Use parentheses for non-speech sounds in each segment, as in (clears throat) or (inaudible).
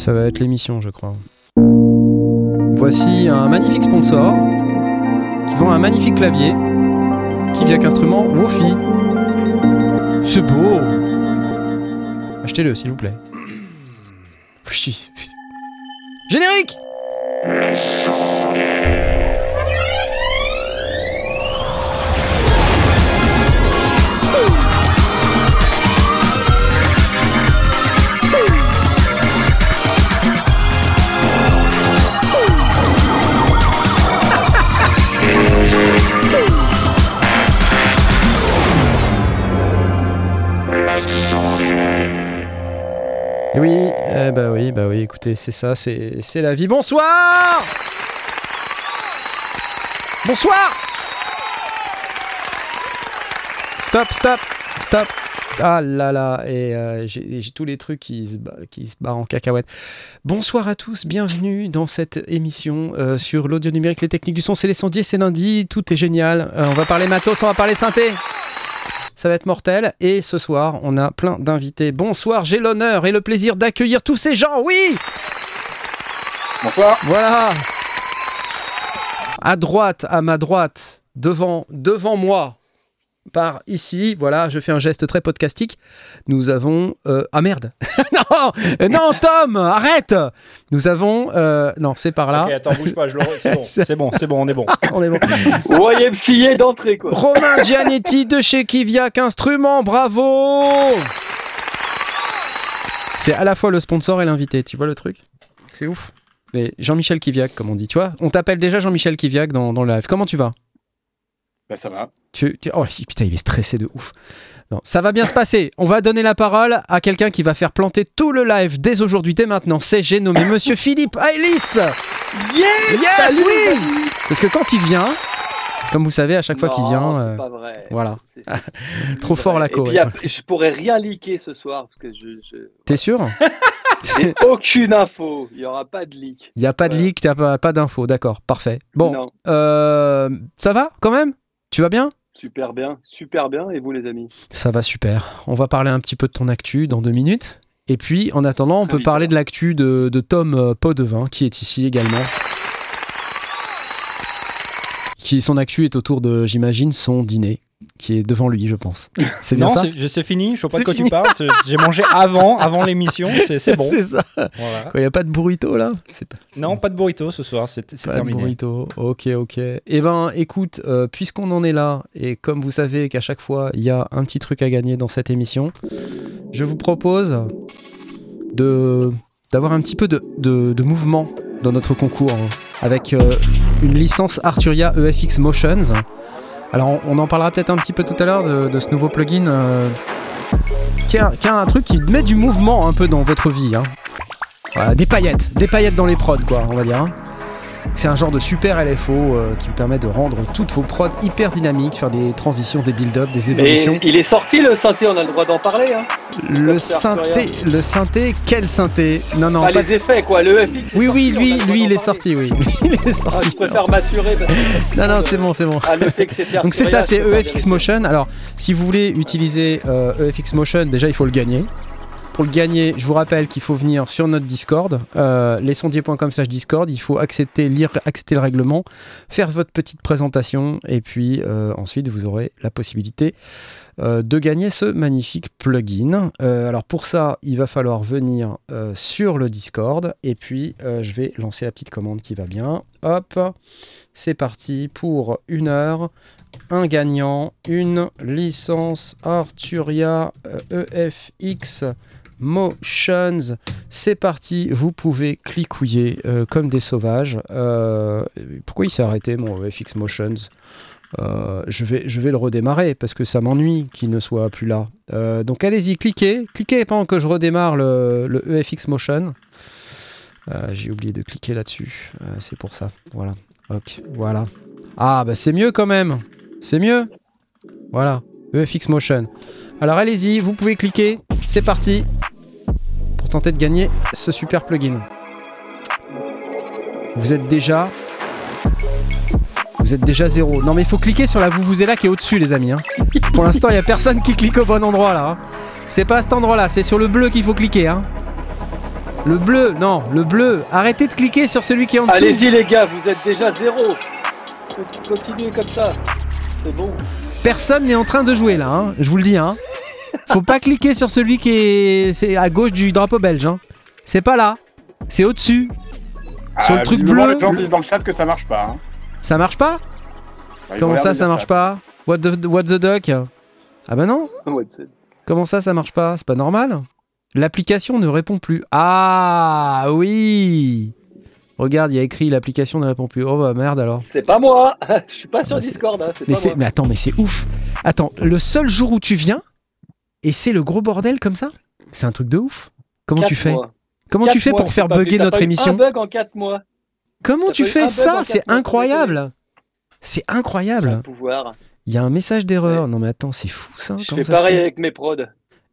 Ça va être l'émission, je crois. Voici un magnifique sponsor qui vend un magnifique clavier qui vient qu'instrument Wofi. C'est beau Achetez-le, s'il vous plaît. Générique Oui, eh bah oui, bah oui, écoutez, c'est ça, c'est la vie. Bonsoir Bonsoir Stop, stop, stop Ah là là, et euh, j'ai j'ai tous les trucs qui se, qui se barrent en cacahuète. Bonsoir à tous, bienvenue dans cette émission euh, sur l'audio numérique, les techniques du son. C'est les sondiers, c'est lundi, tout est génial. Euh, on va parler matos, on va parler synthé. Ça va être mortel. Et ce soir, on a plein d'invités. Bonsoir, j'ai l'honneur et le plaisir d'accueillir tous ces gens. Oui Bonsoir. Voilà À droite, à ma droite, devant, devant moi, par ici, voilà, je fais un geste très podcastique. Nous avons. euh, ah merde (laughs) Non euh, Non, (laughs) Tom Arrête Nous avons. euh, non, c'est par là. Ok, attends, bouge pas, je le re- c'est bon, (laughs) c'est bon, c'est bon, on est bon. On est bon. YMCA d'entrée, quoi. Romain Gianetti de chez Kiviak Instruments, bravo C'est à la fois le sponsor et l'invité, tu vois le truc? C'est ouf. Mais Jean-Michel Kiviak, comme on dit, tu vois? On t'appelle déjà Jean-Michel Kiviak dans, dans le live. Comment tu vas? Bah, ça va. tu, tu- Oh putain, il est stressé de ouf. Non, ça va bien se passer. On va donner la parole à quelqu'un qui va faire planter tout le live dès aujourd'hui, dès maintenant. C'est j'ai nommé (laughs) Monsieur Philippe Ailis. Yes Yes, Salut, oui Parce que quand il vient, comme vous savez, à chaque fois qu'il vient, Non, euh, c'est pas vrai. voilà. C'est- (laughs) trop fort vrai. la Et co. puis, ouais. après, je pourrais rien leaker ce soir parce que je, je... T'es sûr (laughs) j'ai aucune info. Il y aura pas de leak. Il n'y a pas de leak, t'as pas, pas d'infos, d'accord, parfait. Bon, euh, ça va quand même? Tu vas bien? Super bien, super bien. Et vous les amis? Ça va super. On va parler un petit peu de ton actu dans deux minutes. Et puis, en attendant, on peut parler de l'actu de, de Tom euh, Podevin, qui est ici également. Qui, son actu est autour de, j'imagine, son dîner, qui est devant lui, je pense. (laughs) C'est bien non, ça c'est- fini, je sais pas de quoi fini. tu parles. J'ai mangé avant, avant l'émission, c'est (laughs) bon. C'est ça. Voilà. Il n'y a pas de burrito là pas, Non, pas de burrito ce soir, c'est c'est pas de terminé. burrito. Ok, ok. Eh ben, écoute, euh, puisqu'on en est là, et comme vous savez qu'à chaque fois, il y a un petit truc à gagner dans cette émission, je vous propose de d'avoir un petit peu de, de- de mouvement dans notre concours, hein, avec euh, une licence Arturia EFX Motions. Alors, on, en parlera peut-être un petit peu tout à l'heure de, ce nouveau plugin euh, qui, a, un truc qui met du mouvement un peu dans votre vie. hein. Des paillettes, des paillettes dans les prods, quoi, on va dire. hein. C'est un genre de super LFO euh, qui vous permet de rendre toutes vos prods hyper dynamiques, faire des transitions, des build-up, des Mais évolutions. il est sorti le synthé, on a le droit d'en parler. Hein. Le synthé, le synthé, quel synthé? Non, non, Pas pas les effets, quoi. Le FX. Oui, oui, sorti, lui, lui, il est sorti, oui. (laughs) Il est Ah, sorti. je préfère m'assurer. (laughs) Non, non, c'est bon, c'est bon. Ah, Donc c'est ça, c'est EFX vérifier. Motion. Alors, si vous voulez utiliser euh, EFX Motion, déjà il faut le gagner. Pour le gagner, je vous rappelle qu'il faut venir sur notre Discord, euh, lesondiers.com slash Discord. Il faut accepter, lire, accepter le règlement, faire votre petite présentation, et puis euh, ensuite vous aurez la possibilité euh, de gagner ce magnifique plugin. Euh, alors pour ça, il va falloir venir sur le Discord, et puis je vais lancer la petite commande qui va bien. Hop, c'est parti pour une heure un gagnant, une licence Arturia EFX Motions. C'est parti, vous pouvez clicouiller euh, comme des sauvages. Euh, pourquoi il s'est arrêté mon EFX Motions Euh, je, vais, je vais le redémarrer parce que ça m'ennuie qu'il ne soit plus là. Euh, donc allez-y, cliquez. Cliquez pendant que je redémarre le, EFX Motion. Euh, J'ai oublié de cliquer là-dessus. C'est pour ça. Voilà. Ok, voilà. Ah, bah c'est mieux quand même. C'est mieux. Voilà. EFX Motion. Alors allez-y, vous pouvez cliquer. C'est parti. Pour tenter de gagner ce super plugin. Vous êtes déjà. Vous êtes déjà zéro. Non mais il faut cliquer sur la vous vous là qui est au-dessus les amis. hein. Pour l'instant il n'y a personne qui clique au bon endroit là. hein. C'est pas à cet endroit là, c'est sur le bleu qu'il faut cliquer. Hein. Le bleu, non, le bleu. Arrêtez de cliquer sur celui qui est en dessous. Allez-y les gars, vous êtes déjà zéro. Continuez comme ça. C'est bon. Personne n'est en train de jouer là, hein, je vous le dis. Hein. Faut pas cliquer sur celui qui est, c'est à gauche du drapeau belge. Hein. C'est pas là, c'est au-dessus. sur le Ah, truc bleu. Les gens disent dans le chat que ça marche pas. hein. Ça marche pas Bah, Comment ça, ça marche pas what the, what the duck Ah bah non (laughs) Comment ça, ça marche pas C'est pas normal L'application ne répond plus. Ah oui Regarde, il y a écrit l'application ne répond plus. Oh bah merde alors. C'est pas moi. (laughs) Je suis pas sur bah, c'est- Discord. hein, c'est Mais, pas c'est- moi. mais attends, mais c'est ouf. Attends, le seul jour où tu viens et c'est le gros bordel comme ça? C'est un truc de ouf. Comment tu fais? mois. Comment Quatre tu fais pour faire bugger notre pas émission Un bug en 4 mois. Comment tu fais? ça C'est incroyable. C'est incroyable. pouvoir. Il y a un message d'erreur. Non mais attends, c'est fou ça. Je fais ça pareil avec mes prods.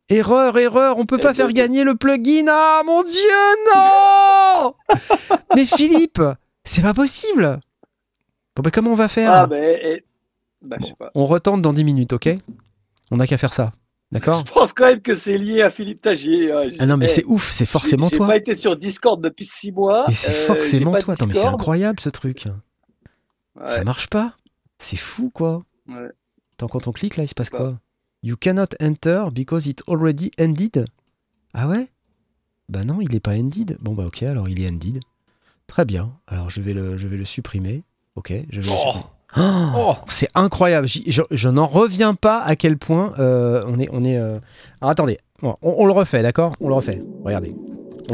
Erreur, erreur, on peut Eh pas faire gagner le plugin. Ah mon dieu, non (laughs) Mais Philippe, c'est pas possible. Bon bah comment on va faire? Ah, eh, Bah, je sais pas. On retente dans 10 minutes, ok? On n'a qu'à faire ça. D'accord Je pense quand même que c'est lié à Philippe Tagier. hein. Ah non mais Eh, c'est ouf, c'est forcément toi. J'ai pas été sur Discord depuis 6 mois. Mais c'est euh, forcément toi. Attends mais c'est incroyable ce truc. Ouais, Ça marche pas. C'est fou quoi. ouais. Attends quand on clique là, il se passe quoi? You cannot enter because it already ended. Ah ouais? Bah non, il est pas ended. Bon bah ok, alors il est ended. Très bien. Alors je vais le, je vais le supprimer. Ok, je vais le Oh. supprimer. Oh, Oh. c'est incroyable. Je, je n'en reviens pas à quel point euh, on est. On est euh, Alors attendez, Bon, on, on le refait, d'accord? On le refait. Regardez.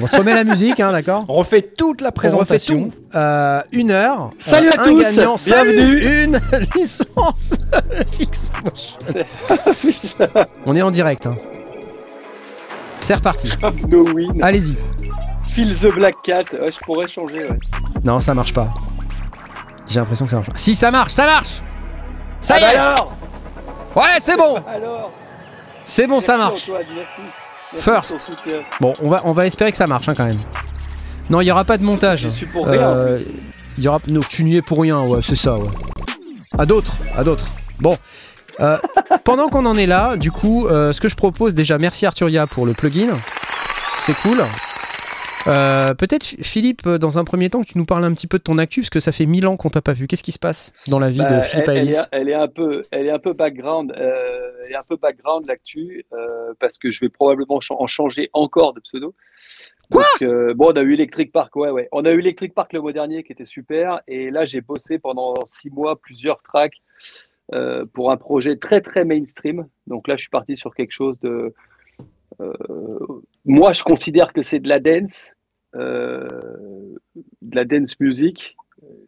On se remet la musique, hein, d'accord? On refait toute la On refait présentation. tout. Euh, une heure. Salut Euh, à un tous, gagnant. Salut, bienvenue. une (laughs) licence (laughs) fixe. On est en direct. hein. C'est reparti. No. Allez-y. Feel the Black Cat. Ouais, je pourrais changer. Ouais. Non, ça marche pas. J'ai l'impression que ça marche. Si, ça marche, ça marche Ça Ah y bah est alors Ouais, c'est bon (laughs) Alors C'est bon, ça marche. Antoine, merci. Merci First. Bon, on va, on va espérer que ça marche hein, quand même. Non, il y aura pas de montage. Je suis pour rien. Euh, Il y aura... Non, tu n'y es pour rien, ouais, c'est ça, ouais. À d'autres, à d'autres. Bon. Euh, (laughs) pendant qu'on en est là, du coup, euh, ce que je propose déjà, merci Arturia pour le plugin. C'est cool. Euh, Peut-être Philippe, euh, dans un premier temps, que tu nous parles un petit peu de ton actu, parce que ça fait mille ans qu'on t'a pas vu. Qu'est-ce qui se passe dans la vie Bah, de Philippe elle, elle est, elle est un peu, elle est un peu background, euh, elle est un peu background l'actu euh, parce que je vais probablement en changer encore de pseudo. Quoi? Donc, Bon, on a eu Electric Park, ouais, ouais. On a eu Electric Park le mois dernier qui était super, et là j'ai bossé pendant six mois plusieurs tracks pour un projet très très mainstream. Donc là, je suis parti sur quelque chose de. euh, moi, je considère que c'est de la dance, euh, de la dance music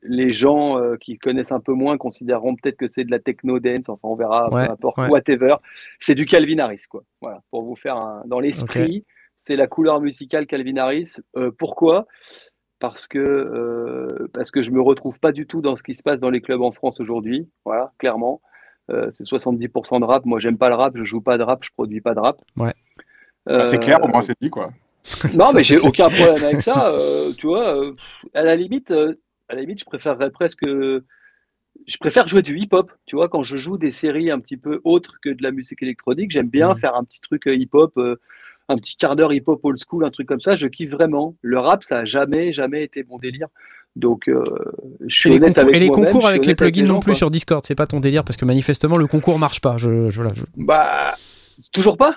les gens euh, qui connaissent un peu moins considéreront peut-être que c'est de la techno dance, enfin on verra, Ouais, peu importe, ouais. whatever. C'est du Calvin Harris, quoi. Voilà, pour vous faire un... dans l'esprit, c'est la couleur musicale Calvin Harris. Euh, pourquoi? Parce que parce que je me retrouve pas du tout dans ce qui se passe dans les clubs en France aujourd'hui. Voilà, clairement. C'est 70% de rap. Moi, j'aime pas le rap, je joue pas de rap, je produis pas de rap. Ouais. Bah, c'est Euh, clair, au moins c'est dit quoi. (laughs) non, Ça, mais j'ai aucun problème avec ça. (laughs) euh, tu vois, euh, à la limite, euh, à la limite, je préférerais presque. Je préfère jouer du hip-hop. Tu vois, quand je joue des séries un petit peu autres que de la musique électronique, j'aime bien Mhm. faire un petit truc euh, hip-hop, euh, un petit quart d'heure hip-hop old school, un truc comme ça. Je kiffe vraiment. Le rap, ça a jamais, jamais été mon délire. Donc, euh, je suis Et les, honnête concours, avec et les concours avec les avec plugins gens, non plus quoi. sur Discord, c'est pas ton délire parce que manifestement le concours marche pas. Je, je- Bah, toujours pas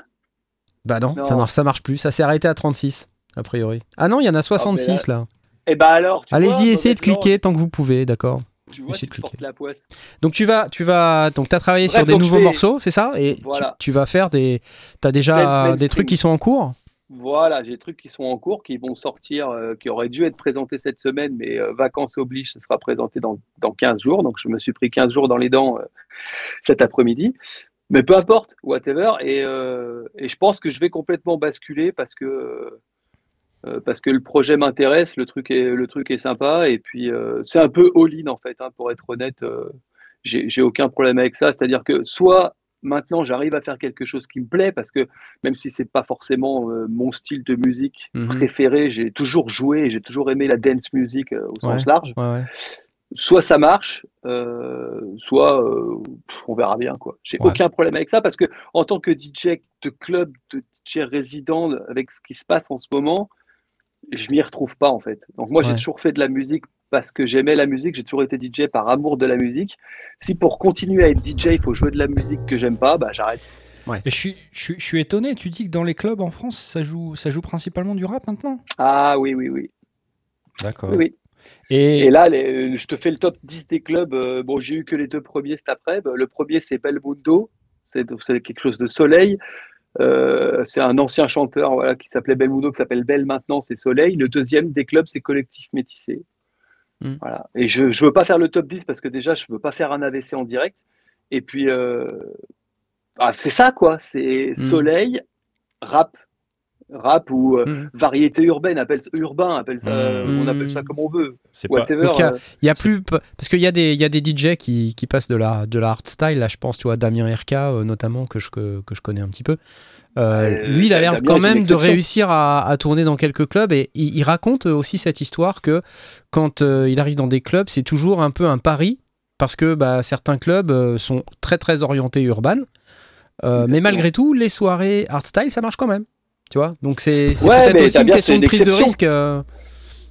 Bah non, Non. ça marche, ça marche plus. Ça s'est arrêté à 36 a priori. Ah non, il y en a 66 là. Eh bah alors, Allez-y, essayez de cliquer tant que vous pouvez, d'accord. Tu vois, tu portes la poisse. Donc tu vas, tu vas, donc t'as travaillé Bref, sur des nouveaux morceaux, c'est ça? Et tu- Voilà. tu, vas faire des, t'as déjà des trucs qui sont en cours? Voilà, j'ai des trucs qui sont en cours, qui vont sortir, euh, qui auraient dû être présentés cette semaine, mais euh, vacances oblige, ce sera présenté dans, dans 15 jours. Donc, je me suis pris 15 jours dans les dents euh, cet après-midi. Mais peu importe, whatever. Et, euh, et je pense que je vais complètement basculer parce que, euh, parce que le projet m'intéresse, le truc est, le truc est sympa. Et puis, euh, c'est un peu all-in, en fait, hein, pour être honnête. j'ai aucun problème avec ça. C'est-à-dire que soit maintenant j'arrive à faire quelque chose qui me plaît, parce que même si c'est pas forcément mon style de musique Mhm. préféré, j'ai toujours joué, j'ai toujours aimé la dance music au sens large. Ouais, ouais. Soit ça marche, euh, soit euh, on verra bien quoi. J'ai Ouais. aucun problème avec ça parce que en tant que DJ de club, de DJ résident, avec ce qui se passe en ce moment, je m'y retrouve pas en fait. Donc moi, j'ai toujours fait de la musique parce que j'aimais la musique, j'ai toujours été DJ par amour de la musique. Si pour continuer à être DJ, il faut jouer de la musique que j'aime pas, bah j'arrête. Je suis, je, suis, je suis étonné, tu dis que dans les clubs en France, ça joue, ça joue principalement du rap maintenant? Ah oui, oui, oui. D'accord. oui, oui. Et, Et là, les- je te fais le top 10 des clubs. Euh, Bon, j'ai eu que les deux premiers cet après. Le premier, c'est Belmundo. C'est c'est quelque chose de soleil. Euh, c'est un ancien chanteur voilà, qui s'appelait Belmundo, qui s'appelle Belle maintenant, c'est Soleil. Le deuxième des clubs, c'est Collectif Métissé. Mm. Voilà. Et je ne veux pas faire le top 10 parce que déjà, je ne veux pas faire un AVC en direct. Et puis, euh, ah, c'est ça, quoi. C'est Mm. Soleil, rap. Rap ou euh, Mm. variété urbaine, appelle, urbain, appelle ça, Mm. on appelle ça comme on veut. Whatever. Il y a- euh, Il y a plus parce qu'il y a des il y a des DJ qui, qui passent de la de la hardstyle là je pense tu vois Damien RK euh, notamment que je que, que je connais un petit peu. Euh, lui il a l'air quand même de réussir à, à tourner dans quelques clubs et il, il raconte aussi cette histoire que quand euh, il arrive dans des clubs c'est toujours un peu un pari parce que bah, certains clubs euh, sont très très orientés urbain Euh, mais malgré tout les soirées hardstyle ça marche quand même tu vois donc c'est Ouais, peut-être aussi une question de prise de risque euh,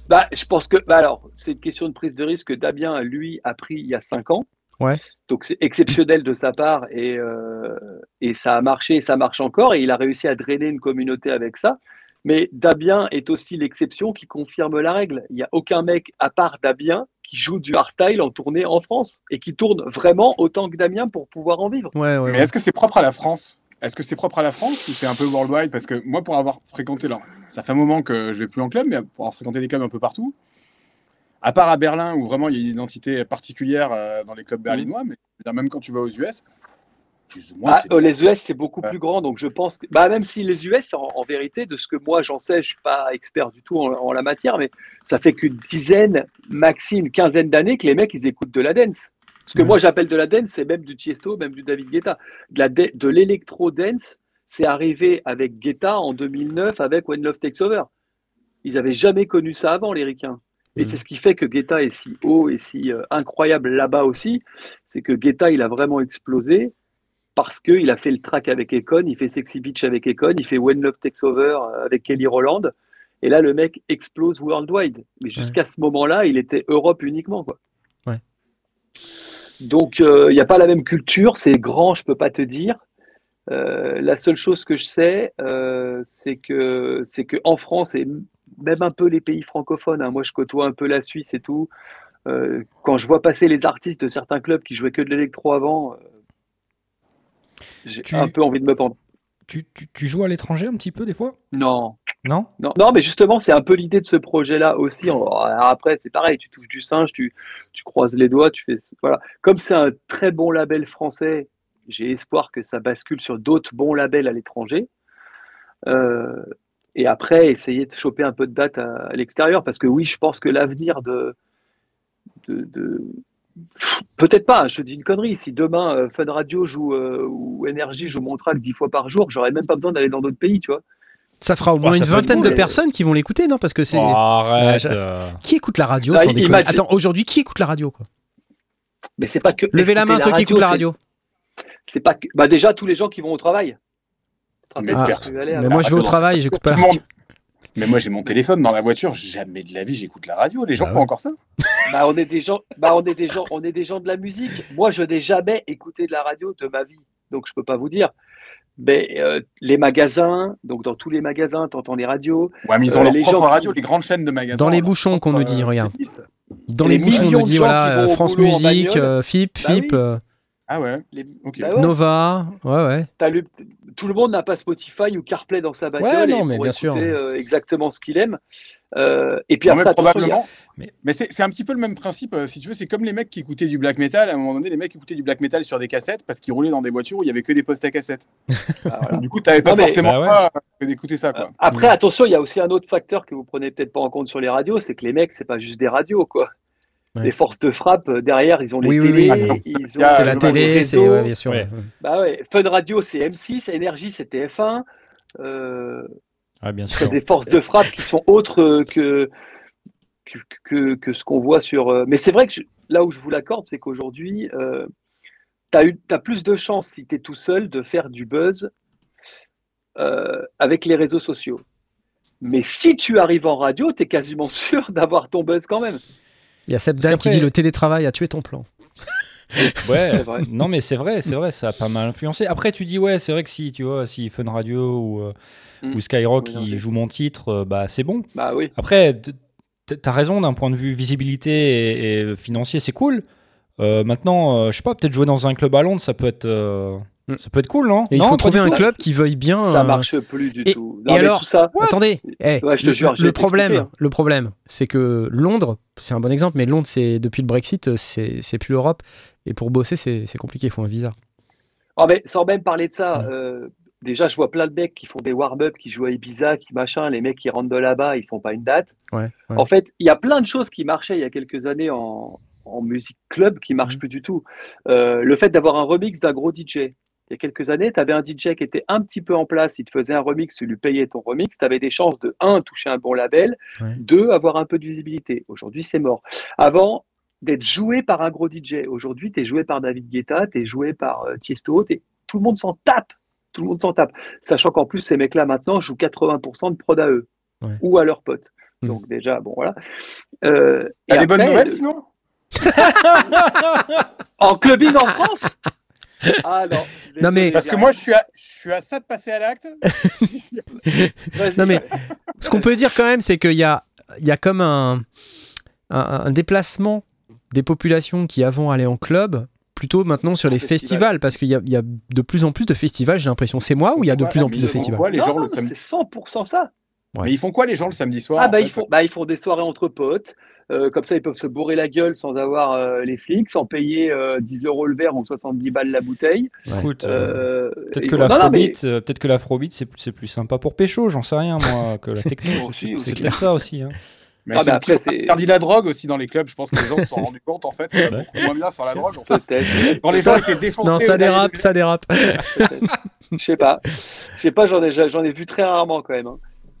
Bah, je pense que, bah alors, c'est une question de prise de risque que Damien, lui, a pris il y a cinq ans. Ouais. Donc, c'est exceptionnel de sa part et, euh, et ça a marché et ça marche encore et il a réussi à drainer une communauté avec ça. Mais Damien est aussi l'exception qui confirme la règle. Il n'y a aucun mec, à part Damien, qui joue du hardstyle en tournée en France et qui tourne vraiment autant que Damien pour pouvoir en vivre. ouais ouais, Mais est-ce que c'est propre à la France? Est-ce que c'est propre à la France ou c'est un peu worldwide? Parce que moi, pour avoir fréquenté, là, ça fait un moment que je vais plus en club, mais pour avoir fréquenté des clubs un peu partout, à part à Berlin où vraiment il y a une identité particulière euh, dans les clubs berlinois, mais dire, même quand tu vas aux US, plus ou moins, Ah, euh, les US, c'est beaucoup Ouais. plus grand, donc je pense que, bah, même si les US, en, en vérité, de ce que moi j'en sais, je suis pas expert du tout en, en la matière, mais ça fait qu'une dizaine, maxi une quinzaine d'années que les mecs ils écoutent de la dance. Ce que Ouais. moi j'appelle de la dance, c'est même du Tiesto, même du David Guetta. De la de, de l'électro dance, c'est arrivé avec Guetta en 2009 avec When Love Takes Over. Ils n'avaient jamais connu ça avant, les ricains. Et Mhm. c'est ce qui fait que Guetta est si haut et si euh, incroyable là-bas aussi, c'est que Guetta, il a vraiment explosé parce qu'il a fait le track avec Econ, il fait Sexy Beach avec Econ, il fait When Love Takes Over euh, avec Kelly Roland. Et là, le mec explose worldwide. Mais jusqu'à ce moment-là, il était Europe uniquement. Quoi. Ouais. Donc, euh, il n'y a pas la même culture. C'est grand, je peux pas te dire. Euh, la seule chose que je sais, euh, c'est que c'est que en France et même un peu les pays francophones, hein, moi je côtoie un peu la Suisse et tout. quand je vois passer les artistes de certains clubs qui jouaient que de l'électro avant, j'ai Tu- un peu envie de me pendre. Tu, tu, tu joues à l'étranger un petit peu des fois? Non, Non? Non, mais justement, c'est un peu l'idée de ce projet-là aussi. Après, c'est pareil, tu touches du singe, tu, croises les doigts, tu fais. Voilà. Comme c'est un très bon label français, j'ai espoir que ça bascule sur d'autres bons labels à l'étranger. Euh, et après, essayer de choper un peu de date à, l'extérieur. Parce que oui, je pense que l'avenir de. Peut-être pas, je dis une connerie. Si demain euh, Fun Radio joue euh, ou Energy joue mon track dix fois par jour, j'aurais même pas besoin d'aller dans d'autres pays, tu vois. Ça fera au moins une vingtaine cool, de personnes qui vont l'écouter, non Parce que c'est. Oh, arrête euh. Qui écoute la radio Ah, sans déconner imagine- Attends, aujourd'hui, qui écoute la radio quoi Mais c'est pas que. Levez la main ceux qui écoutent la c'est- radio. C'est pas que. Bah déjà tous les gens qui vont au travail. Mais personne. moi, je vais au travail, j'écoute pas la radio. Mais moi, j'ai mon téléphone dans la voiture, jamais de la vie, j'écoute la radio. Les gens Bah font ouais. encore ça Bah on est des gens. Bah on est des gens. On est des gens de la musique. Moi je n'ai jamais écouté de la radio de ma vie, donc je peux pas vous dire. Mais euh, les magasins, donc dans tous les magasins, tu entends les radios. Ouais, mais ils ont Euh, leur les propre gens qui- radio, les grandes chaînes de magasins. Dans les bouchons qu'on nous propre, dit, euh, regarde. Dans les les bouchons, on nous dit voilà, euh, France Musique, euh, FIP, Bah FIP, oui. euh, Ah ouais, Les... ok. Bah ouais, Nova, ouais, ouais. t'as le- Tout le monde n'a pas Spotify ou CarPlay dans sa bagnole Ouais, non, et mais pour bien écouter, sûr. euh, exactement ce qu'il aime. Euh, et puis Non, mais après, attention, il y a- probablement. Mais- Mais, c'est un petit peu le même principe, euh, si tu veux. C'est comme les mecs qui écoutaient du black metal. À un moment donné, les mecs écoutaient du black metal sur des cassettes parce qu'ils roulaient dans des voitures où il y avait que des postes à cassettes. (laughs) Ah, voilà. Du coup, tu n'avais pas Non, mais- forcément Bah ouais. pas d'écouter ça. Quoi. Après, Mm. attention, il y a aussi un autre facteur que vous prenez peut-être pas en compte sur les radios, c'est que les mecs, c'est pas juste des radios, quoi. Ouais. Les forces de frappe, euh, derrière, ils ont les Oui, télés, oui. ils ont C'est Ah, la télé, c'est ouais, bien sûr. Ouais. Bah ouais, Fun Radio, c'est M6, Énergie, c'est TF1. Euh, Ah, bien c'est sûr. des forces de frappe qui sont autres euh, que, que, que, que ce qu'on voit sur. euh, Mais c'est vrai que je- là où je vous l'accorde, c'est qu'aujourd'hui, euh, tu as, plus de chances, si tu es tout seul, de faire du buzz euh, avec les réseaux sociaux. Mais si tu arrives en radio, tu es quasiment (laughs) sûr d'avoir ton buzz quand même. Il y a Seb Parce Dahl qui dit le télétravail a tué ton plan. Ouais, (laughs) C'est vrai. non mais c'est vrai, c'est vrai, ça a pas mal influencé. Après tu dis ouais, c'est vrai que si tu vois, si Fun Radio ou, euh, Mm. ou Skyrock Oui, ils jouent mon titre, euh, bah c'est bon. Bah oui. Après, t'as raison d'un point de vue visibilité et, et financier, c'est cool. Euh, maintenant, euh, je sais pas, peut-être jouer dans un club à Londres, ça peut être. Ça peut être cool, non Et il Non, faut trouver un club qui veuille bien. Ça euh, marche plus du et- tout. et Non, mais alors tout ça, Attendez, eh, Ouais, je te le, jure, le problème, t'expliquer. le problème, c'est que Londres, c'est un bon exemple, mais Londres, c'est depuis le Brexit, c'est c'est plus l'Europe, et pour bosser, c'est c'est compliqué, il faut un visa. Ah, mais sans même parler de ça, Ouais. euh, déjà, je vois plein de mecs qui font des warm-up, qui jouent à Ibiza, qui machin. Les mecs qui rentrent de là-bas, ils se font pas une date. Ouais, ouais. En fait, il y a plein de choses qui marchaient il y a quelques années en, en musique club qui marchent Mhm. plus du tout. Euh, le fait d'avoir un remix d'un gros DJ. Il y a quelques années, tu avais un DJ qui était un petit peu en place, il te faisait un remix, tu lui payais ton remix, tu avais des chances de 1, toucher un bon label, Ouais. 2, avoir un peu de visibilité. Aujourd'hui, c'est mort. Avant, d'être joué par un gros DJ. Aujourd'hui, tu es joué par David Guetta, tu es joué par euh, Tiesto, t'es- tout le monde s'en tape. Tout le monde s'en tape. Sachant qu'en plus, ces mecs-là, maintenant, jouent 80% de prod à eux Ouais. ou à leurs potes. Mhm. Donc, déjà, bon, voilà. Euh, et des bonnes nouvelles le- sinon? (laughs) En clubbing en France? Ah non. Non, mais- Parce que moi, je suis à, je suis à ça de passer à l'acte. (laughs) Non, mais ce qu'on peut dire quand même, c'est qu'il y a, il y a comme un, un, un déplacement des populations qui avant allaient en club, plutôt maintenant sur En les festival. festivals, parce qu'il y a, il y a de plus en plus de festivals, j'ai l'impression. C'est moi ou il y a de Ouais, plus en plus de festivals quoi, les Non, gens, non, le samedi c'est 100% ça. Ouais. Mais ils font quoi les gens le samedi soir Ah en bah fait ils, font, bah ils font des soirées entre potes, euh, comme ça ils peuvent se bourrer la gueule sans avoir euh, les flics, sans payer euh, 10 euros le verre ou 70 balles la bouteille. Écoute, euh, Euh, peut-être que mais- l'afrobeat, euh, peut-être que l'afrobeat c'est c'est plus sympa pour pécho, j'en sais rien moi (laughs) que la techno. C'est clair ça aussi. hein. Mais Ah, bah après, c'est- interdit la drogue aussi dans les clubs. Je pense que les gens se sont rendus compte en fait. C'est Ouais. beaucoup moins bien sans la drogue. en fait. Peut-être. Quand les gens étaient défoncés. Non, ça dérape, ça dérape. (laughs) Je sais pas. Je sais pas, j'en ai, j'en ai vu très rarement quand même. hein.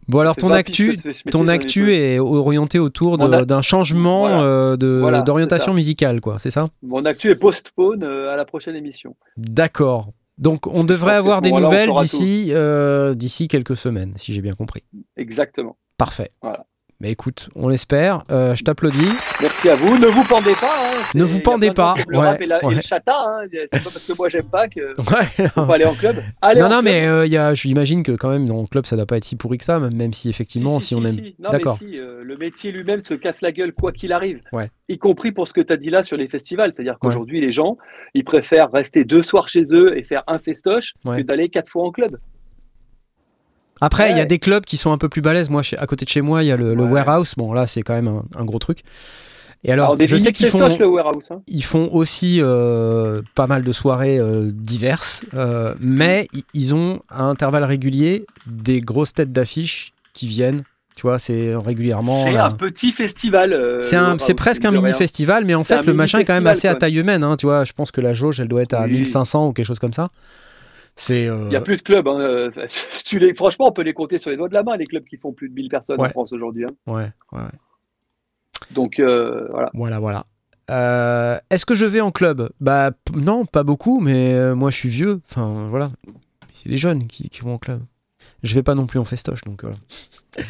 Bon, alors ton actu, ton actu est orienté autour d'un changement Voilà. euh, Voilà, d'orientation musicale, quoi, c'est ça? Mon actu est postpone euh, à la prochaine émission. D'accord. Donc on devrait avoir des nouvelles d'ici euh, d'ici quelques semaines, si j'ai bien compris. Exactement. Parfait. Voilà. Mais écoute, on l'espère. Euh, je t'applaudis. Merci à vous. Ne vous pendez pas. hein. Ne vous pendez pas. Le Ouais, rap et, la- et le chata. hein. C'est pas parce que moi j'aime pas que (laughs) Ouais. faut pas aller en club. Allez non, en non, club. mais euh, il y a, j'imagine que quand même dans le club ça doit pas être si pourri que ça, même, si effectivement, si, Si, on si, aime. D'accord. mais si, euh, le métier lui-même se casse la gueule quoi qu'il arrive. Ouais. Y compris pour ce que tu as dit là sur les festivals. C'est-à-dire qu'aujourd'hui, les gens, ils préfèrent rester deux soirs chez eux et faire un festoche que d'aller quatre fois en club. Après, il y a des clubs qui sont un peu plus balèzes. Moi, chez- à côté de chez moi, il y a le, le Ouais. warehouse. Bon, là, c'est quand même un, un gros truc. Et alors, je sais qu'ils font, festoches, le warehouse. hein. ils font aussi euh, pas mal de soirées euh, diverses, euh, mais ils ont à intervalles réguliers des grosses têtes d'affiche qui viennent. Tu vois, c'est régulièrement. C'est un petit festival. C'est presque un mini festival, mais en fait, le machin est quand même assez à taille humaine. hein, tu vois, je pense que la jauge, elle doit être à Oui. 1500 ou quelque chose comme ça. Euh, Il n'y a plus de clubs. hein, (laughs) tu les, franchement, on peut les compter sur les doigts de la main, les clubs qui font plus de 1000 personnes Ouais. en France aujourd'hui. hein. Ouais, ouais. Donc, euh, voilà. Voilà, voilà. Euh, Est-ce que je vais en club? Bah non, pas beaucoup, mais euh, moi je suis vieux. Enfin voilà, c'est les jeunes qui, qui vont en club. Je vais pas non plus en festoche, donc voilà. (laughs)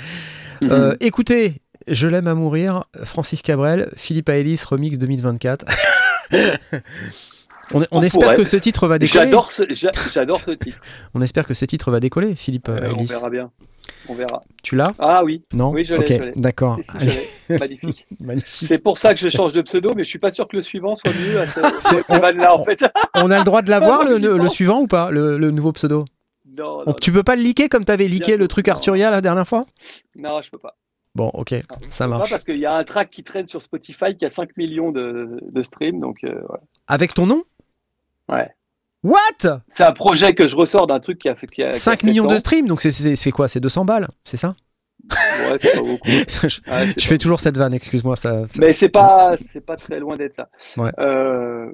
Euh, écoutez, je l'aime à mourir. Francis Cabrel, Philippe Aélis, remix 2024. (laughs) on, on On espère pourrait. que ce titre va décoller. J'adore ce, j'a- j'adore ce titre. (laughs) On espère que ce titre va décoller, Philippe Euh, on verra bien. On verra. Tu l'as? Ah oui, Non? Oui, je l'ai, Ok, je l'ai. d'accord. si, si, (laughs) magnifique. magnifique. C'est pour ça que je change de pseudo, mais je suis pas sûr que le suivant soit mieux à ce, (laughs) vannes-là, en fait. On a le droit de l'avoir, le, suivant ou pas le, le nouveau pseudo? Non, non, On- Tu peux pas le leaker comme t'avais leaké Bientôt. le truc. Arturia la dernière fois? Non, je peux pas. Bon, ok, Non, ça pas marche. parce qu'il y a un track qui traîne sur Spotify qui a 5 millions de, de streams, donc euh. Avec ton nom? Ouais. What? C'est un projet que je ressors d'un truc qui a fait qui a, qui a 5 sept millions de streams, donc c'est- quoi? C'est 200 balles, c'est ça? Ouais, c'est pas beaucoup. (laughs) Je Ouais, c'est je fais toujours cette vanne, excuse-moi. Ça, ça- Mais c'est pas, c'est pas très loin d'être ça. Ouais. Euh,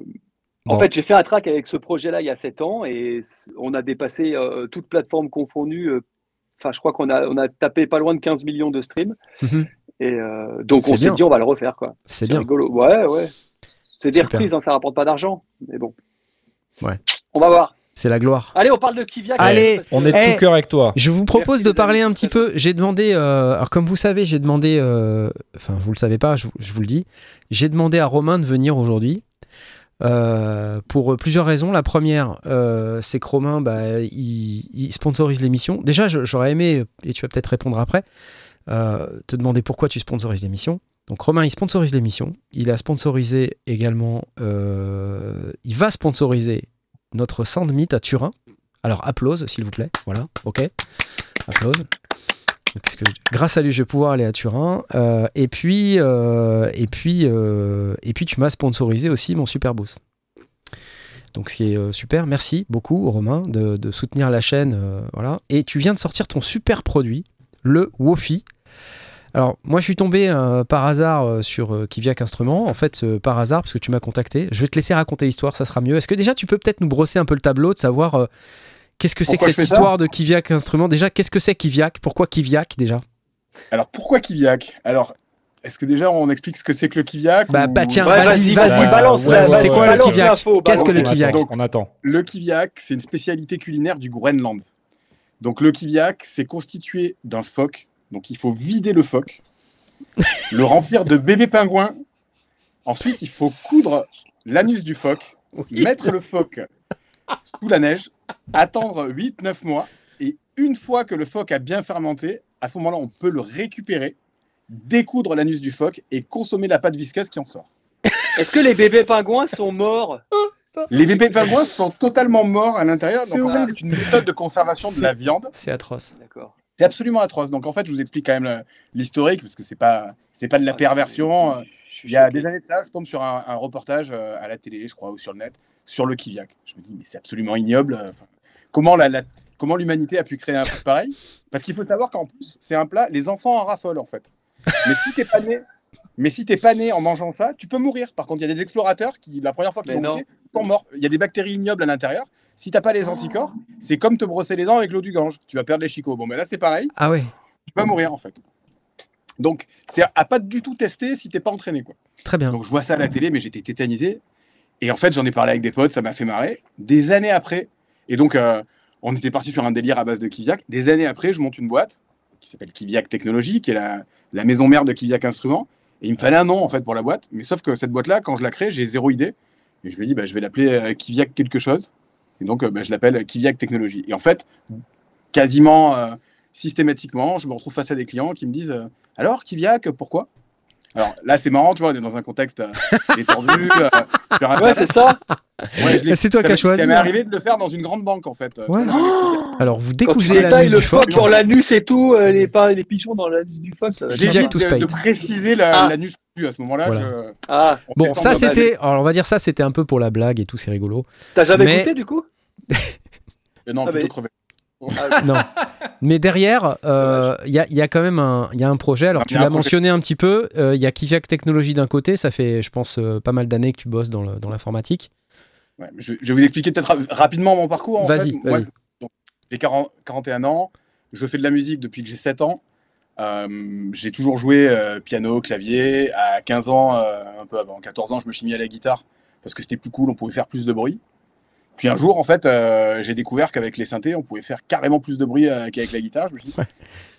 En fait, j'ai fait un track avec ce projet-là il y a 7 ans et on a dépassé euh, toutes plateformes confondues. euh, Enfin, je crois qu'on a, on a tapé pas loin de 15 millions de streams. Mhm. Et euh, donc, on s'est dit, on va le refaire. quoi. C'est C'est bien. rigolo. Ouais, ouais. C'est des reprises, hein, ça rapporte pas d'argent. Mais bon. Ouais. On va voir. C'est la gloire. Allez, on parle de Kiviak. Allez, On est de Eh, tout cœur avec toi. Je vous propose Merci, de parler un petit peu. J'ai demandé, euh, alors comme vous savez, j'ai demandé, euh, enfin vous le savez pas, je, je vous le dis, j'ai demandé à Romain de venir aujourd'hui euh, pour plusieurs raisons. La première, euh, c'est que Romain, bah, il, il sponsorise l'émission. Déjà, j'aurais aimé, et tu vas peut-être répondre après, euh, te demander pourquoi tu sponsorises l'émission. Donc Romain, il sponsorise l'émission. Il a sponsorisé également, euh, il va sponsoriser notre Sound Meet à Turin. Alors applause, s'il vous plaît. Voilà, ok. Applause. Grâce à lui, je vais pouvoir aller à Turin. Euh, et puis, euh, et puis, tu m'as sponsorisé aussi mon Super Boost. Donc, ce qui est super. Merci beaucoup, Romain, de, soutenir la chaîne. voilà. Et tu viens de sortir ton super produit, le Wofi. Alors, moi, je suis tombé euh, par hasard euh, sur euh, Kiviak Instruments. En fait, euh, par hasard, parce que tu m'as contacté. Je vais te laisser raconter l'histoire, ça sera mieux. Est-ce que déjà, tu peux peut-être nous brosser un peu le tableau, de savoir euh, qu'est-ce que c'est que cette histoire de Kiviak Instruments? Déjà, qu'est-ce que c'est Kiviak? Pourquoi Kiviak, déjà? Alors pourquoi Kiviak? Alors, est-ce que déjà on explique ce que c'est que le Kiviak Bah, ou- bah, tiens, Ouais, vas-y, vas-y, vas-y. vas-y, balance. Ouais, c'est quoi le Kiviak? Qu'est-ce que le. Kiviak? On attend. Le Kiviak, c'est une spécialité culinaire du Groenland. Donc le Kiviak, c'est constitué d'un phoque. Donc il faut vider le phoque, le remplir de bébés pingouins. Ensuite, il faut coudre l'anus du phoque, mettre le phoque sous la neige, attendre 8-9 mois. Et une fois que le phoque a bien fermenté, à ce moment-là, on peut le récupérer, découdre l'anus du phoque et consommer la pâte visqueuse qui en sort. Est-ce que les bébés pingouins sont morts Les bébés pingouins sont totalement morts à l'intérieur. C'est Donc en fait, horrible. c'est une méthode de conservation de la viande. C'est atroce. D'accord. C'est absolument atroce. Donc en fait, je vous explique quand même le- l'historique parce que c'est pas c'est pas de la perversion. Euh, Il y a des années de ça, je tombe sur un, un reportage euh, à la télé, je crois, ou sur le net, sur le Kiviak. Je me dis mais c'est absolument ignoble. euh, enfin, comment la, la- comment l'humanité a pu créer un truc (laughs) pareil? Parce qu'il faut savoir qu'en plus c'est un plat, les enfants en raffolent en fait. Mais si t'es pas né, mais si t'es pas né en mangeant ça, tu peux mourir. Par contre, il y a des explorateurs qui la première fois qu'ils l'ont goûté sont morts. Il y a des bactéries ignobles à l'intérieur. Si t'as pas les anticorps, c'est comme te brosser les dents avec l'eau du Gange. Tu vas perdre les chicots. Bon, mais là c'est pareil Ah ouais, tu vas mourir en fait. Donc, c'est à pas du tout tester si t'es pas entraîné. Quoi. très bien. Donc, je vois ça à la télé, mais j'étais tétanisé. Et en fait, j'en ai parlé avec des potes, ça m'a fait marrer. Des années après, et donc, euh, on était parti sur un délire à base de Kiviak. Des années après, je monte une boîte qui s'appelle Kiviak Technologie, qui est la, la maison mère de Kiviak Instruments. Et il me fallait un nom en fait pour la boîte. Mais sauf que cette boîte-là, quand je la crée, j'ai zéro idée. Et je me dis, bah, je vais l'appeler euh, Kiviak quelque chose. Et donc, euh, bah, je l'appelle Kiviak Technologie. Et en fait, quasiment euh, systématiquement, je me retrouve face à des clients qui me disent euh, Alors, Kiviak, pourquoi? Alors là, c'est marrant, tu vois, on est dans un contexte euh, détendu. euh, sur Ouais, c'est ça. Ouais, C'est toi qui as choisi, Ça m'est arrivé de le faire dans une grande banque, en fait. euh, Ouais. m'expliquait. Alors, vous détailles l'anus le du phoque. dans l'anus et tout, euh, les, les pigeons dans l'anus du phoque, ça va J'ai être dit J'évite to de, de préciser la- Ah. l'anus à ce moment-là. Voilà. je- Ah, on Bon, ça c'était, alors on va dire ça, c'était un peu pour la blague et tout, c'est rigolo. t'as jamais Mais- goûté du coup? Euh, Non, Ah, plutôt crevé. Non. Mais derrière, euh, il y, a, il y a quand même un, y a un projet. Alors, Ah, tu l'as mentionné un petit peu. euh, Il y a Kiviak Technologies d'un côté. Ça fait, je pense, euh, pas mal d'années que tu bosses dans l'informatique. Ouais, je, je vais vous expliquer peut-être ra- rapidement mon parcours. en Vas-y, fait. Moi, vas-y. donc, J'ai 40 41 ans. Je fais de la musique depuis que j'ai 7 ans. Euh, j'ai toujours joué euh, piano, clavier. À 15 ans, euh, un peu avant 14 ans, je me suis mis à la guitare parce que c'était plus cool, on pouvait faire plus de bruit. Puis un jour, en fait, euh, j'ai découvert qu'avec les synthés, on pouvait faire carrément plus de bruit euh, qu'avec la guitare. Je me suis dit, Ouais.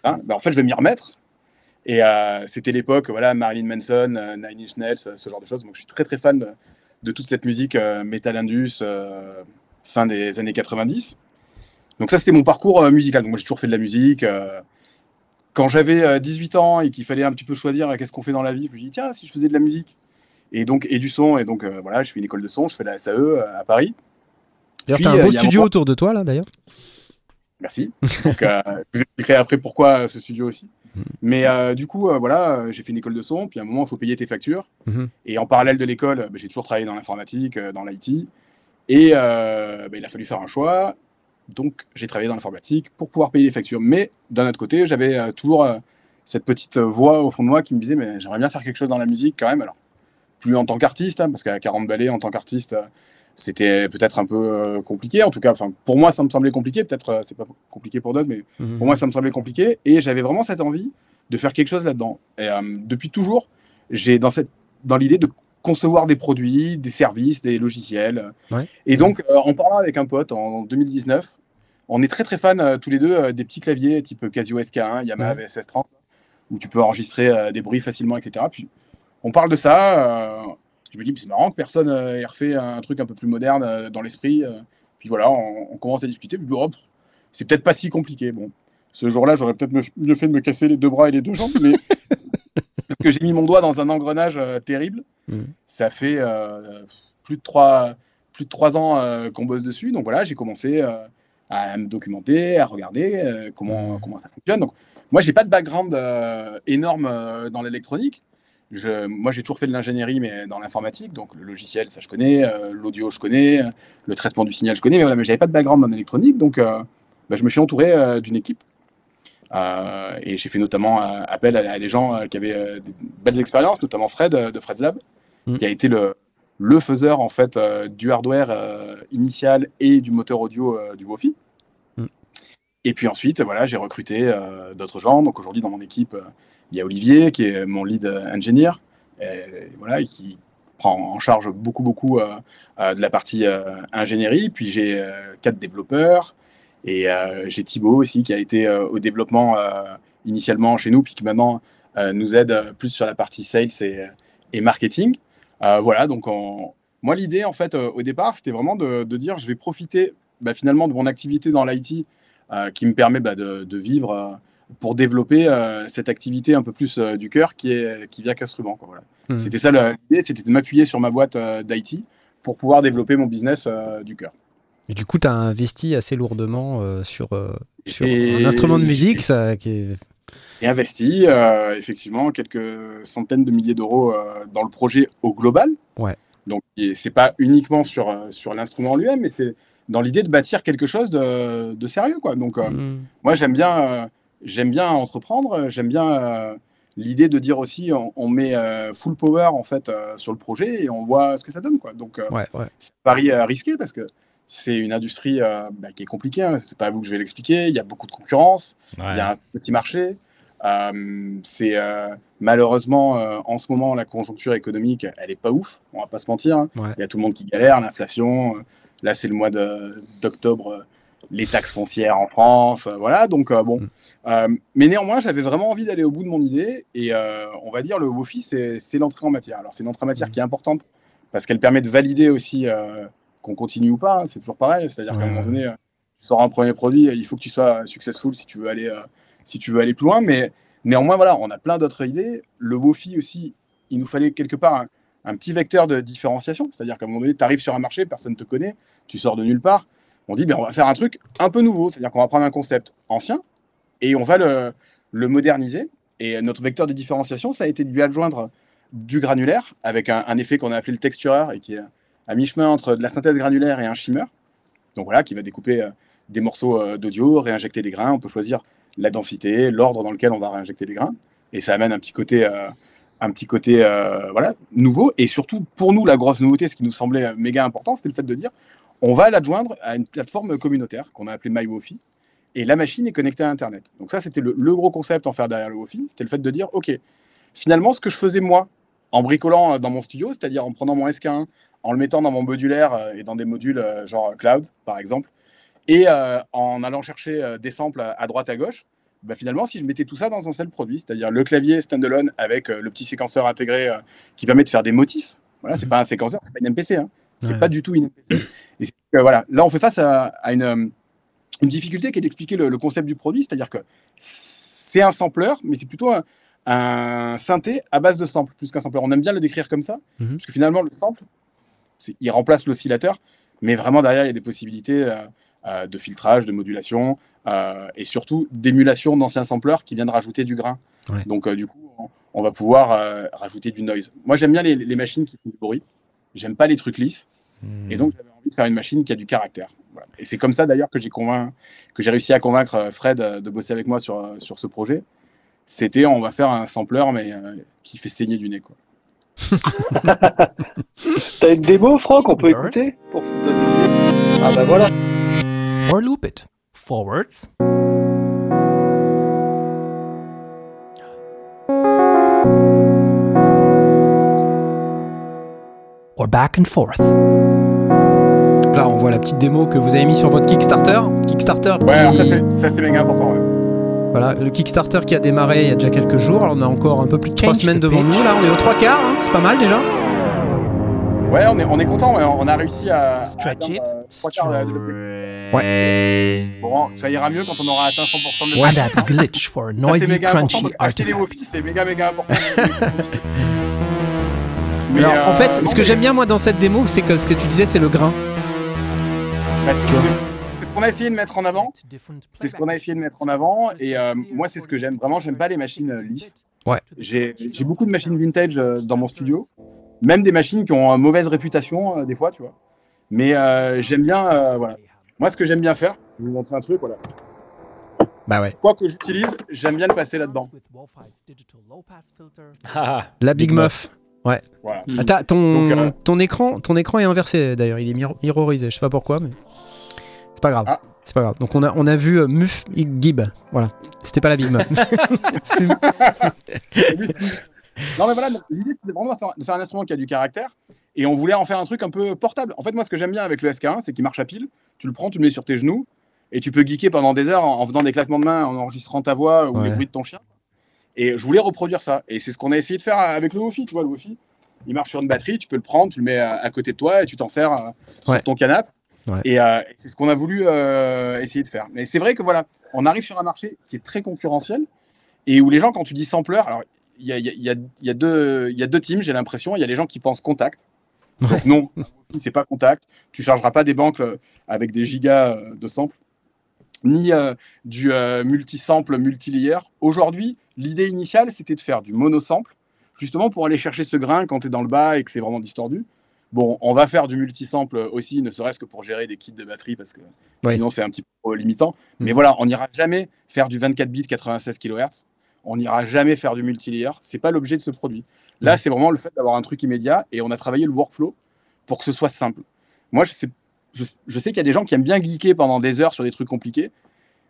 Hein, bah, en fait, je vais m'y remettre. Et euh, c'était l'époque, voilà, Marilyn Manson, Nine Inch Nails, ce genre de choses. Donc, je suis très très fan de, de toute cette musique metal indus, fin des années 90. Donc ça, c'était mon parcours musical. Donc moi, j'ai toujours fait de la musique. Quand j'avais euh, 18 ans et qu'il fallait un petit peu choisir qu'est-ce qu'on fait dans la vie, je me dis tiens, si je faisais de la musique et donc et du son et donc voilà, je fais une école de son, je fais la SAE à Paris. D'ailleurs, Puis, t'as un euh, beau il y a un studio autour de toi là, d'ailleurs. Merci. Donc, euh, je (laughs) vous expliquerai après pourquoi euh, ce studio aussi. Mais euh, du coup, euh, voilà, j'ai fait une école de son, puis à un moment, il faut payer tes factures. Mhm. Et en parallèle de l'école, bah, j'ai toujours travaillé dans l'informatique, dans l'IT. Et bah, il a fallu faire un choix. Donc, j'ai travaillé dans l'informatique pour pouvoir payer les factures. Mais d'un autre côté, j'avais toujours cette petite voix au fond de moi qui me disait, mais j'aimerais bien faire quelque chose dans la musique quand même. Alors, plus en tant qu'artiste, hein, parce qu'à 40 balais, en tant qu'artiste, c'était peut-être un peu euh, compliqué. En tout cas, enfin, pour moi, ça me semblait compliqué. Peut-être euh, c'est pas compliqué pour d'autres, mais Mhm. pour moi, ça me semblait compliqué. Et j'avais vraiment cette envie de faire quelque chose là-dedans. Et euh, depuis toujours, j'ai dans, cette, dans l'idée de concevoir des produits, des services, des logiciels. Ouais. Et donc, euh, en parlant avec un pote en 2019, on est très très fan euh, tous les deux des petits claviers type Casio SK1, Yamaha Ouais. VSS30, où tu peux enregistrer des bruits facilement, etc. Puis on parle de ça. Je me dis, c'est marrant que personne euh, ait refait un truc un peu plus moderne euh, dans l'esprit. euh. puis voilà, on, on commence à discuter. Je me dis, oh, c'est peut-être pas si compliqué. Bon, ce jour-là, j'aurais peut-être mieux fait de me casser les deux bras et les deux jambes, mais (laughs) parce que j'ai mis mon doigt dans un engrenage euh, terrible. Mhm. Ça fait euh, plus de trois, plus de trois ans euh, qu'on bosse dessus. Donc voilà, j'ai commencé à me documenter, à regarder comment, Mhm. comment ça fonctionne. Donc, moi, j'ai pas de background énorme dans l'électronique. Je, moi, j'ai toujours fait de l'ingénierie, mais dans l'informatique. Donc, le logiciel, ça, je connais. euh, L'audio, je connais. euh, Le traitement du signal, je connais. Mais voilà, mais j'avais pas de background en électronique. Donc, euh, bah, je me suis entouré euh, d'une équipe. Et j'ai fait notamment appel à, à des gens qui avaient des belles expériences, notamment Fred de Fred's Lab, Mm. qui a été le, le faiseur en fait du hardware initial et du moteur audio du Wofi. Mm. Et puis ensuite, voilà, j'ai recruté d'autres gens. Donc aujourd'hui, dans mon équipe, il y a Olivier qui est mon lead engineer, et, voilà, qui prend en charge beaucoup, beaucoup euh, euh, de la partie euh, ingénierie. Puis j'ai quatre développeurs et j'ai Thibaut aussi qui a été au développement initialement chez nous, puis qui maintenant nous aide plus sur la partie sales et, et marketing. Voilà, donc on- moi l'idée en fait au départ c'était vraiment de, dire je vais profiter bah, finalement de mon activité dans l'IT qui me permet bah, de, vivre pour développer euh, cette activité un peu plus euh, du cœur qui, est, qui vient qu'instrument. quoi, Voilà. Mhm. C'était ça l'idée, c'était de m'appuyer sur ma boîte euh, d'IT pour pouvoir développer mon business euh, du cœur. Et du coup, tu as investi assez lourdement sur, sur Et- un instrument de musique, ça, qui est... et investi effectivement quelques centaines de milliers d'euros dans le projet au global. Ouais. Donc c'est pas uniquement sur, sur l'instrument en lui-même, mais c'est dans l'idée de bâtir quelque chose de, de sérieux. Quoi. Donc euh, Mm. moi j'aime bien, j'aime bien entreprendre, j'aime bien euh, l'idée de dire aussi on, on met euh, full power en fait euh, sur le projet et on voit ce que ça donne. Quoi. Donc euh, Ouais, ouais. c'est un pari risqué parce que c'est une industrie bah, qui est compliquée. hein. C'est pas à vous que je vais l'expliquer. Il y a beaucoup de concurrence. Il y a un petit marché. C'est malheureusement en ce moment la conjoncture économique, elle est pas ouf. On va pas se mentir. hein. Il y a tout le monde qui galère, l'inflation. Là, c'est le mois d'octobre, les taxes foncières en France. euh, voilà, donc euh, bon. Mm. Euh, mais néanmoins, j'avais vraiment envie d'aller au bout de mon idée. Et on va dire le WOFI, c'est l'entrée en matière. Alors, c'est une entrée en matière Mm. qui est importante parce qu'elle permet de valider aussi qu'on continue ou pas. hein. C'est toujours pareil. C'est-à-dire qu'à un moment donné, tu sors un premier produit, il faut que tu sois successful si tu veux aller, si tu veux aller plus loin. Mais néanmoins, voilà, on a plein d'autres idées. Le WOFI aussi, il nous fallait quelque part un, un petit vecteur de différenciation. C'est-à-dire qu'à un moment donné, tu arrives sur un marché, personne ne te connaît, tu sors de nulle part. On dit, ben, on va faire un truc un peu nouveau. C'est-à-dire qu'on va prendre un concept ancien et on va le, moderniser. Et notre vecteur de différenciation, ça a été de lui adjoindre du granulaire avec un, effet qu'on a appelé le textureur et qui est à mi-chemin entre de la synthèse granulaire et un shimmer. Donc voilà, qui va découper euh, des morceaux euh, d'audio, réinjecter des grains. On peut choisir la densité, l'ordre dans lequel on va réinjecter des grains. Et ça amène un petit côté, euh, un petit côté voilà, nouveau. Et surtout, pour nous, la grosse nouveauté, ce qui nous semblait méga important, c'était le fait de dire on va l'adjoindre à une plateforme communautaire qu'on a appelée MyWofi. Et la machine est connectée à Internet. Donc ça, c'était le, le gros concept en faire derrière le Wofi. C'était le fait de dire, OK, finalement, ce que je faisais moi, en bricolant euh, dans mon studio, c'est-à-dire en prenant mon SK1, en le mettant dans mon modulaire euh, et dans des modules euh, genre cloud, par exemple, et euh, en allant chercher des samples à, droite à gauche, bah, finalement, si je mettais tout ça dans un seul produit, c'est-à-dire le clavier standalone avec le petit séquenceur intégré qui permet de faire des motifs, voilà, c'est Mhm. pas un séquenceur, c'est pas une MPC, hein. C'est Ouais. pas du tout MPC. Et que, voilà, là, on fait face à, à une, euh, une difficulté qui est d'expliquer le, le concept du produit, c'est-à-dire que c'est un sampler, mais c'est plutôt un, un synthé à base de samples, plus qu'un sampler. On aime bien le décrire comme ça, Mhm. parce que finalement, le sample, il remplace l'oscillateur, mais vraiment derrière, il y a des possibilités euh, euh, de filtrage, de modulation, euh, et surtout d'émulation d'anciens sampleurs qui viennent rajouter du grain. Ouais. Donc, du coup, on, on va pouvoir rajouter du noise. Moi, j'aime bien les, les machines qui font du bruit. J'aime pas les trucs lisses. Hmm. Et donc, j'avais envie de faire une machine qui a du caractère. Voilà. Et c'est comme ça, d'ailleurs, que j'ai que j'ai réussi à convaincre euh, Fred euh, de bosser avec moi sur, euh, sur ce projet. C'était, on va faire un sampler, mais euh, qui fait saigner du nez. Quoi. (laughs) T'as une démo, Franck, on peut écouter? Pour Ah bah voilà. Or loop it. Forwards. Or back and forth. Là, on voit la petite démo que vous avez mis sur votre Kickstarter. Kickstarter qui... Ouais, alors ça c'est ça, c'est méga important. ouais. Voilà, le Kickstarter qui a démarré il y a déjà quelques jours. Alors, on a encore un peu plus de trois semaines devant pitch. nous. Là, on est aux trois quarts. hein. C'est pas mal déjà. Ouais, on est, on est content. ouais. On a réussi à, Stretch it. euh, développée. Bon, ça ira mieux quand on aura atteint 100% de développement. that glitch for a noisy, crunchy artifact. C'est méga méga important. (laughs) Mais, Alors, en euh, fait, non, ce que mais- j'aime bien moi dans cette démo, c'est que ce que tu disais, c'est le grain. bah, c'est- c'est- c'est ce qu'on a essayé de mettre en avant. C'est ce qu'on a essayé de mettre en avant. Et euh, moi, c'est ce que j'aime vraiment. J'aime pas les machines euh, lisses. Ouais. J'ai j'ai beaucoup de machines vintage euh, dans mon studio. Même des machines qui ont une mauvaise réputation, euh, des fois, tu vois. Mais euh, j'aime bien, euh, voilà. Moi, ce que j'aime bien faire, je vais vous montrer un truc, voilà. Bah ouais. Quoi que j'utilise, j'aime bien le passer là-dedans. Ah, La Big, Big Muff. Voilà. Ah, t'as- ton, Donc, euh, ton, écran, ton écran est inversé d'ailleurs. Il est miro- mirrorisé. Je sais pas pourquoi, mais c'est pas grave. Ah. C'est pas grave. Donc on a, on a vu euh, Muff Gib. Voilà. C'était pas la Big (laughs) non, mais voilà, donc, l'idée, c'était vraiment de faire, de faire un instrument qui a du caractère. Et on voulait en faire un truc un peu portable. En fait, moi, ce que j'aime bien avec le SK1, c'est qu'il marche à pile. Tu le prends, tu le mets sur tes genoux. Et tu peux geeker pendant des heures en, en faisant des claquements de main, en enregistrant ta voix ou Ouais. les bruits de ton chien. Et je voulais reproduire ça. Et c'est ce qu'on a essayé de faire avec le Wofi. Tu vois, le Wofi, il marche sur une batterie. Tu peux le prendre, tu le mets à, à côté de toi et tu t'en sers euh, Ouais. sur ton canapé. Ouais. Et euh, c'est ce qu'on a voulu euh, essayer de faire. Mais c'est vrai que voilà, on arrive sur un marché qui est très concurrentiel et où les gens, quand tu dis sampler, alors il y a, il y a- il y a- il y a deux, teams, j'ai l'impression. Il y a les gens qui pensent contact. Donc non, c'est pas contact. Tu chargeras pas des banques euh, avec des gigas euh, de samples, ni euh, du euh, multi-sample, multi-layer. Aujourd'hui, l'idée initiale, c'était de faire du mono-sample, justement pour aller chercher ce grain quand tu es dans le bas et que c'est vraiment distordu. Bon, on va faire du multi-sample aussi, ne serait-ce que pour gérer des kits de batterie, parce que sinon c'est un petit peu limitant. Mais Mhm. voilà, on n'ira jamais faire du 24 bits 96 kHz. On n'ira jamais faire du multi-layer. C'est pas l'objet de ce produit. Là, Ouais. c'est vraiment le fait d'avoir un truc immédiat et on a travaillé le workflow pour que ce soit simple. Moi, je sais, je, je sais qu'il y a des gens qui aiment bien geeker pendant des heures sur des trucs compliqués.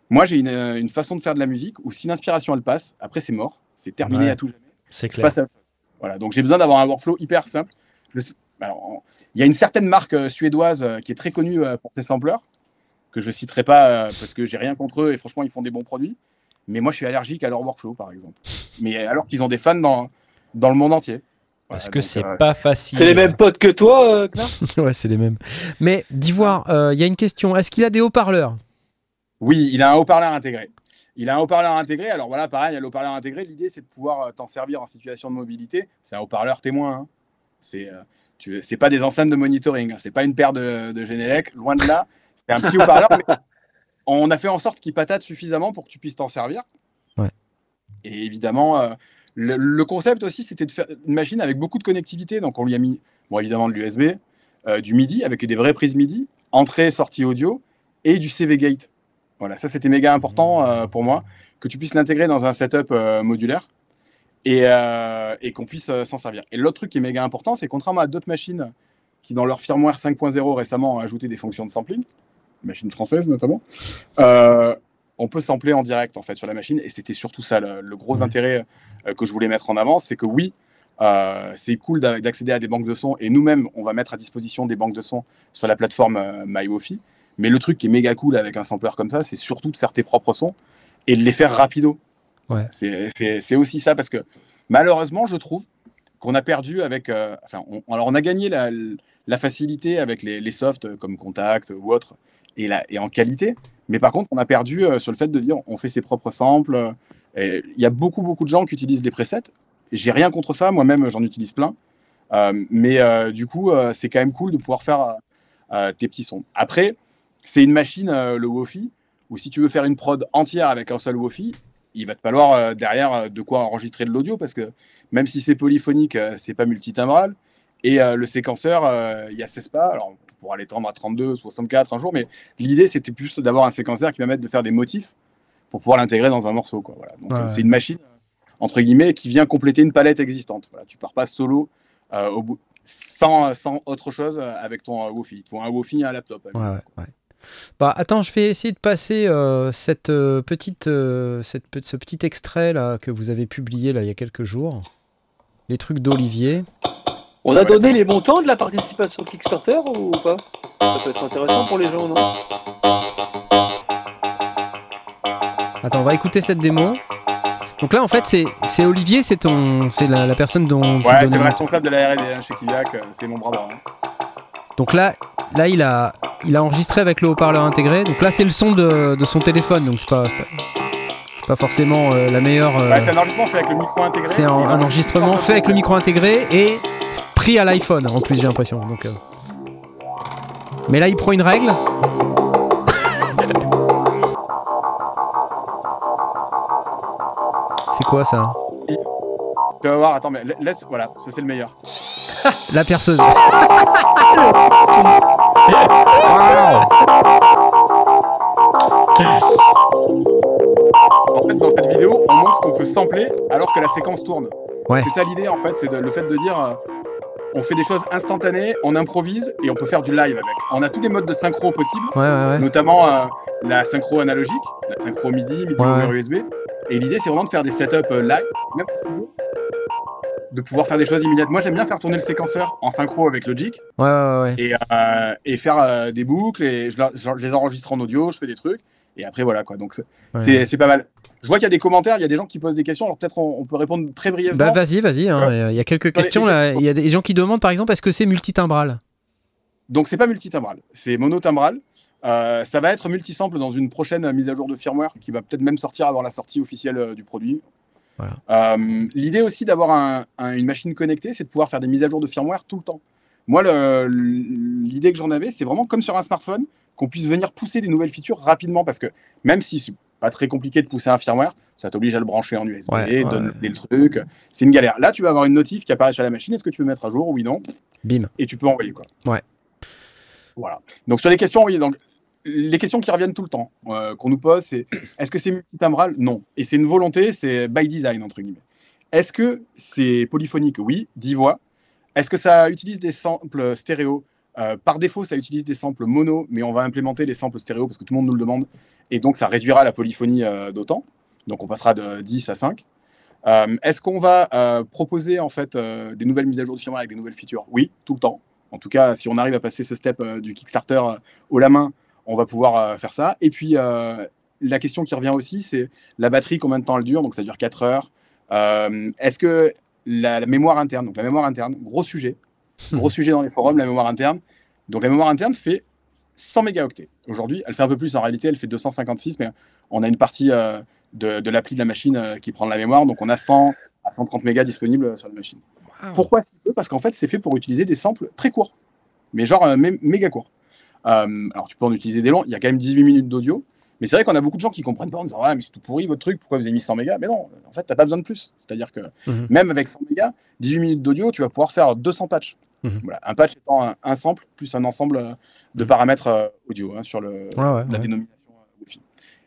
Moi, j'ai une, euh, une façon de faire de la musique où si l'inspiration elle passe, après c'est mort, c'est terminé Ouais. à tout jamais. c'est clair. passe à. Voilà, donc j'ai besoin d'avoir un workflow hyper simple. Je alors, il y a une certaine marque euh, suédoise euh, qui est très connue euh, pour ses sampleurs, que je citerai pas parce que j'ai rien contre eux et franchement ils font des bons produits. Mais moi je suis allergique à leur workflow par exemple. Mais alors qu'ils ont des fans dans, dans le monde entier. Parce Voilà, que c'est euh, pas facile. C'est les mêmes potes que toi, euh, (laughs) ouais, c'est les mêmes. Mais d'Ivoire, euh, il y a une question. Est-ce qu'il a des haut-parleurs? Oui, il a un haut-parleur intégré. Il a un haut-parleur intégré. Alors voilà, pareil, il y a le haut-parleur intégré. L'idée, c'est de pouvoir euh, t'en servir en situation de mobilité. C'est un haut-parleur témoin. hein. C'est euh, c'est pas des enceintes de monitoring. hein. C'est pas une paire de, de Genelec. Loin de là. C'est un petit haut-parleur. (laughs) on a fait en sorte qu'il patate suffisamment pour que tu puisses t'en servir. Ouais. Et évidemment, euh, le, le concept aussi, c'était de faire une machine avec beaucoup de connectivité. Donc on lui a mis, bon, évidemment, de l'USB, euh, du MIDI avec des vraies prises MIDI, entrée, sortie audio et du CV Gate. Voilà, ça c'était méga important euh, pour moi, que tu puisses l'intégrer dans un setup euh, modulaire et, et qu'on puisse s'en servir. Et l'autre truc qui est méga important, c'est contrairement à d'autres machines qui, dans leur firmware 5.0 récemment, ont ajouté des fonctions de sampling, machines françaises notamment, euh, on peut sampler en direct en fait sur la machine. Et c'était surtout ça le, le gros Ouais. intérêt que je voulais mettre en avant, c'est que oui, euh, c'est cool d'a- d'accéder à des banques de sons et nous-mêmes, on va mettre à disposition des banques de sons sur la plateforme euh, MyWofi. Mais le truc qui est méga cool avec un sampler comme ça, c'est surtout de faire tes propres sons et de les faire rapido. Ouais. C'est- aussi ça parce que malheureusement, je trouve qu'on a perdu avec. euh, enfin, on, alors on a gagné la, la facilité avec les, les softs comme Contact ou autres et, la, et en qualité. Mais par contre, on a perdu euh, sur le fait de dire on fait ses propres samples. Il y a beaucoup, beaucoup de gens qui utilisent les presets. J'ai rien contre ça. Moi-même, j'en utilise plein. Euh, mais euh, du coup, euh, c'est quand même cool de pouvoir faire tes petits sons. Après, c'est une machine, le Wofi, où si tu veux faire une prod entière avec un seul Wofi, il va te falloir derrière de quoi enregistrer de l'audio parce que même si c'est polyphonique, c'est pas multitimbral. Et le séquenceur, il y a 16 pas. Alors, on pourra l'étendre à 32, 64 un jour, mais l'idée, c'était plus d'avoir un séquenceur qui va permettre de faire des motifs pour pouvoir l'intégrer dans un morceau. Quoi. Voilà. Donc, Ouais, ouais. c'est une machine, entre guillemets, qui vient compléter une palette existante. Voilà. Tu pars pas solo euh, au bout, sans, sans autre chose euh, avec ton euh, Wofi. Il faut un Wofi et un laptop. Ouais, ouais, ouais. Bah attends, je vais essayer de passer euh, cette euh, petite, euh, cette, ce petit extrait là que vous avez publié là il y a quelques jours. Les trucs d'Olivier. On a donné les montants de la participation Kickstarter ou pas? Ça peut être intéressant pour les gens, non? Attends, on va écouter cette démo. Donc là, en fait, c'est Olivier, c'est ton, c'est la, la personne dont. tu Ouais, c'est le le- responsable de la R&D hein, chez Kiviak, euh, c'est mon bras droit. hein. Donc là, là, il a, il a enregistré avec le haut-parleur intégré. Donc là, c'est le son de, de son téléphone. Donc c'est pas, c'est pas, pas forcément euh, la meilleure. euh, Ouais, c'est un enregistrement fait avec le micro intégré. c'est un, enregistrement fait avec le micro intégré et pris à l'iPhone en plus, j'ai l'impression. Donc. euh. Mais là, il prend une règle. Quoi ça Tu vas voir, attends, mais la- laisse, voilà, ça c'est le meilleur. (laughs) La perceuse. En fait, dans cette vidéo, on montre qu'on peut sampler alors que la séquence tourne. Ouais. C'est ça l'idée, en fait, c'est le fait de dire euh, on fait des choses instantanées, on improvise et on peut faire du live avec. On a tous les modes de synchro possibles, Ouais, ouais, ouais. notamment euh, la synchro analogique, la synchro MIDI, MIDI over. USB. Et l'idée, c'est vraiment de faire des setups euh, live, même de pouvoir faire des choses immédiates. Moi, j'aime bien faire tourner le séquenceur en synchro avec Logic Ouais, ouais, ouais. et, euh, et faire euh, des boucles et je, les enregistre en audio, je fais des trucs et après voilà quoi. Donc c'est Ouais. pas mal. Je vois qu'il y a des commentaires, il y a des gens qui posent des questions. Alors peut-être on, on peut répondre très brièvement. Bah vas-y, vas-y. hein, Il y a quelques questions là. Il y a des gens qui demandent par exemple est-ce que c'est multitimbral Donc c'est pas multitimbral, c'est monotimbral. Euh, ça va être multisample dans une prochaine mise à jour de firmware qui va peut-être même sortir avant la sortie officielle euh, du produit. Voilà. Euh, L'idée aussi d'avoir un- un- une machine connectée, c'est de pouvoir faire des mises à jour de firmware tout le temps. Moi, l'idée que j'en avais, c'est vraiment comme sur un smartphone, qu'on puisse venir pousser des nouvelles features rapidement, parce que même si c'est pas très compliqué de pousser un firmware, ça t'oblige à le brancher en USB, Ouais, ouais. donner le truc. C'est une galère. Là, tu vas avoir une notif qui apparaît sur la machine. Est-ce que tu veux mettre à jour? Oui, non. Bim. Et tu peux envoyer quoi. Ouais. Voilà. Donc sur les questions, oui, donc les questions qui reviennent tout le temps, euh, qu'on nous pose, c'est (clears throat) est-ce que c'est multitimbral Non. Et c'est une volonté, c'est by design entre guillemets. Est-ce que c'est polyphonique? Oui, 10 voix. Est-ce que ça utilise des samples stéréo? Euh, Par défaut, ça utilise des samples mono, mais on va implémenter les samples stéréo parce que tout le monde nous le demande. Et donc, ça réduira la polyphonie euh, d'autant. Donc, on passera de 10 à 5. Euh, Est-ce qu'on va proposer en fait des nouvelles mises à jour du firmware avec des nouvelles features? Oui, tout le temps. En tout cas, si on arrive à passer ce step du Kickstarter haut la main, on va pouvoir euh, faire ça. Et puis, euh, la question qui revient aussi, c'est la batterie, combien de temps elle dure? Donc, ça dure 4 heures. Euh, Est-ce que la, la mémoire interne, donc la mémoire interne, gros sujet, (laughs) gros sujet dans les forums, la mémoire interne. Donc, la mémoire interne fait 100 mégaoctets. Aujourd'hui, elle fait un peu plus. En réalité, elle fait 256, mais on a une partie euh, de, de l'appli de la machine euh, qui prend de la mémoire. Donc, on a 100 à 130 mégas disponibles sur la machine. Pourquoi si peu? Parce qu'en fait, c'est fait pour utiliser des samples très courts, mais genre euh, mé- méga courts. Euh, alors, tu peux en utiliser des longs. Il y a quand même 18 minutes d'audio. Mais c'est vrai qu'on a beaucoup de gens qui comprennent pas en disant Ouais, mais c'est tout pourri votre truc, pourquoi vous avez mis 100 mégas? Mais non, en fait, tu pas besoin de plus. C'est-à-dire que Mhm. même avec 100 mégas, 18 minutes d'audio, tu vas pouvoir faire 200 patchs. Mhm. Voilà. Un patch étant un, un sample plus un ensemble euh, de paramètres euh, audio hein, sur le, ouais, la ouais. dénomination Wi-Fi.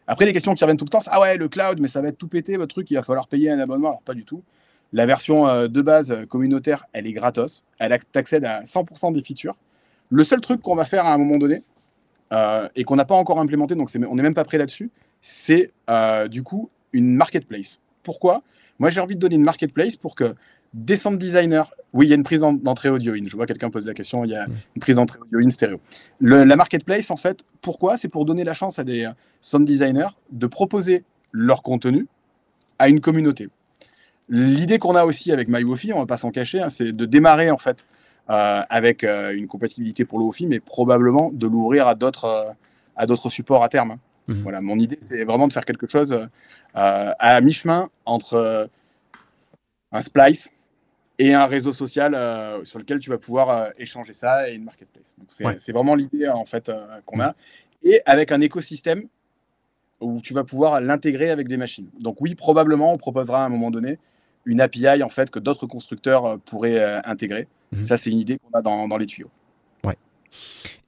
Après, les questions qui reviennent tout le temps, c'est Ah ouais, le cloud, mais ça va être tout pété, votre truc, il va falloir payer un abonnement. Alors, pas du tout. La version de base communautaire, elle est gratos. Elle ac- t'accède à 100% des features. Le seul truc qu'on va faire à un moment donné, euh, et qu'on n'a pas encore implémenté, donc on n'est même pas prêt là-dessus, c'est euh, du coup une marketplace. Pourquoi? Moi, j'ai envie de donner une marketplace pour que des sound designers, oui, il y a une prise en- d'entrée audio in. Je vois quelqu'un pose la question, il y a une prise d'entrée audio in stéréo. Le- la marketplace, en fait, pourquoi? C'est pour donner la chance à des euh, sound designers de proposer leur contenu à une communauté. L'idée qu'on a aussi avec MyWofi, on va pas s'en cacher, hein, c'est de démarrer en fait avec euh, une compatibilité pour le Wofi, mais probablement de l'ouvrir à d'autres euh, à d'autres supports à terme. Mhm. Voilà, mon idée, c'est vraiment de faire quelque chose euh, à mi-chemin entre euh, un splice et un réseau social euh, sur lequel tu vas pouvoir euh, échanger ça et une marketplace. C'est Ouais. vraiment l'idée en fait euh, qu'on a et avec un écosystème où tu vas pouvoir l'intégrer avec des machines. Donc oui, probablement on proposera à un moment donné une API en fait que d'autres constructeurs euh, pourraient euh, intégrer. Mhm. Ça c'est une idée qu'on a dans, dans les tuyaux.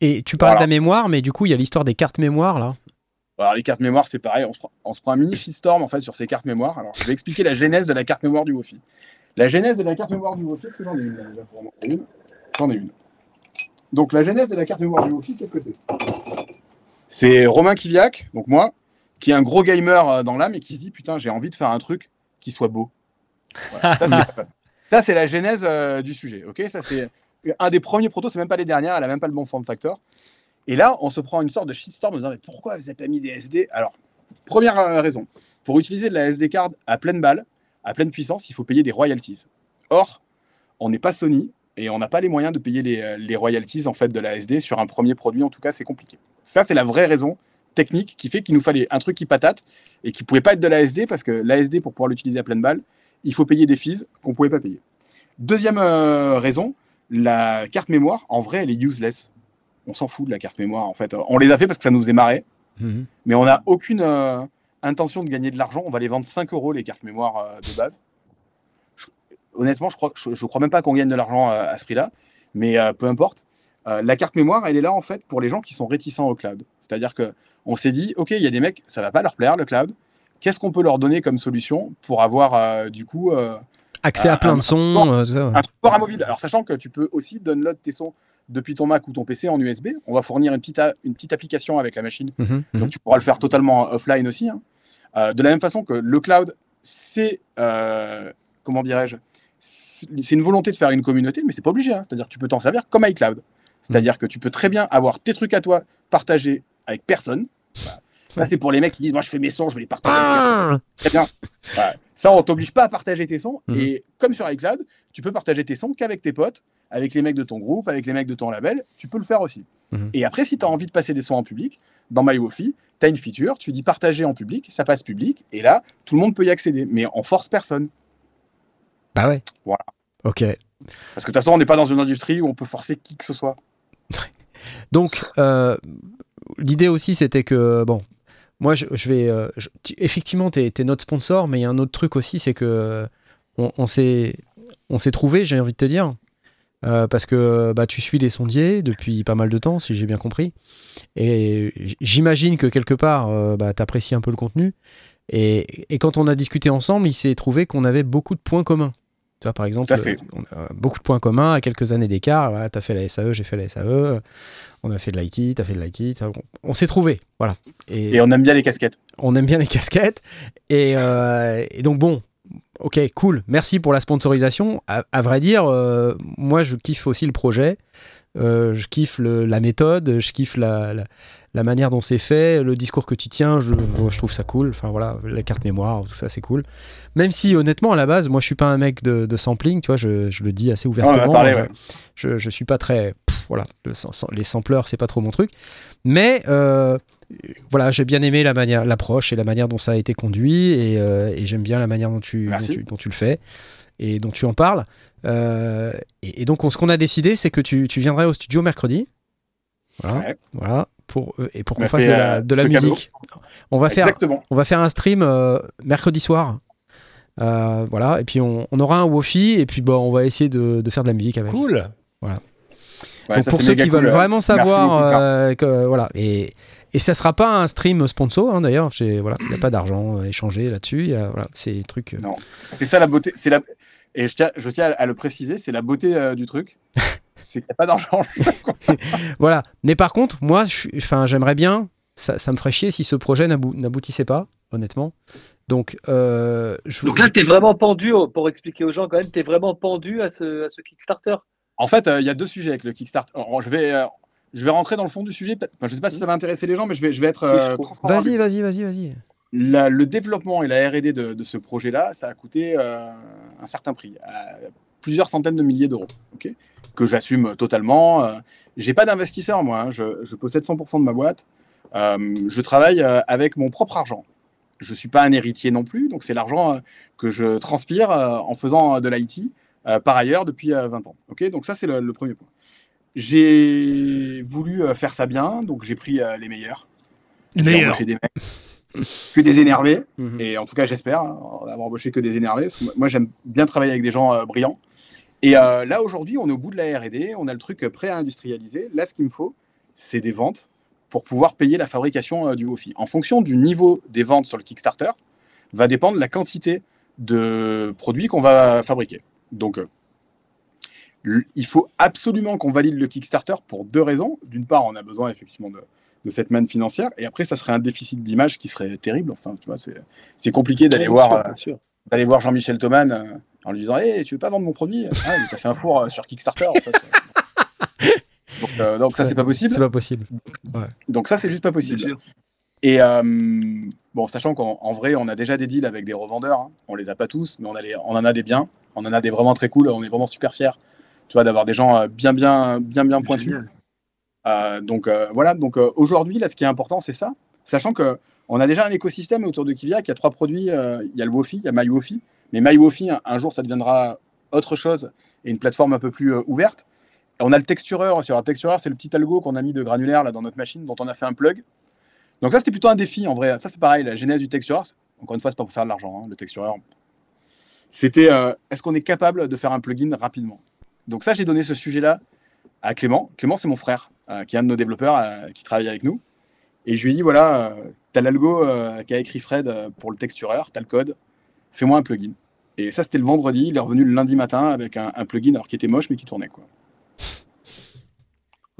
Et tu parles Voilà. de la mémoire, mais du coup, il y a l'histoire des cartes mémoire là. Alors les cartes mémoire c'est pareil, on se, prend, on se prend un mini shitstorm en fait sur ces cartes mémoire. Alors je vais expliquer la genèse de la carte mémoire du Wofi. La genèse de la carte mémoire du Wofi, est-ce que j'en ai une là, déjà pour en montrer une? J'en ai une. Donc la genèse de la carte mémoire du Wofi, qu'est-ce que c'est? C'est Romain Kiviak, donc moi, qui est un gros gamer euh, dans l'âme et qui se dit putain j'ai envie de faire un truc qui soit beau. Voilà. (laughs) Ça, c'est- Ça, c'est la genèse euh, du sujet. Ok, ça c'est un des premiers protos. C'est même pas les dernières. Elle a même pas le bon form factor. Et là, on se prend une sorte de shitstorm en disant mais pourquoi vous avez pas mis des SD Alors, première euh, raison, pour utiliser de la SD card à pleine balle, à pleine puissance, il faut payer des royalties. Or, on n'est pas Sony et on n'a pas les moyens de payer les, euh, les, royalties en fait de la SD sur un premier produit. En tout cas, c'est compliqué. Ça, c'est la vraie raison technique qui fait qu'il nous fallait un truc qui patate et qui pouvait pas être de la SD parce que la SD pour pouvoir l'utiliser à pleine balle, il faut payer des fees qu'on pouvait pas payer. Deuxième euh, raison, la carte mémoire, en vrai, elle est useless. On s'en fout de la carte mémoire, en fait. On les a fait parce que ça nous faisait marrer, Mhm. mais on n'a aucune euh, intention de gagner de l'argent. On va les vendre 5 euros, les cartes mémoire euh, de base. Je- honnêtement, je crois, je, je crois même pas qu'on gagne de l'argent à ce prix-là, mais peu importe. La carte mémoire, elle est là, en fait, pour les gens qui sont réticents au cloud. C'est-à-dire que on s'est dit, OK, il y a des mecs, ça va pas leur plaire, le cloud. Qu'est-ce qu'on peut leur donner comme solution pour avoir, euh, du coup, euh, Accès à plein de sons, un- euh, un support amovible. Alors, sachant que tu peux aussi download tes sons depuis ton Mac ou ton PC en USB, on va fournir une petite, a- une petite application avec la machine. Mhm, mhm. Donc, tu pourras le faire totalement offline aussi. hein. Euh, de la même façon que le cloud, c'est, euh, comment dirais-je, c'est une volonté de faire une communauté, mais c'est pas obligé. hein. C'est-à-dire que tu peux t'en servir comme iCloud. C'est-à-dire que tu peux très bien avoir tes trucs à toi partagés avec personne. Voilà. C'est pour les mecs qui disent Moi, je fais mes sons, je vais les partager personne. Très bien. Ça, on t'oblige pas à partager tes sons. Mhm. Et comme sur iCloud, tu peux partager tes sons qu'avec tes potes, avec les mecs de ton groupe, avec les mecs de ton label. Tu peux le faire aussi. Mhm. Et après, si tu as envie de passer des sons en public, dans MyWofi, tu as une feature, tu dis partager en public, ça passe public. Et là, tout le monde peut y accéder. Mais on force personne. Bah ouais. Voilà. Ok. Parce que de toute façon, on n'est pas dans une industrie où on peut forcer qui que ce soit. (laughs) Donc, euh, l'idée aussi, c'était que, bon, moi, je, je vais. euh, je- tu- effectivement, tu es, notre sponsor, mais il y a un autre truc aussi, c'est que euh, on, on s'est trouvé, j'ai envie de te dire. euh, parce que bah, tu suis les sondiers depuis pas mal de temps, si j'ai bien compris. Et j'imagine que quelque part, euh, bah, tu apprécies un peu le contenu. Et, et quand on a discuté ensemble, il s'est trouvé qu'on avait beaucoup de points communs. Tu vois, par exemple, on a beaucoup de points communs à quelques années d'écart. Voilà, tu as fait la SAE, j'ai fait la SAE. On a fait de l'IT, tu as fait de l'IT. On, on s'est trouvé. Voilà. Et, Et on aime bien les casquettes. on aime bien les casquettes. Et, euh, et donc, bon, ok, cool. Merci pour la sponsorisation. À, à vrai dire, euh, moi, je kiffe aussi le projet. Euh, je kiffe le- la méthode. Je kiffe la, la, la manière dont c'est fait. Le discours que tu tiens, je, je trouve ça cool. Enfin, voilà, la carte mémoire, tout ça, c'est cool. Même si, honnêtement, à la base, moi, je suis pas un mec de, de sampling. Tu vois, je, je le dis assez ouvertement. parlé, ouais. je, je suis pas très. Voilà, le les sampleurs, c'est pas trop mon truc. Mais euh, voilà, j'ai bien aimé la manière, l'approche et la manière dont ça a été conduit, et, euh, et j'aime bien la manière dont tu, dont tu, dont tu le fais et dont tu en parles. Euh, et, et donc, on- ce qu'on a décidé, c'est que tu, tu viendrais au studio mercredi. Voilà, Ouais. voilà pour, et pour On qu'on fasse de la, de la ce cadeau. musique. On va faire, on va faire un stream mercredi soir. Euh, voilà, et puis on, on aura un Wofi, et puis bon, on va essayer de, de faire de la musique avec. Cool. Ouais, Donc ça, pour ceux qui cool, veulent vraiment savoir, euh, que, voilà, et, et ça sera pas un stream sponsor hein, d'ailleurs. j'ai- Voilà, il n'y a pas d'argent euh, échangé là-dessus. Voilà, c'est des trucs. euh, Non. C'est ça la beauté. C'est la... Et je tiens, je tiens à le préciser, c'est la beauté euh, du truc. (laughs) c'est qu'il n'y a pas d'argent. (laughs) Voilà. Mais par contre, moi, j'aimerais bien. Ça, ça me ferait chier si ce projet n'abou- n'aboutissait pas, honnêtement. Donc, euh, je, Donc là, tu es vraiment pendu, au- pour expliquer aux gens quand même, tu es vraiment pendu à ce, à ce Kickstarter? En fait, euh, il y a deux sujets avec le Kickstarter. Alors, je, vais, euh, je vais rentrer dans le fond du sujet. enfin, je ne sais pas si ça va intéresser les gens, mais je vais, je vais être euh, vas-y, vas-y, vas-y, vas-y. La- le développement et la R&D de, de ce projet-là, ça a coûté euh, un certain prix, plusieurs centaines de milliers d'euros, ok? Que j'assume totalement. Euh, J'ai pas d'investisseur, moi. hein. Je, je possède 100% de ma boîte. Euh, je travaille euh, avec mon propre argent. Je suis pas un héritier non plus, donc c'est l'argent euh, que je transpire euh, en faisant euh, de l'IT euh, par ailleurs depuis euh, 20 ans. Ok, donc ça c'est le, le premier point. J'ai voulu euh, faire ça bien, donc j'ai pris euh, les meilleurs. J'ai embauché des mecs, que des énervés. Mhm. Et en tout cas, j'espère hein, avoir embauché que des énervés. Parce que moi, j'aime bien travailler avec des gens euh, brillants. Et euh, là, aujourd'hui, on est au bout de la R&D. On a le truc euh, prêt à industrialiser. Là, ce qu'il me faut, c'est des ventes pour pouvoir payer la fabrication euh, du Wofi. En fonction du niveau des ventes sur le Kickstarter, va dépendre la quantité de produits qu'on va fabriquer. Donc, euh, il faut absolument qu'on valide le Kickstarter pour deux raisons. D'une part, on a besoin effectivement de, de cette manne financière. Et après, ça serait un déficit d'image qui serait terrible. Enfin, tu vois, c'est compliqué d'aller voir... euh, d'aller voir Jean-Michel Thoman euh, en lui disant Hey, tu veux pas vendre mon produit? Ah, t'as fait un four euh, sur Kickstarter en fait. (laughs) donc, euh, donc ça, c'est pas possible. C'est pas possible. Donc ça, c'est juste pas possible. Et euh, bon, sachant qu'en en vrai, on a déjà des deals avec des revendeurs. hein. On les a pas tous, mais on, a les- on en a des biens. On en a des vraiment très cool. On est vraiment super fiers, tu vois, d'avoir des gens euh, bien, bien, bien, bien pointus. Euh, donc euh, voilà. Donc aujourd'hui, là, ce qui est important, c'est ça. Sachant que on a déjà un écosystème autour de Kiviak. Il y a trois produits. il y a le Wofi, il y a MyWofi. Mais MyWofi, un, un jour, ça deviendra autre chose et une plateforme un peu plus ouverte. Et on a le textureur aussi. Alors, le textureur, c'est le petit algo qu'on a mis de granulaire là dans notre machine, dont on a fait un plug. Donc ça, c'était plutôt un défi en vrai. Ça, c'est pareil, la genèse du textureur. Encore une fois, c'est pas pour faire de l'argent, hein, le textureur. C'était, euh, est-ce qu'on est capable de faire un plugin rapidement? Donc ça, j'ai donné ce sujet-là à Clément. Clément, c'est mon frère, euh, qui est un de nos développeurs, euh, qui travaille avec nous. Et je lui ai dit, voilà, euh, t'as l'algo qu'a écrit Fred pour le textureur, t'as le code, fais-moi un plugin. Et ça, c'était le vendredi. Il est revenu le lundi matin avec un, un plugin, alors qui était moche, mais qui tournait. Quoi.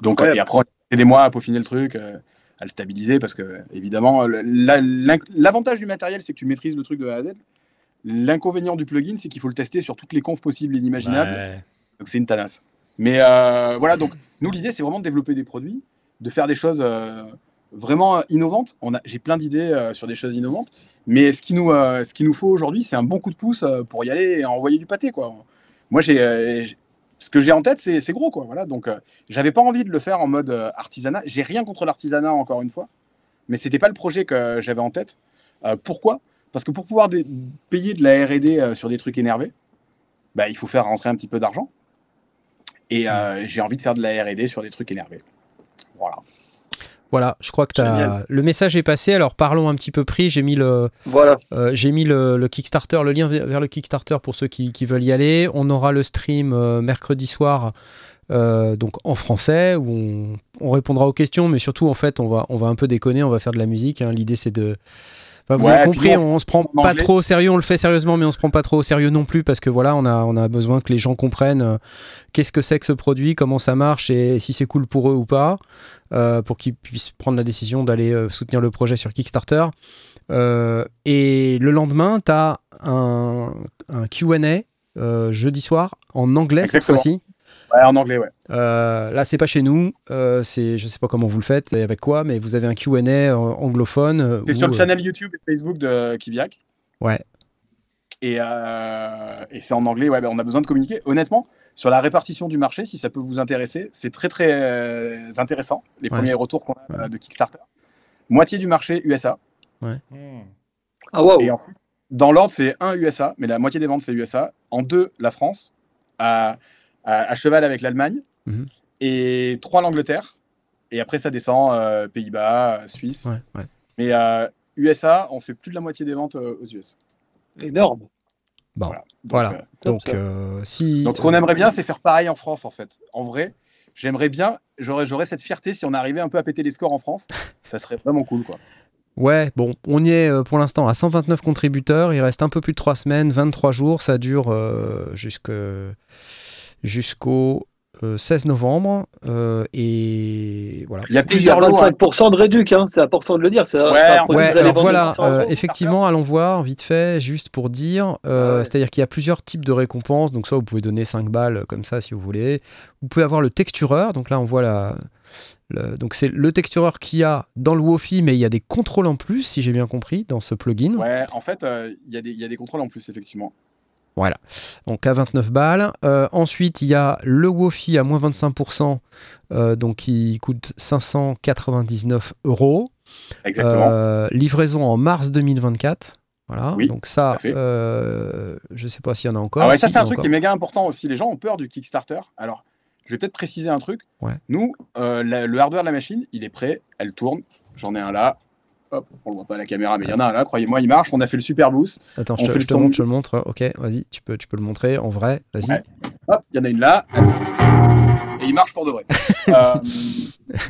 Donc, et après, on a des mois à peaufiner le truc, à le stabiliser, parce que, évidemment, la- l'avantage du matériel, c'est que tu maîtrises le truc de A à Z. L'inconvénient du plugin, c'est qu'il faut le tester sur toutes les confs possibles et inimaginables. Ouais. Donc c'est une tanasse. Mais euh, voilà, donc nous l'idée c'est vraiment de développer des produits, de faire des choses euh, vraiment innovantes. On a, j'ai plein d'idées euh, sur des choses innovantes, mais ce qui nous, ce qu'il nous faut aujourd'hui, c'est un bon coup de pouce pour y aller et envoyer du pâté quoi. Moi j'ai, ce que j'ai en tête c'est, c'est gros quoi. Voilà, donc j'avais pas envie de le faire en mode artisanat. J'ai rien contre l'artisanat encore une fois, mais c'était pas le projet que j'avais en tête. Pourquoi? Parce que pour pouvoir payer de la R&D euh, sur des trucs énervés, bah, il faut faire rentrer un petit peu d'argent. Et euh, j'ai envie de faire de la R&D sur des trucs énervés. Voilà. Voilà, je crois que le message est passé. Alors parlons un petit peu prix. J'ai mis le, Voilà. euh, j'ai mis le, le Kickstarter, le lien vers vers le Kickstarter pour ceux qui, qui veulent y aller. On aura le stream euh, mercredi soir, euh, donc en français, où on, on répondra aux questions, mais surtout en fait, on va, on va un peu déconner, on va faire de la musique. hein. L'idée c'est de Enfin, vous Ouais, avez compris, on, se prend en pas anglais. trop au sérieux, on le fait sérieusement, mais on se prend pas trop au sérieux non plus parce que voilà, on a, on a besoin que les gens comprennent euh, qu'est-ce que c'est que ce produit, comment ça marche et si c'est cool pour eux ou pas, euh, pour qu'ils puissent prendre la décision d'aller euh, soutenir le projet sur Kickstarter. Et le lendemain, tu as un, un QA jeudi soir en anglais Exactement. cette fois-ci. Ouais, en anglais, ouais. Euh, là, c'est pas chez nous. Euh, c'est, je sais pas comment vous le faites et avec quoi, mais vous avez un Q&A euh, anglophone. euh, C'est sur le euh, channel YouTube et Facebook de Kiviak. Ouais. Et, euh, et c'est en anglais, ouais, bah, on a besoin de communiquer. Honnêtement, sur la répartition du marché, si ça peut vous intéresser, c'est très très euh, intéressant, les Ouais. premiers retours qu'on a euh, de Kickstarter. Moitié du marché USA. Hmm. Ah waouh. Et ensuite, dans l'ordre, c'est un USA, mais la moitié des ventes, c'est USA. En deux, la France, à, à- à cheval avec l'Allemagne. Mhm. Et trois, l'Angleterre. Et après, ça descend euh, Pays-Bas, Suisse. Ouais, ouais. Mais euh, USA, on fait plus de la moitié des ventes euh, aux US. Énorme. Bon, Voilà. Donc, voilà. euh, euh, si. donc, ce qu'on aimerait bien, c'est faire pareil en France, en fait. En vrai, j'aimerais bien, j'aurais, j'aurais cette fierté si on arrivait un peu à péter les scores en France. (laughs) Ça serait vraiment cool, quoi. Ouais, bon, on y est euh, pour l'instant à 129 contributeurs. Il reste un peu plus de 3 semaines, 23 jours. Ça dure euh, jusque- jusqu'au euh, 16 novembre. euh, et voilà. Il y a plusieurs lots. hein. 25% de réduc, hein. c'est important de le dire. Ça, Ouais, ça en vous Ouais, allez alors vendre voilà, 800 euh, effectivement, allons voir vite fait, juste pour dire, euh, Ah ouais. c'est-à-dire qu'il y a plusieurs types de récompenses, donc soit vous pouvez donner 5 balles euh, comme ça si vous voulez, vous pouvez avoir le textureur, donc là on voit la... le- donc c'est le textureur qu'il y a dans le Wofi, mais il y a des contrôles en plus, si j'ai bien compris, dans ce plugin. Ouais, en fait, euh, il y, a des- il y a des contrôles en plus, effectivement. Voilà. Donc à 29 balles. Euh, ensuite, il y a le Wofi à moins 25%, euh, donc qui coûte 599 euros. Exactement. Euh, livraison en mars 2024. Voilà. Oui, donc ça, je sais pas s'il y en a encore. Ah ouais, ça, c'est un truc encore. qui est méga important aussi. Les gens ont peur du Kickstarter. Alors, je vais peut-être préciser un truc. Ouais. Nous, la- le hardware de la machine, il est prêt, elle tourne. J'en ai un là. Hop, on le voit pas à la caméra, mais il y en a un là. Croyez-moi, il marche. On a fait le super boost. Attends, on je te, fait le je te montre, je le montre. Ok, vas-y, tu peux, tu peux le montrer en vrai. Vas-y. Ouais. Hop, il y en a une là. Et il marche pour de vrai. (laughs) Euh,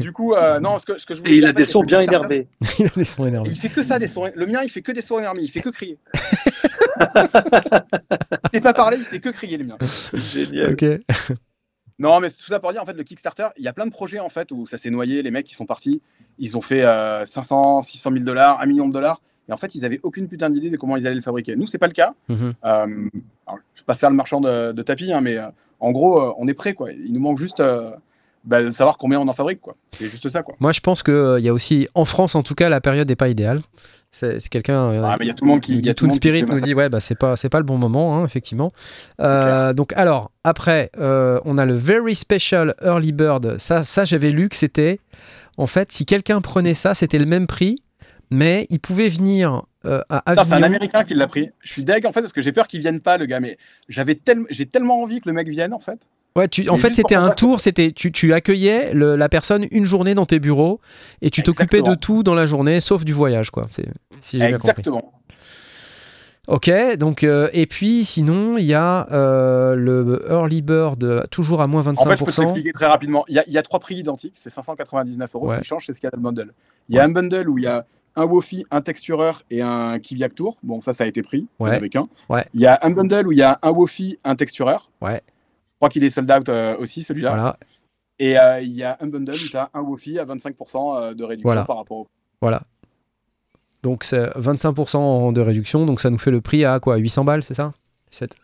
du coup, euh, non, ce que, ce que je voulais Et il dire, a des sons bien énervés. (laughs) il a des sons énervés. Il fait que ça, des sons. Le mien, il fait que des sons énervés. Il fait que crier. (laughs) il sait pas parler, il sait que crier, le mien. Génial. Ok. Non, mais tout ça pour dire, en fait, le Kickstarter, il y a plein de projets, en fait, où ça s'est noyé. Les mecs, qui sont partis. Ils ont fait euh, 500, 600 000 dollars, 1 million de dollars. Et en fait, ils avaient aucune putain d'idée de comment ils allaient le fabriquer. Nous, c'est pas le cas. Mhm. Euh, alors, je vais pas faire le marchand de, de tapis, hein, mais euh, en gros, euh, on est prêt. Quoi. Il nous manque juste bah, de savoir combien on en fabrique. quoi. C'est juste ça. Quoi. Moi, je pense qu'il y a aussi, en France en tout cas, la période n'est pas idéale. C'est quelqu'un. euh, Ah, mais il y a tout le monde qui. il y a tout le Spirit nous dit ouais bah c'est pas pas le bon moment hein, effectivement. Euh, donc alors après euh, on a le very special early bird. Ça ça j'avais lu que c'était en fait si quelqu'un prenait ça c'était le même prix mais il pouvait venir euh, C'est un. Américain qui l'a pris. Je suis deg en fait parce que j'ai peur qu'il vienne pas, le gars. Mais j'avais tellement, j'ai tellement envie que le mec vienne en fait. Ouais, tu, en fait c'était un tour, c'était tu, tu accueillais le- la personne une journée dans tes bureaux et tu t'occupais de tout dans la journée sauf du voyage quoi. C'est si j'ai bien compris. Exactement. Ok, donc euh, et puis sinon il y a euh, le early bird toujours à moins 25%. En fait, je peux te l'expliquer très rapidement. Il y, a, il y a trois prix identiques, c'est 599 euros. Ouais. Ce qui change, c'est ce qu'il y a dans le bundle. Il y a un bundle où il y a un Wofi, un textureur et un Kiviak Tour. Bon, ça, ça a été pris. Ouais. qu'un. Ouais. Il y a un bundle où il y a un Wofi, un textureur. Ouais. Crois qu'il est sold out euh, aussi, celui-là. Voilà, Et euh, il y a un bundle où tu as un Wofi à 25% euh, de réduction Voilà. par rapport au. voilà. Donc c'est 25% de réduction, donc ça nous fait le prix à quoi 800 balles, c'est ça?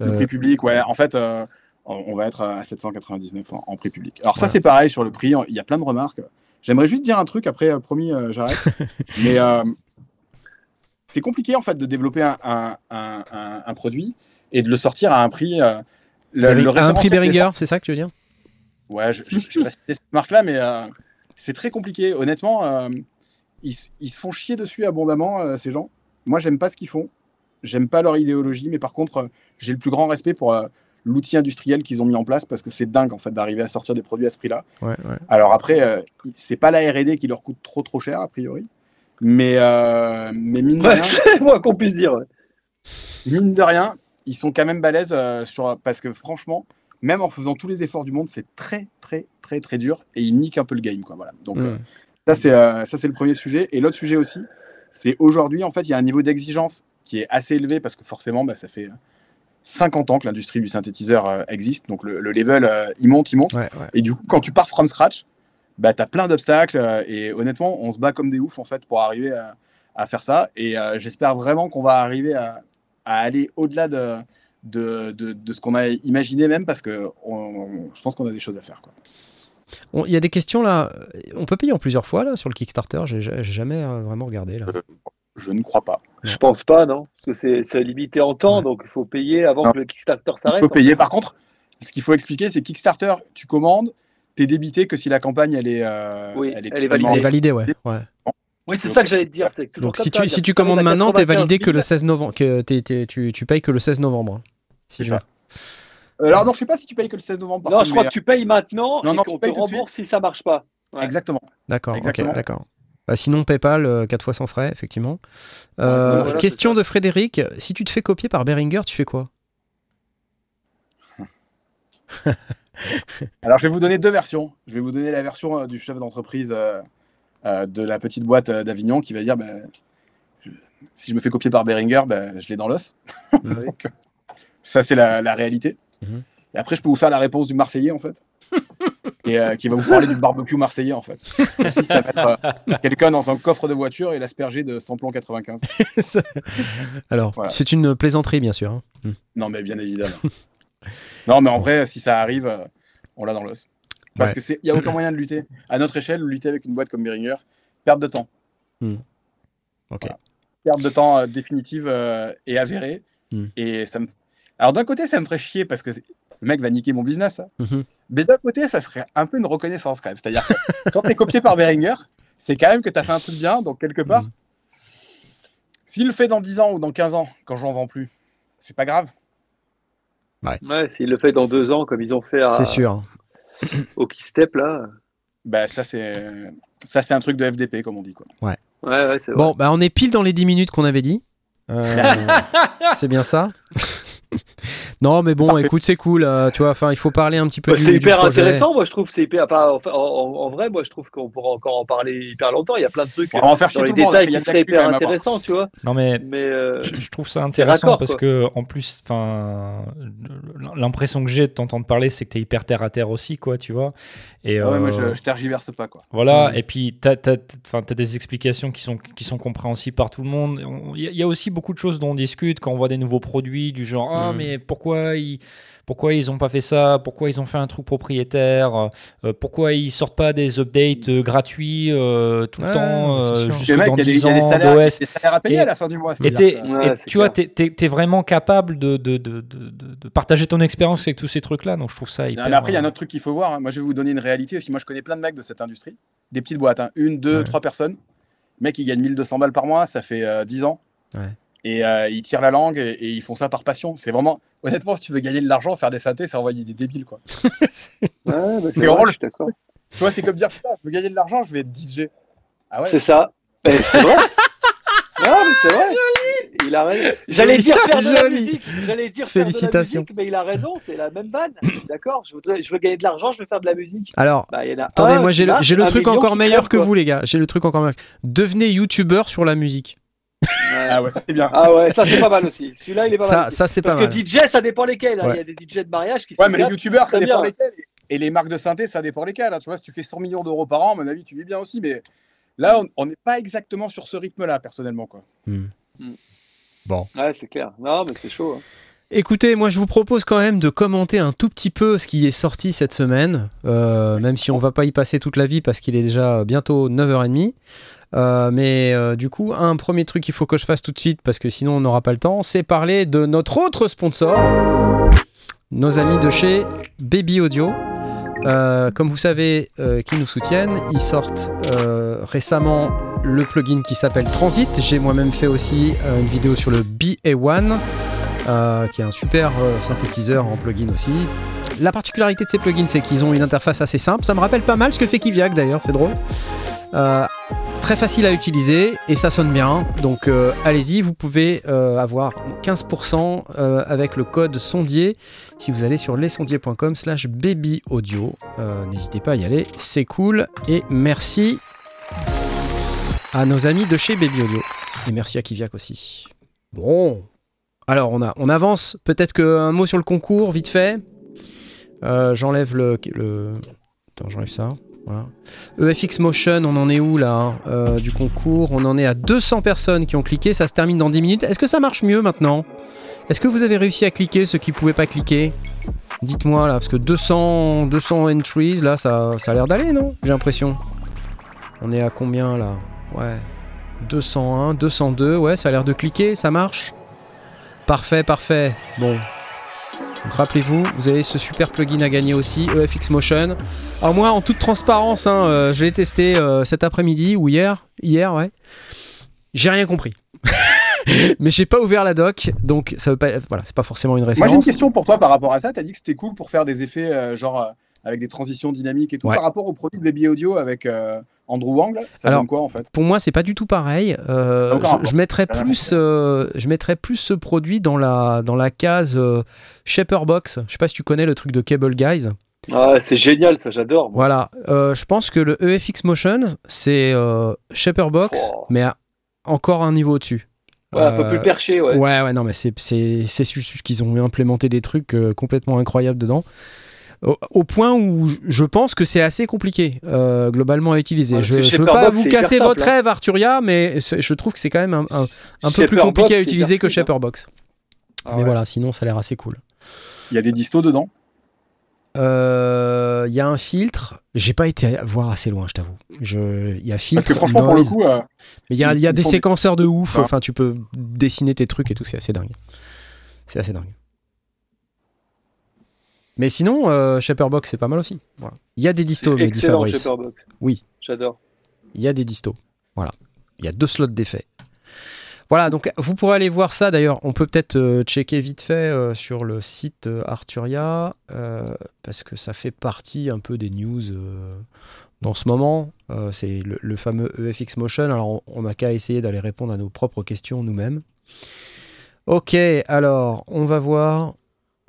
Le prix public, ouais. En fait, on va être à 799 en, en prix public. Alors, ça, c'est pareil sur le prix. Il y a plein de remarques. J'aimerais juste dire un truc, après, promis, j'arrête. (laughs) Mais euh, c'est compliqué, en fait, de développer un, un- un- un- un produit et de le sortir à un prix. euh, le- Bering- le à un prix Behringer, c'est ça que tu veux dire? Ouais, je ne sais pas si c'est cette marque-là, mais euh, c'est très compliqué. Honnêtement, euh, ils, se font chier dessus abondamment, euh, ces gens. Moi, j'aime pas ce qu'ils font. J'aime pas leur idéologie, mais par contre, euh, j'ai le plus grand respect pour euh, l'outil industriel qu'ils ont mis en place parce que c'est dingue en fait d'arriver à sortir des produits à ce prix-là. Ouais, ouais. Alors après, euh, c'est pas la R&D qui leur coûte trop trop cher a priori, mais euh, mais mine de Ouais, rien, (laughs) c'est moi qu'on puisse dire. ouais. mine de rien, ils sont quand même balèzes euh, sur parce que franchement, même en faisant tous les efforts du monde, c'est très très très très dur et ils niquent un peu le game quoi. Voilà. Donc euh, ça c'est euh, ça c'est le premier sujet et l'autre sujet aussi, c'est aujourd'hui en fait il y a un niveau d'exigence qui est assez élevé parce que forcément bah, ça fait euh, 50 ans que l'industrie du synthétiseur existe donc le, le level il monte il monte Ouais, ouais. et du coup quand tu pars from scratch bah tu as plein d'obstacles et honnêtement on se bat comme des oufs en fait pour arriver à, à faire ça et euh, j'espère vraiment qu'on va arriver à, à aller au-delà de de, de, de ce qu'on a imaginé même parce que on- je pense qu'on a des choses à faire quoi. Il y a des questions là. On peut payer en plusieurs fois là sur le Kickstarter. J'ai j'ai jamais euh, vraiment regardé là. Je ne crois pas. Ouais. Je pense pas, non. Parce que c'est- c'est limité en temps, Ouais. donc il faut payer avant Non. que le Kickstarter On s'arrête. peut payer. Par contre, ce qu'il faut expliquer, c'est Kickstarter, tu commandes, tu es débité que si la campagne elle est, euh, Oui, elle est totalement- Elle est validée, ouais. ouais. Oui, c'est ça que j'allais te dire. c'est toujours Donc comme si ça, tu, si tu commandes maintenant, t'es 95 validé que 000, le 16 novembre. Que t'es- t'es- tu, tu payes que le 16 novembre. hein, si je- ça. Euh, Alors non, je sais pas si tu payes que le 16 novembre. par Non, contre, je crois mais, que tu payes maintenant Non, et non, qu'on tu te payes tout de rembourse si ça marche pas. euh, Ouais. Exactement. D'accord, d'accord. Bah, sinon, PayPal, 4 fois sans frais, effectivement. Euh, question de Frédéric si tu te fais copier par Behringer, tu fais quoi? (laughs) Alors je vais vous donner deux versions. Je vais vous donner la version euh, du chef d'entreprise euh, de la petite boîte euh, d'Avignon qui va dire bah, je- si je me fais copier par Behringer, bah, je l'ai dans l'os. (laughs) Donc, euh, ça c'est la, la réalité. Mhm. Et après je peux vous faire la réponse du Marseillais en fait. Et euh, qui va vous parler du barbecue marseillais en fait. Consiste à mettre euh, quelqu'un dans un coffre de voiture et l'asperger de samplon 95. (laughs) Alors, Voilà. c'est une plaisanterie, bien sûr. hein. Non, mais bien évidemment. (laughs) non, mais en vrai, si ça arrive, on l'a dans l'os. Parce Ouais. que c'est, il y a aucun moyen de lutter. À notre échelle, lutter avec une boîte comme Behringer, perte de temps. Ok. Voilà. Perte de temps euh, définitive euh, et avérée. Hmm. Et ça me. Alors d'un côté, ça me ferait chier parce que c'est- le mec va niquer mon business. hein. Mhm. Mais d'un côté, ça serait un peu une reconnaissance quand même. C'est-à-dire que (laughs) quand tu es copié par Behringer, c'est quand même que tu as fait un truc bien. Donc quelque part, Mhm. s'il le fait dans 10 ans ou dans 15 ans, quand j'en vends plus, c'est pas grave. Ouais, s'il le fait dans deux ans, comme ils ont fait à, C'est sûr. Au Keystep, là. Bah, ça, c'est ça c'est un truc de FDP, comme on dit. Quoi. Ouais, ouais, c'est vrai. Bon, bah, on est pile dans les 10 minutes qu'on avait dit. Euh, (laughs) c'est bien ça. Non, mais bon, Parfait. écoute, c'est cool. euh, tu vois, enfin, il faut parler un petit peu Bah, du, c'est du hyper projet. intéressant, moi je trouve. C'est hyper. Enfin, en, en- en vrai, moi je trouve qu'on pourra encore en parler hyper longtemps. Il y a plein de trucs On va en faire chier dans les monde, détails a qui seraient hyper intéressants, tu vois. Non mais Mais euh, je, je trouve ça intéressant raccord, parce quoi. que en plus, enfin, l'impression que j'ai de t'entendre parler, c'est que t'es hyper terre à terre aussi, quoi, tu vois. Et Ah ouais, moi, euh, je, je tergiverse pas, quoi. Voilà, Mm. et puis tu as, des explications qui sont, qui sont compréhensibles par tout le monde. On- Il y, a- il y a aussi beaucoup de choses dont on discute quand on voit des nouveaux produits, du genre Ah, Mm. mais pourquoi ils. Pourquoi ils ont pas fait ça Pourquoi ils ont fait un truc propriétaire Euh, Pourquoi ils sortent pas des updates euh, gratuits euh, tout le temps euh, jusque dans il y a des- 10 il y a des ans salaires, d'OS des salaires à payer Et- à la fin du mois. et, Ouais, tu vois, t'es es, vraiment capable de, de, de, de, de- de partager ton expérience avec tous ces trucs-là. Donc je trouve ça hyper. Non, mais après, il y a un autre truc qu'il faut voir. hein. Moi, je vais vous donner une réalité aussi. Moi, je connais plein de mecs de cette industrie. Des petites boîtes, hein. une, deux, Ouais. trois personnes. Le mec, il gagne 1200 balles par mois, ça fait euh, 10 ans. Et euh, ils tirent la langue et, et ils font ça par passion. C'est vraiment, honnêtement, si tu veux gagner de l'argent, faire des synthés, c'est envoyer des débiles, quoi. (laughs) ouais, bah, c'est vrai, drôle. je suis d'accord. Tu vois, c'est comme dire, putain, je veux gagner de l'argent, je vais être DJ. Ah ouais C'est ça. Eh, c'est vrai. (laughs) non, mais c'est vrai. Il a raison. J'allais dire faire de la Joli. musique. J'allais dire faire de la Félicitations. musique, mais il a raison. C'est la même vanne. (coughs) D'accord. Je voudrais, je veux gagner de l'argent. Je veux faire de la musique. Alors, Bah, il y en a attendez, un moi j'ai le, le truc encore meilleur crève, que vous, les gars. J'ai le truc encore meilleur. Devenez youtubeur sur la musique. Ouais. Ah ouais, ça c'est bien. Ah ouais, ça c'est pas mal aussi. Celui-là, il est pas Ça, mal. ça c'est pas Parce mal. que DJ, ça dépend lesquels. hein. Ouais. Il y a des DJ de mariage qui Ouais, sont mais les youtubeurs, ça dépend bien. lesquels. Et les marques de synthé, ça dépend lesquels. hein. Tu vois, si tu fais 100 millions d'euros par an, à mon avis, tu vis bien aussi. Mais là, on- n'est pas exactement sur ce rythme-là, personnellement. Quoi. Ouais, c'est clair. Non, mais c'est chaud. hein. Écoutez, moi je vous propose quand même de commenter un tout petit peu ce qui est sorti cette semaine, euh, même si on va pas y passer toute la vie parce qu'il est déjà bientôt 9h30. Euh, mais euh, du coup, un premier truc qu'il faut que je fasse tout de suite parce que sinon on n'aura pas le temps, c'est parler de notre autre sponsor, nos amis de chez Baby Audio. Euh, comme vous savez, qui nous soutiennent, ils sortent récemment le plugin qui s'appelle Transit. J'ai moi-même fait aussi une vidéo sur le BA1 euh, qui est un super synthétiseur en plugin aussi. La particularité de ces plugins, c'est qu'ils ont une interface assez simple. Ça me rappelle pas mal ce que fait Kiviak d'ailleurs, c'est drôle. Très facile à utiliser et ça sonne bien. Donc euh, allez-y, vous pouvez euh, avoir 15% euh, avec le code sondier si vous allez sur lesondiers.com slash babyaudio. Euh, N'hésitez pas à y aller, c'est cool. Et merci à nos amis de chez Baby Audio. Et merci à Kiviak aussi. Bon, alors, on, a, on avance. Peut-être qu'un mot sur le concours, vite fait. J'enlève le. Attends, j'enlève ça. EFX Motion, on en est où là hein, euh, Du concours, on en est à 200 personnes qui ont cliqué. Ça se termine dans 10 minutes. Est-ce que ça marche mieux maintenant? Est-ce que vous avez réussi à cliquer ceux qui ne pouvaient pas cliquer? Dites-moi là, parce que 200, 200 entries, là, ça, ça a l'air d'aller, non? J'ai l'impression. On est à combien là? Ouais. 201, 202, ouais, ça a l'air de cliquer, ça marche? Parfait, parfait. Bon. Donc rappelez-vous, vous avez ce super plugin à gagner aussi, EFX Motion. Alors moi, en toute transparence, hein, euh, je l'ai testé euh, cet après-midi ou hier. Hier, ouais. J'ai rien compris. (laughs) Mais j'ai pas ouvert la doc, donc ça veut pas. Voilà, c'est pas forcément une Moi, j'ai une référence. question pour toi par rapport à ça. Tu as dit que c'était cool pour faire des effets euh, genre avec des transitions dynamiques et tout. Ouais. Par rapport au produit de Baby Audio avec euh, Andrew Wang, là, ça Alors, donne quoi en fait? Pour moi, c'est pas du tout pareil. Euh, je, mettrais plus, euh, je mettrais plus ce produit dans la dans la case euh, Shaper Box. Je sais pas si tu connais le truc de Cable Guys. Ah, c'est génial, ça, j'adore. Voilà, Euh, je pense que le EFX Motion, c'est euh, Shaperbox, Oh. mais à- encore un niveau au-dessus. Ouais, un peu plus perché, ouais. ouais, ouais, non, mais c'est c'est c'est juste qu'ils ont implémenté des trucs euh, complètement incroyables dedans. Au, au point où je- pense que c'est assez compliqué euh, globalement à utiliser. Ouais, je je veux pas Shaperbox, vous casser simple, votre hein. rêve, Arturia, mais je trouve que c'est quand même un, un- un peu plus Shaperbox, compliqué à utiliser que fluide, hein. Shaperbox. Ah mais ouais. voilà, sinon ça a l'air assez cool. Il y a des distos dedans? Euh, Il y a un filtre. J'ai pas été voir assez loin, je t'avoue. Je- Il y a filtre. Parce que franchement, pour le coup, euh, Mais il y a, il y a des séquenceurs de ouf, enfin tu peux dessiner tes trucs et tout, c'est assez dingue. C'est assez dingue. Mais sinon, euh, Shaperbox c'est pas mal aussi. Voilà. Il y a des distos, mais dit Fabrice. Shaperbox. Oui. J'adore. Il y a des distos. Voilà. Il y a deux slots d'effets. Voilà, donc vous pourrez aller voir ça. D'ailleurs, on peut peut-être euh, checker vite fait euh, sur le site euh, Arturia, parce que ça fait partie un peu des news dans ce moment. C'est le, le fameux EFX Motion. Alors, on n'a qu'à essayer d'aller répondre à nos propres questions nous-mêmes. Ok, alors, on va voir.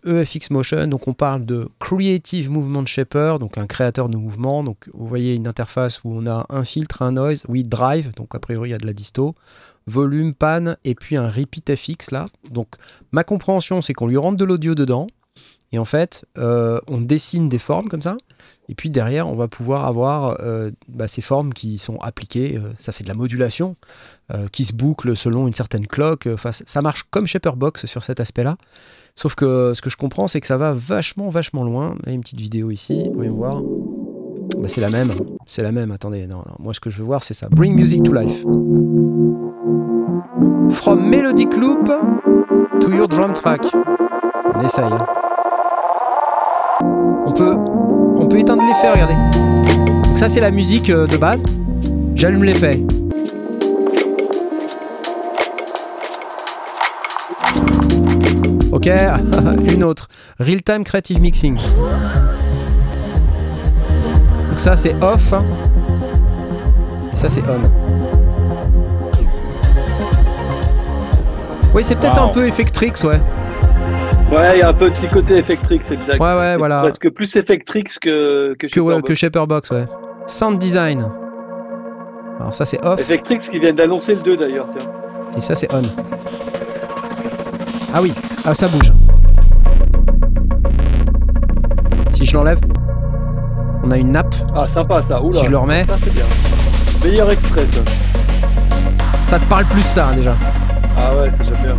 EFX Motion, donc on parle de Creative Movement Shaper, donc un créateur de mouvement. Donc vous voyez une interface où on a un filtre, un noise, oui, drive, donc a priori il y a de la disto, volume, pan, et puis un repeat FX là. Donc ma compréhension, c'est qu'on lui rentre de l'audio dedans, et en fait, euh, on dessine des formes comme ça. Et puis derrière, on va pouvoir avoir euh, bah, ces formes qui sont appliquées. euh, ça fait de la modulation qui se boucle selon une certaine cloque. Enfin, ça marche comme Shaperbox sur cet aspect-là. Sauf que ce que je comprends, c'est que ça va vachement, vachement loin. Il y a une petite vidéo ici. Vous pouvez voir. Bah, c'est la même. C'est la même. Attendez, non. Moi, ce que je veux voir, c'est ça. Bring music to life. From melodic loop to your drum track. On essaye. hein. On peut, on peut éteindre l'effet, regardez. Donc ça, c'est la musique euh, de base. J'allume l'effet. Ok, (laughs) une autre. Real Time Creative Mixing. Donc ça, c'est off. Et ça, c'est on. Oui, c'est peut-être Wow. un peu Effectrix, ouais. Ouais, il y a un petit côté Effectrix, exact. Ouais, ouais, voilà. Presque plus Effectrix que, que, Que, Shaperbox. que Shaperbox, ouais. Sound design. Alors ça c'est off Effectrix qui vient d'annoncer le 2 d'ailleurs. et ça c'est on. Ah oui, ah ça bouge. Si je l'enlève, on a une nappe. Ah, sympa ça. Oula. Si je le remets. Ça, c'est bien. Meilleur extrait, ça. Ça te parle plus ça hein, déjà. Ah ouais, c'est déjà bien.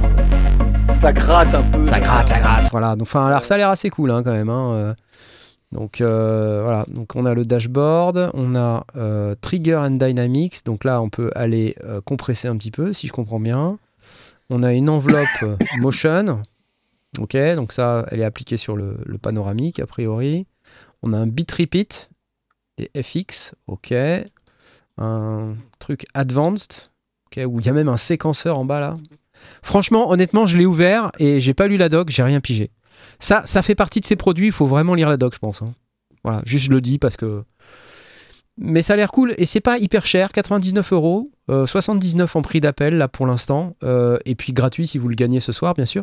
Ça gratte un peu. Ça gratte, ça gratte. Voilà. Donc enfin, alors ça a l'air assez cool hein, quand même. hein, euh. Donc euh, voilà. Donc on a le dashboard, on a euh, trigger and dynamics. Donc là on peut aller euh, compresser un petit peu si je comprends bien. On a une enveloppe (coughs) motion. Ok, donc ça, elle est appliquée sur le, le panoramique a priori. On a un bit repeat et FX. Ok. Un truc advanced. Ok, où il y a même un séquenceur en bas là. Franchement, honnêtement, je l'ai ouvert et j'ai pas lu la doc, j'ai rien pigé. Ça, ça fait partie de ces produits, il faut vraiment lire la doc, je pense. hein. Voilà, juste je le dis parce que. Mais ça a l'air cool et c'est pas hyper cher, 99 euros, euh, 79 en prix d'appel là pour l'instant, euh, et puis gratuit si vous le gagnez ce soir, bien sûr.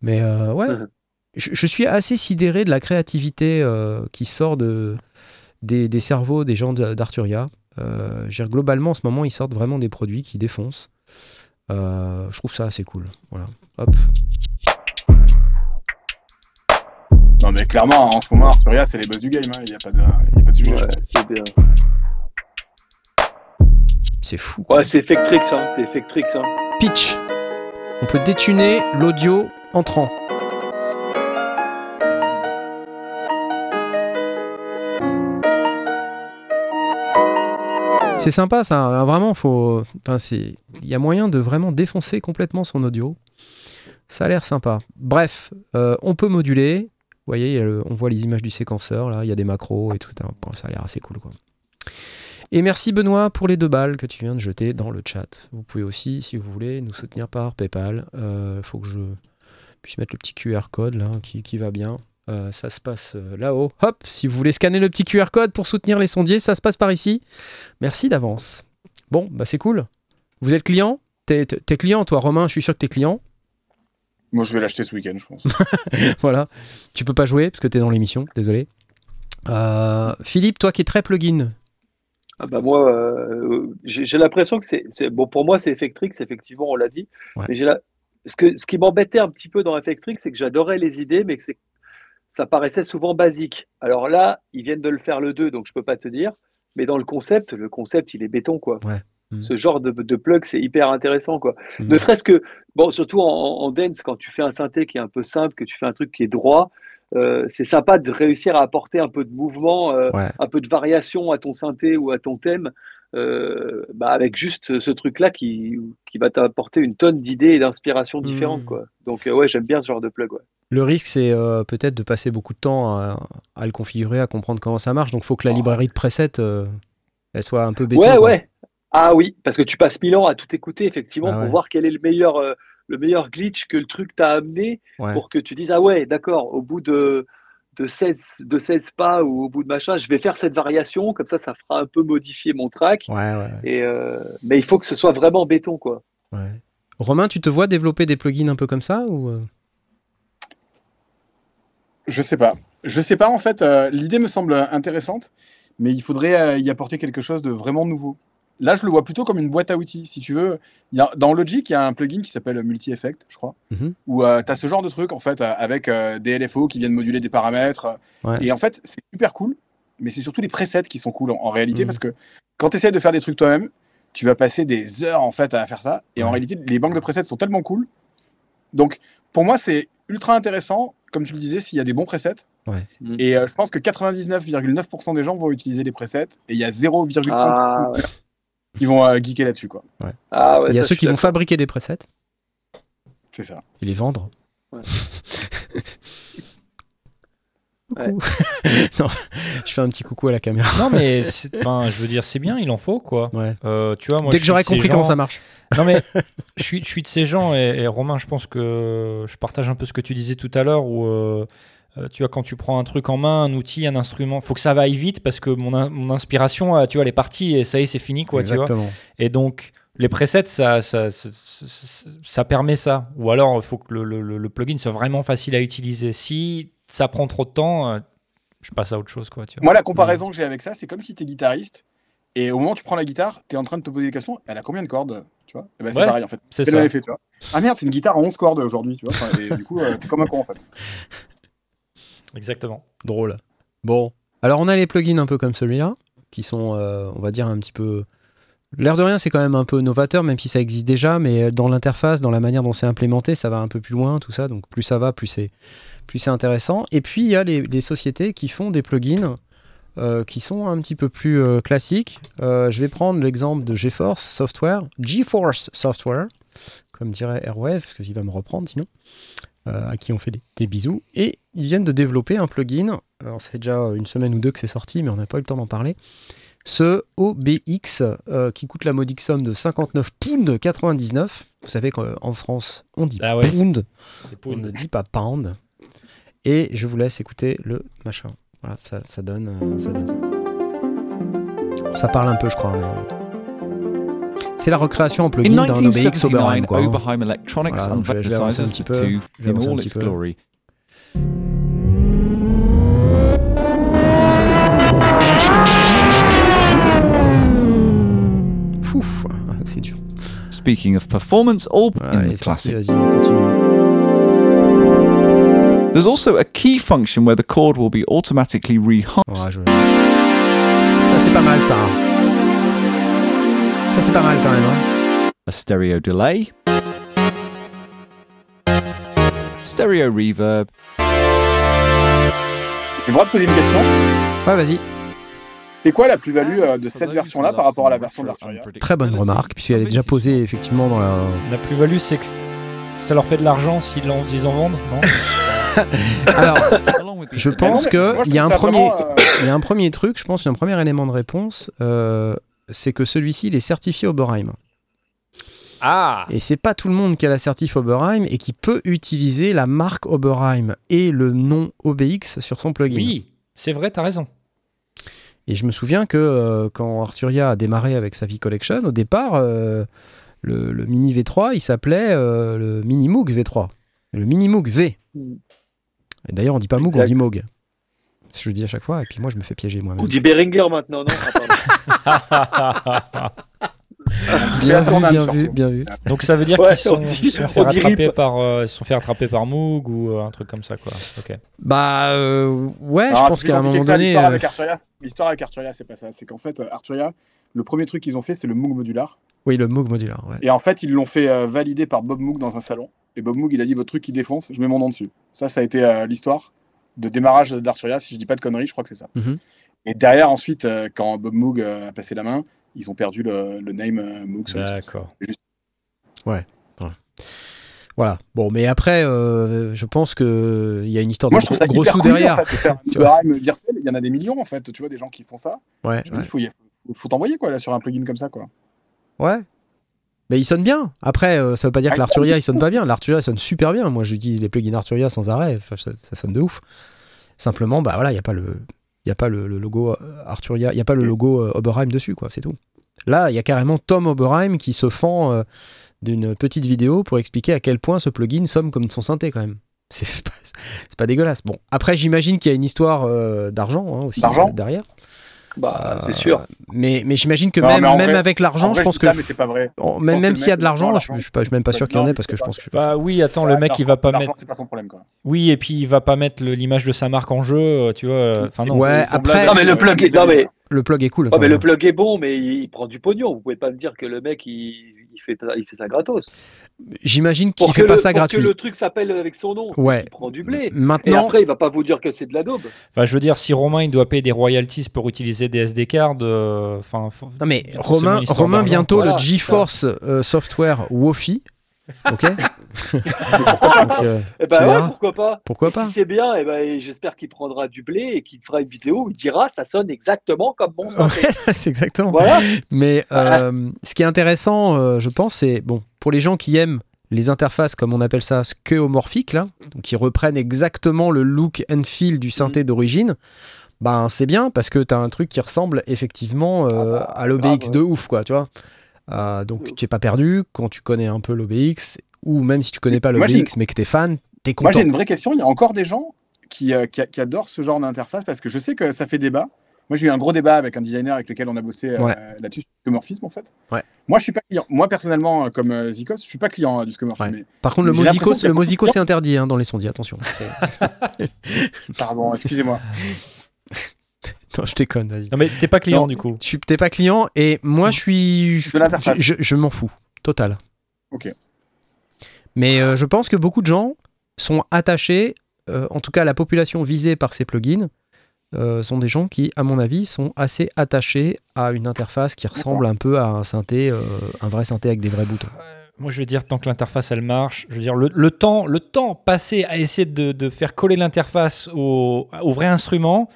Mais euh, ouais, Mhm. je, je suis assez sidéré de la créativité euh, qui sort de, des, des cerveaux des gens d'Arturia. Euh, globalement, en ce moment, ils sortent vraiment des produits qui défoncent. Euh, je trouve ça assez cool. Voilà. Hop. Non, mais clairement, en ce moment, Arturia, c'est les boss du game. hein. Il n'y a, pas de- y a pas de sujet. Ouais. C'est fou. Ouais, c'est Effectrix, hein. C'est Effectrix, hein. Pitch. On peut détuner l'audio entrant. C'est sympa ça, Alors, vraiment il y a moyen de vraiment défoncer complètement son audio. Ça a l'air sympa. Bref, euh, on peut moduler. Vous voyez, on voit les images du séquenceur là, il y a des macros et tout. Bon, ça a l'air assez cool quoi. Et merci Benoît pour les deux balles que tu viens de jeter dans le chat. Vous pouvez aussi, si vous voulez, nous soutenir par PayPal. Il faut que je puisse mettre le petit QR code là qui va bien. Euh, ça se passe euh, là-haut. Hop, si vous voulez scanner le petit QR code pour soutenir les sondiers, ça se passe par ici. Merci d'avance. Bon, bah c'est cool. Vous êtes client? T'es client, toi, Romain? Je suis sûr que t'es client. Moi, je vais l'acheter ce week-end, je pense. (laughs) voilà. Tu peux pas jouer parce que t'es dans l'émission, désolé. Euh, Philippe, toi qui es très plugin, Ah bah moi, euh, j'ai j'ai l'impression que c'est c'est- bon pour moi c'est Effectrix, effectivement on l'a dit. Ouais. Mais j'ai la- ce que ce qui m'embêtait un petit peu dans Effectrix, c'est que j'adorais les idées, mais que c'est ça paraissait souvent basique. Alors là, ils viennent de le faire le 2, donc je peux pas te dire. Mais dans le concept, le concept il est béton quoi. Ouais. Mhm. Ce genre de, de plug c'est hyper intéressant quoi. Mhm. Ne serait-ce que bon surtout en, en dance quand tu fais un synthé qui est un peu simple, que tu fais un truc qui est droit. euh, c'est sympa de réussir à apporter un peu de mouvement, euh, Ouais. un peu de variation à ton synthé ou à ton thème, euh, bah, avec juste ce truc-là qui, qui va t'apporter une tonne d'idées et d'inspirations différentes. Mhm. Quoi. Donc, ouais, j'aime bien ce genre de plug. Ouais. Le risque, c'est euh, peut-être de passer beaucoup de temps à, à le configurer, à comprendre comment ça marche. Donc, il faut que la librairie de presets, euh, elle soit un peu béton. ouais, quoi. ouais. Ah oui, parce que tu passes mille ans à tout écouter, effectivement, Ah pour ouais. voir quel est le meilleur, euh, le meilleur glitch que le truc t'a amené Ouais. pour que tu dises, ah ouais, d'accord, au bout de, de, 16, de 16 pas ou au bout de machin, je vais faire cette variation, comme ça, ça fera un peu modifier mon track. Ouais, Et, mais il faut que ce soit vraiment béton, quoi. Romain, tu te vois développer des plugins un peu comme ça ou Je sais pas. Je sais pas, en fait. euh, L'idée me semble intéressante, mais il faudrait euh, y apporter quelque chose de vraiment nouveau. Là, je le vois plutôt comme une boîte à outils. Si tu veux, y a, dans Logic, il y a un plugin qui s'appelle Multi-Effect, je crois, Mhm. où tu as ce genre de truc, en fait, euh, avec euh, des LFO qui viennent moduler des paramètres. euh, Ouais. Et en fait, c'est super cool, mais c'est surtout les presets qui sont cool en, en réalité, Mhm. parce que quand tu essaies de faire des trucs toi-même, tu vas passer des heures, en fait, à faire ça. Et en réalité, les banques de presets sont tellement cool. Donc, pour moi, c'est ultra intéressant, comme tu le disais, s'il y a des bons presets. Ouais. Mhm. Et euh, je pense que 99,9% des gens vont utiliser les presets et il y a 0,1% Ah, ouais. qui vont euh, geeker là-dessus. quoi. Ah, ouais, Il y a ça, ceux qui vont fabriquer des presets C'est ça. et les vendre. (laughs) Ouais. Coucou. (laughs) non, je fais un petit coucou à la caméra. Non, mais (laughs) enfin, je veux dire, c'est bien, il en faut quoi. Ouais. Euh, tu vois, moi, Dès je que j'aurai compris comment ça marche. Non mais (laughs) je suis, je suis de ces gens et, et Romain, je pense que je partage un peu ce que tu disais tout à l'heure où euh, euh, tu vois quand tu prends un truc en main, un outil, un instrument, faut que ça vaille vite parce que mon, in- mon inspiration, euh, tu vois, elle est partie et ça y est, c'est fini quoi, tu vois. Exactement. Et donc les presets, ça, ça, ça, ça- ça permet ça. Ou alors il faut que le, le- le plugin soit vraiment facile à utiliser. Si ça prend trop de temps, euh, je passe à autre chose quoi, tu vois. Moi, la comparaison que j'ai avec ça, c'est comme si tu es guitariste et au moment où tu prends la guitare, tu es en train de te poser des questions. Elle a combien de cordes tu vois? Eh ben, C'est Ouais, pareil en fait. C'est ça. le même effet, tu vois. Ah merde, c'est une guitare à 11 cordes aujourd'hui, tu vois. Enfin, et du coup, euh, t'es comme un con en fait. (laughs) Exactement. Drôle. Bon. Alors, on a les plugins un peu comme celui-là, qui sont, euh, on va dire, un petit peu. L'air de rien, c'est quand même un peu novateur, même si ça existe déjà, mais dans l'interface, dans la manière dont c'est implémenté, ça va un peu plus loin, tout ça. Donc, plus ça va, plus c'est, plus c'est intéressant. Et puis, il y a les, les sociétés qui font des plugins euh, qui sont un petit peu plus euh, classiques. Euh, je vais prendre l'exemple de GeForce Software, GeForce Software, comme dirait Airwave, parce qu'il va me reprendre sinon, à qui on fait des, des bisous. Et ils viennent de développer un plugin. Alors, ça fait déjà une semaine ou deux que c'est sorti, mais on n'a pas eu le temps d'en parler. Ce OBX qui coûte la modique somme de 59 pounds 99. Vous savez qu'en France, on dit Ah ouais. pound, on ne dit pas pound. Et je vous laisse écouter le machin. Voilà, ça, ça donne, euh, ça donne ça. Ça parle un peu, je crois. mais, C'est la recréation en In plugin d'un OBX 1979, Oberheim. Quoi, hein. Oberheim Electronics Voilà, donc je vais- je vais avancer un petit peu. Je vais avancer un petit peu. glory. Fouf, c'est dur. Speaking of performance, all Voilà, in allez, the classic. vas-y, on continue. There's also a key function where the chord will be automatically rehummed. Ouais, je- Ça, c'est pas mal, ça. Ça, c'est pas mal quand même. hein. a stereo delay, stereo reverb, J'ai le droit de poser une question? Ouais, vas-y. C'est quoi la plus-value euh, de cette version-là par rapport à la version d'Arturia? Très bonne remarque, puisqu'elle est déjà posée effectivement dans la. La plus-value, c'est que ça leur fait de l'argent s'ils en, s'ils en vendent, non? (laughs) (laughs) Alors, Je pense mais que moi, je il y a un premier- euh, (coughs) il y a un premier truc, je pense, il y a un premier élément de réponse, euh, c'est que celui-ci, il est certifié Oberheim. Ah Et c'est pas tout le monde qui a la certif Oberheim et qui peut utiliser la marque Oberheim et le nom OBX sur son plugin. Oui, c'est vrai, t'as raison. Et je me souviens que euh, quand Arturia a démarré avec sa V-Collection, au départ, euh, le, le Mini V3, il s'appelait euh, le Mini Moog V3. Le Mini Moog V. Et d'ailleurs, on dit pas Moog, on dit Moog. Je le dis à chaque fois, et puis moi, je me fais piéger moi-même. On dit Behringer maintenant, non Ah. (laughs) Bien vu, bien vu, bien vu. Donc ça veut dire Ouais, qu'ils sont, dit- sont fait rattraper rip. par, euh, ils se sont fait rattraper par Moog ou euh, un truc comme ça, quoi. Ok. Bah, euh, ouais, non, je pense qu'à un moment ça, donné. L'histoire avec Arturia, c'est pas ça. C'est qu'en fait, Arturia, le premier truc qu'ils ont fait, c'est le Moog modular. Oui, le Moog modular, ouais. Et en fait, ils l'ont fait euh, valider par Bob Moog dans un salon. Et Bob Moog, il a dit votre truc qui défonce, je mets mon nom dessus. Ça, ça a été euh, l'histoire de démarrage d'Arturia. Si je dis pas de conneries, je crois que c'est ça. Mhm. Et derrière, ensuite, euh, quand Bob Moog euh, a passé la main, ils ont perdu le, le name euh, Moog. sur le truc. D'accord. Voilà. Bon, mais après, euh, je pense qu'il y a une histoire Moi, de je trouve gros, ça gros sous cool, derrière. en fait, de (laughs) virtuel. Il y en a des millions, en fait. Tu vois, des gens qui font ça. Ouais, Je me ouais. dis, faut, y- faut, faut t'envoyer, quoi, là, sur un plugin comme ça, quoi. Ouais. Mais il sonne bien. Après, euh, ça veut pas dire que Ah, l'Arturia il sonne pas bien. L'Arturia il sonne super bien. Moi, j'utilise les plugins Arturia sans arrêt. Enfin, ça, ça sonne de ouf. Simplement, bah voilà, il y a pas le, y a pas le, le logo euh, Arturia, il y a pas le logo euh, Oberheim dessus, quoi. C'est tout. Là, il y a carrément Tom Oberheim qui se fend euh, d'une petite vidéo pour expliquer à quel point ce plugin sonne comme son synthé quand même. (laughs) C'est pas, pas dégueulasse. Bon, après, j'imagine qu'il y a une histoire d'argent hein, aussi derrière. Bah, Euh, c'est sûr. Mais, mais j'imagine que Non, même, même vrai- avec En l'argent, je pense que. ça, mais c'est pas vrai. Oh, même même s'il y a de l'argent, je, je suis pas, je suis même pas sûr qu'il y en ait parce que je pense que. Bah oui, attends, le Ouais, mec il va pas mettre. C'est pas son problème, quoi. Oui, et puis il va pas mettre l'image de sa marque en jeu, euh, tu vois. euh, Enfin non. Ouais, après- blasés, Non, mais le plug est, les non, mais, Le plug est cool. mais le plug est bon, mais il, il prend du pognon. Vous pouvez pas me dire que le mec, il, il fait, il fait ça gratos. J'imagine qu'il Pour fait que pas le- ça pour gratuit. que le truc s'appelle avec son nom, Ouais. qu'il prend du blé. Et Maintenant, après, il va pas vous dire que c'est de la daube. Enfin, je veux dire, si Romain il doit payer des royalties pour utiliser des SD cards, euh, enfin. non mais il Romain, Romain bientôt voilà, le GeForce euh, Software Wofi. Ok. (laughs) Donc, euh, Eh ben Tu ouais, pourquoi pas pourquoi Et pas Si c'est bien, eh ben, j'espère qu'il prendra du blé et qu'il fera une vidéo où il dira ça sonne exactement comme mon. Ouais, (laughs) c'est exactement. Voilà. Mais euh, ce qui est intéressant, euh, je pense, c'est bon pour les gens qui aiment les interfaces, comme on appelle ça, skeuomorphiques, là, donc qui reprennent exactement le look and feel du synthé d'origine. Ben c'est bien parce que tu as un truc qui ressemble effectivement euh, Ah bah, à l'OBX de ouf, quoi, tu vois. Euh, donc tu n'es pas perdu quand tu connais un peu l'OBX, ou même si tu connais pas Moi, l'OBX mais que tu es fan, t'es Moi, content. j'ai une vraie question. Il y a encore des gens qui, euh, qui, qui adorent ce genre d'interface parce que je sais que ça fait débat. Moi, j'ai eu un gros débat avec un designer avec lequel on a bossé euh, Ouais. là-dessus, sur le skeuomorphisme, en fait. Ouais. Moi, je suis pas client. Moi, personnellement, euh, comme euh, Zikos, je suis pas client euh, du. Ouais. mais- Par contre, le a le c'est interdit hein, dans les sondiers, attention. (laughs) Pardon, excusez-moi. (laughs) non, je déconne, vas-y. Non mais t'es pas client Non. du coup. Je suis- T'es pas client et moi je suis. Je, De l'interface. je- je m'en fous, total. Ok. Mais euh, je pense que beaucoup de gens sont attachés, euh, en tout cas la population visée par ces plugins, euh, sont des gens qui, à mon avis, sont assez attachés à une interface qui ressemble un peu à un synthé, euh, un vrai synthé avec des vrais boutons. Moi, je veux dire, tant que l'interface elle marche, je veux dire, le, le temps, le temps passé à essayer de, de faire coller l'interface au, au vrai instrument,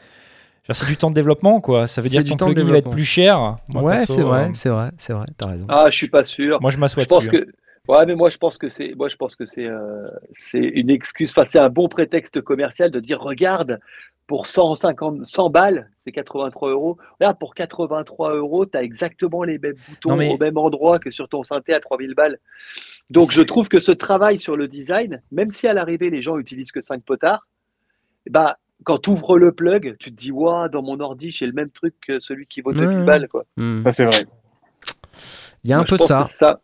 c'est du temps de développement, quoi. Ça veut dire que ton temps de plugin va être plus cher. Moi, ouais, c'est vrai, euh, c'est vrai, c'est vrai, t'as raison. Ah, je suis pas sûr. moi, je m'assois je pense dessus. hein. que ouais mais moi je pense que c'est moi je pense que c'est euh, c'est une excuse enfin c'est un bon prétexte commercial de dire regarde pour 150 100 balles c'est 83 euros regarde pour 83 euros tu as exactement les mêmes boutons mais- au même endroit que sur ton synthé à 3000 balles donc je trouve que ce travail sur le design même si à l'arrivée les gens utilisent que 5 potards bah quand tu ouvres le plug tu te dis waouh dans mon ordi j'ai le même truc que celui qui vaut 2000 Ouais. balles quoi Hmm. Ça, c'est vrai. Il y a un Moi, peu de ça.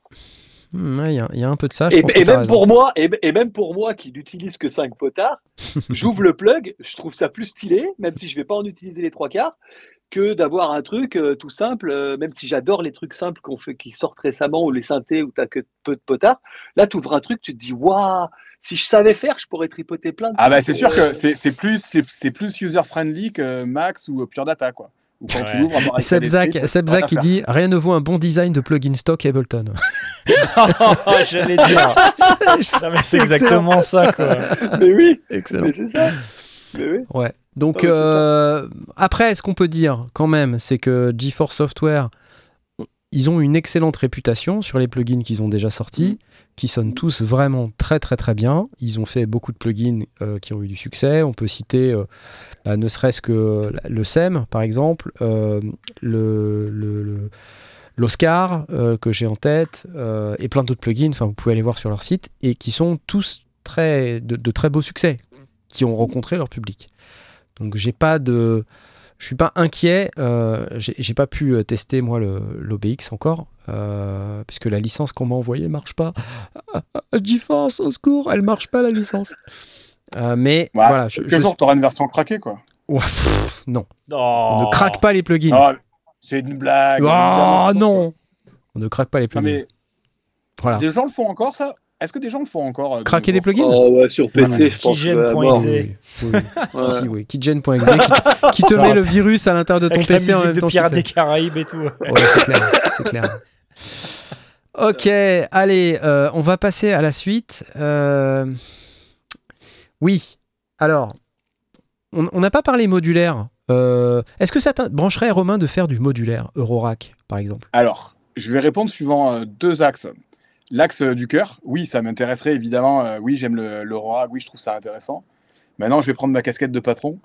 Hmm, ouais, Il y, a- il y a un peu de ça. Je Et, pense et même pour moi, et, et même pour moi qui n'utilise que 5 potards, (laughs) j'ouvre le plug, je trouve ça plus stylé, même si je vais pas en utiliser les trois quarts, que d'avoir un truc euh, tout simple, euh, même si j'adore les trucs simples qu'on fait, qui sortent récemment, ou les synthés où tu que peu de potards. Là, tu ouvres un truc, tu te dis, waouh, si je savais faire, je pourrais tripoter plein de Ah, bah, c'est sûr euh, que c'est c'est plus, c'est plus user-friendly que Max ou Pure Data, quoi. Ou quand Ouais. qui dit rien ne vaut un bon design de plugin stock Ableton. (laughs) (laughs) J'allais dire. (laughs) C'est exactement ça, quoi. Mais oui, Excellent. mais c'est ça. Mais oui. Ouais. Donc euh, après, ce qu'on peut dire quand même, c'est que GeForce Software, ils ont une excellente réputation sur les plugins qu'ils ont déjà sortis, qui sonnent tous vraiment très très très bien. Ils ont fait beaucoup de plugins euh, qui ont eu du succès. On peut citer, euh, bah, ne serait-ce que le SEM par exemple, euh, le, le- le- l'Oscar euh, que j'ai en tête, euh, et plein d'autres plugins. Enfin, vous pouvez aller voir sur leur site et qui sont tous très de, de très beaux succès, qui ont rencontré leur public. Donc j'ai pas de, je suis pas inquiet. euh, j'ai pas pu euh, tester moi l'OBX encore, euh, puisque la licence qu'on m'a envoyée marche pas. Ah, ah, GeForce, au secours, elle marche pas la licence. Euh, mais Bah, voilà, je, Quelques je- jours, tu auras une version craquée, quoi? Ouais, pff, non, Oh. on ne craque pas les plugins. Ah, c'est une blague. Oh non, on ne craque pas les Non, plugins. mais Voilà. des gens le font encore, ça? Est-ce que des gens le font encore euh, Craquer des plugins Oh, ouais, sur PC, je pense. Keygen que, à point mort. exe. Oui, oui, oui. si, (laughs) Ouais. si, oui. Keygen.exe qui, qui te met le virus à l'intérieur de ton Avec la PC en musique même de temps. Pirates te- des Caraïbes et tout. Ouais, c'est clair, c'est clair. Ok, allez, euh, on va passer à la suite. Euh, Oui, alors, on n'a pas parlé modulaire. Euh, Est-ce que ça te brancherait, Romain, de faire du modulaire, Eurorack, par exemple? Alors, je vais répondre suivant euh, deux axes. L'axe euh, du cœur, oui, ça m'intéresserait évidemment. euh, oui, j'aime le- l'Aurora, oui, je trouve ça intéressant. Maintenant, je vais prendre ma casquette de patron.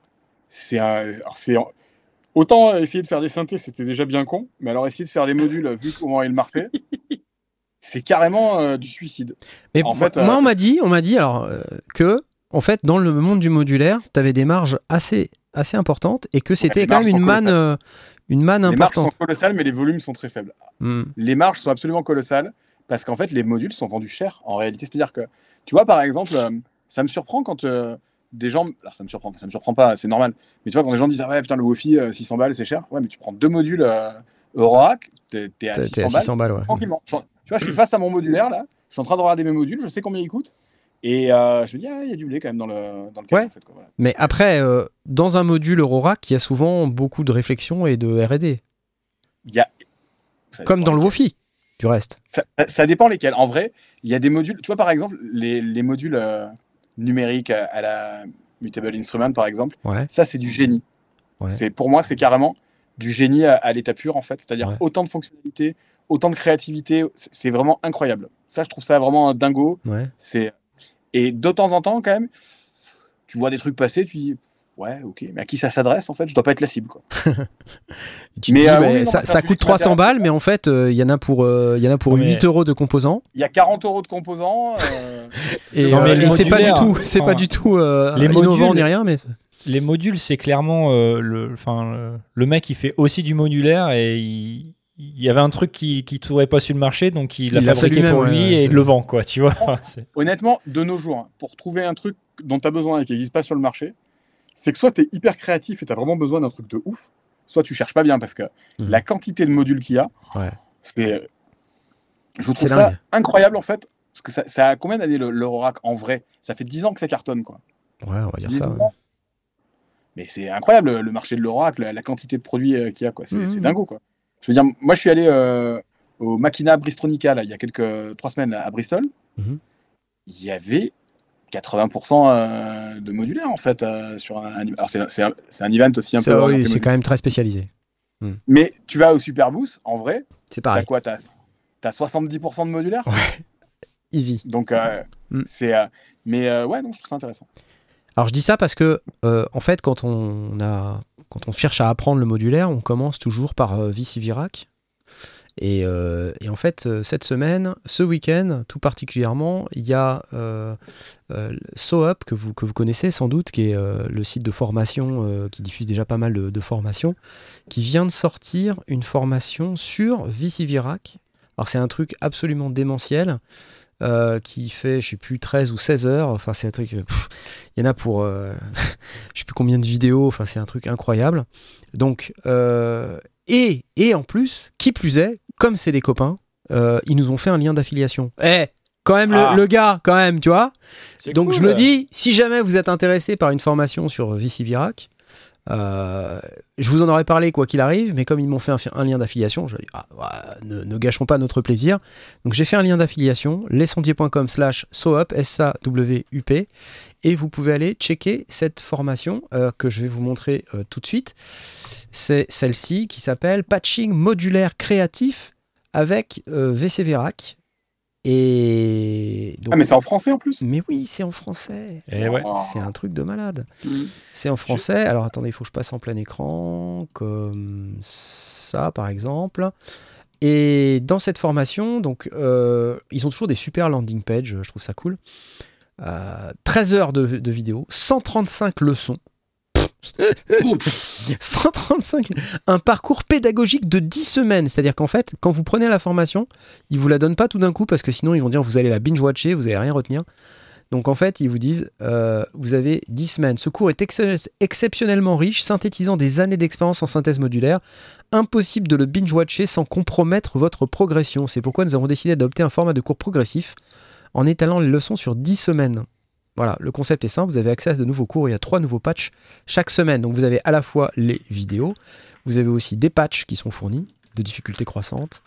C'est un, c'est autant essayer de faire des synthés, c'était déjà bien con, mais alors essayer de faire des modules, vu comment ils marchaient, c'est carrément euh, du suicide. Mais En moi, euh, on m'a dit, on m'a dit alors que en fait, dans le monde du modulaire, tu avais des marges assez, assez importantes et que c'était quand même une manne, une manne Les marges sont importante. colossales, mais les volumes sont très faibles. Hmm. Les marges sont absolument colossales parce qu'en fait, les modules sont vendus cher en réalité. C'est-à-dire que, tu vois, par exemple, euh, ça me surprend quand euh, des gens. Alors, ça me surprend, ça me surprend pas, c'est normal. Mais tu vois, quand des gens disent Ah ouais, putain, le euh, 600 balles, c'est cher. Ouais, mais tu prends deux modules euh, Eurorack, t'es à T'es 600 t'es à balles. 600 balles, ouais. tranquillement. Je- tu vois, je suis face à mon modulaire là, je suis en train de regarder mes modules, je sais combien ils coûtent. Et euh, je me dis, ah, il y a du blé quand même dans le, dans le Ouais. quoi, voilà. Mais après, euh, dans un module Eurorack, il y a souvent beaucoup de réflexion et de R&D, Il y a, comme dans le lesquels. Du reste. Ça, ça dépend lesquels. En vrai, il y a des modules. Tu vois, par exemple, les, les modules euh, numériques à, à la Mutable Instrument, par exemple, Ouais. ça, c'est du génie. Ouais. C'est Pour moi, c'est carrément du génie à, à l'état pur, en fait. C'est-à-dire Ouais. autant de fonctionnalités, autant de créativité. C'est vraiment incroyable. Ça, je trouve ça vraiment dingo. Ouais. C'est Et de temps en temps, quand même, tu vois des trucs passer, tu dis. Ouais, ok, mais à qui ça s'adresse en fait? Je dois pas être la cible. Quoi. (laughs) Tu Mais, dis, euh, mais oui, non, ça, ça coûte qui 300 m'intéresse. balles, mais en fait, euh, il y en a pour, euh, il y en a pour Non, mais- 8 euros de composants. Il y a 40 euros de composants. euh, (laughs) Et, euh, c'est pas du tout, (laughs) c'est pas du tout euh, les innovant modules- ni rien, mais Les modules, c'est clairement euh, le, enfin, le, le mec, il fait aussi du modulaire et il, il y avait un truc qui qui trouvait pas sur le marché, donc il l'a fait fabriqué pour lui ouais, et il le vend, quoi. Tu vois. Honnêtement, de nos jours, hein, pour trouver un truc dont tu as besoin et qui n'existe pas sur le marché, c'est que soit tu es hyper créatif et tu as vraiment besoin d'un truc de ouf, soit tu cherches pas bien parce que Mhm. la quantité de modules qu'il y a, Ouais. c'est. Je trouve ça dingue. incroyable en fait. Parce que ça, ça a combien d'années le- l'Eurorack en vrai? Ça fait 10 ans que ça cartonne quoi. ouais, on va dire 10 ça. ans. ouais. Mais c'est incroyable le- le marché de l'Eurorack, la, la quantité de produits euh, qu'il y a quoi. C'est c'est dingo quoi. Je veux dire, moi je suis allé euh, au Machina Bristronica là, il y a quelques trois semaines à Bristol. Mhm. Il y avait 80% euh, de modulaire en fait euh, sur un. Alors c'est- un, un event aussi un peu. oui, c'est quand même très spécialisé. Mais tu vas au Superboost, en vrai, C'est t'as pareil. quoi T'as t'as 70% de modulaire? (laughs) Easy. Donc euh, Mm. c'est. euh, mais euh, ouais, non, je trouve ça intéressant. Alors je dis ça parce que en fait quand on a quand on cherche à apprendre le modulaire, on commence toujours par euh, Vicivirac. Et, euh, et en fait, euh, cette semaine, ce week-end, tout particulièrement, il y a euh, euh, SoUp, que vous, que vous connaissez sans doute, qui est le site de formation qui diffuse déjà pas mal de, formations, qui vient de sortir une formation sur Vicivirac. Alors c'est un truc absolument démentiel, qui fait, je sais plus, 13 ou 16 heures. Enfin, c'est un truc... il y en a pour euh, (laughs) je sais plus combien de vidéos, enfin c'est un truc incroyable. Donc, et, et en plus, qui plus est, comme c'est des copains, euh, ils nous ont fait un lien d'affiliation. Eh, quand même le, Ah. le gars, quand même, tu vois Donc cool. je me dis, si jamais vous êtes intéressé par une formation sur Vicivirac, euh, je vous en aurais parlé quoi qu'il arrive, mais comme ils m'ont fait un, un lien d'affiliation, je dis, ah, ne, ne gâchons pas notre plaisir. Donc j'ai fait un lien d'affiliation, lesondiers.com slash SOUP, S-A-W-U-P, et vous pouvez aller checker cette formation euh, que je vais vous montrer euh, tout de suite. C'est celle-ci qui s'appelle Patching modulaire créatif avec euh, VCVerac. Et donc, Ah, mais c'est en français en plus? Mais oui, c'est en français. Et ouais. Oh. C'est un truc de malade. Mm. C'est en français. Alors attendez, il faut que je passe en plein écran, comme ça par exemple. Et dans cette formation, donc, euh, ils ont toujours des super landing pages, je trouve ça cool. Euh, 13 heures de, de vidéo, 135 leçons. 135 (laughs) un parcours pédagogique de 10 semaines. C'est à dire qu'en fait quand vous prenez la formation ils vous la donnent pas tout d'un coup parce que sinon ils vont dire vous allez la binge watcher vous allez rien retenir. Donc en fait ils vous disent euh, vous avez 10 semaines. Ce cours est ex- exceptionnellement riche synthétisant des années d'expérience en synthèse modulaire. Impossible de le binge watcher sans compromettre votre progression. C'est pourquoi nous avons décidé d'adopter un format de cours progressif en étalant les leçons sur 10 semaines voilà, le concept est simple, vous avez accès à de nouveaux cours, il y a trois nouveaux patchs chaque semaine. Donc vous avez à la fois les vidéos, vous avez aussi des patchs qui sont fournis, de difficulté croissante,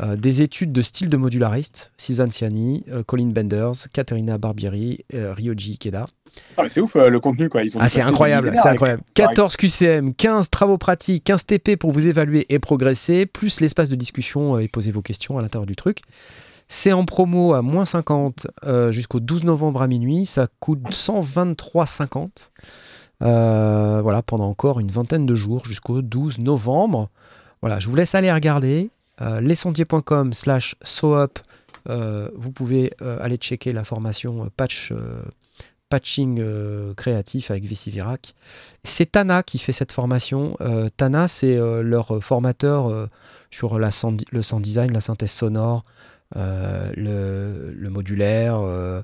euh, des études de style de modulariste, Suzanne Ciani, euh, Colin Benders, Caterina Barbieri, euh, Ryoji Ikeda. Ah, c'est ouf euh, le contenu quoi. Ils ont Ah, c'est incroyable, c'est incroyable. 14 QCM, 15 travaux pratiques, 15 TP pour vous évaluer et progresser, plus l'espace de discussion euh, et poser vos questions à l'intérieur du truc. C'est en promo à moins 50 euh, jusqu'au 12 novembre à minuit. Ça coûte 123,50. Euh, voilà, pendant encore une vingtaine de jours jusqu'au 12 novembre. Voilà, je vous laisse aller regarder. Euh. Euh, vous pouvez aller checker la formation patch, patching créatif avec Vicivirac. C'est Tana qui fait cette formation. Tana, c'est leur formateur sur le sound design, la synthèse sonore, le, le modulaire. euh,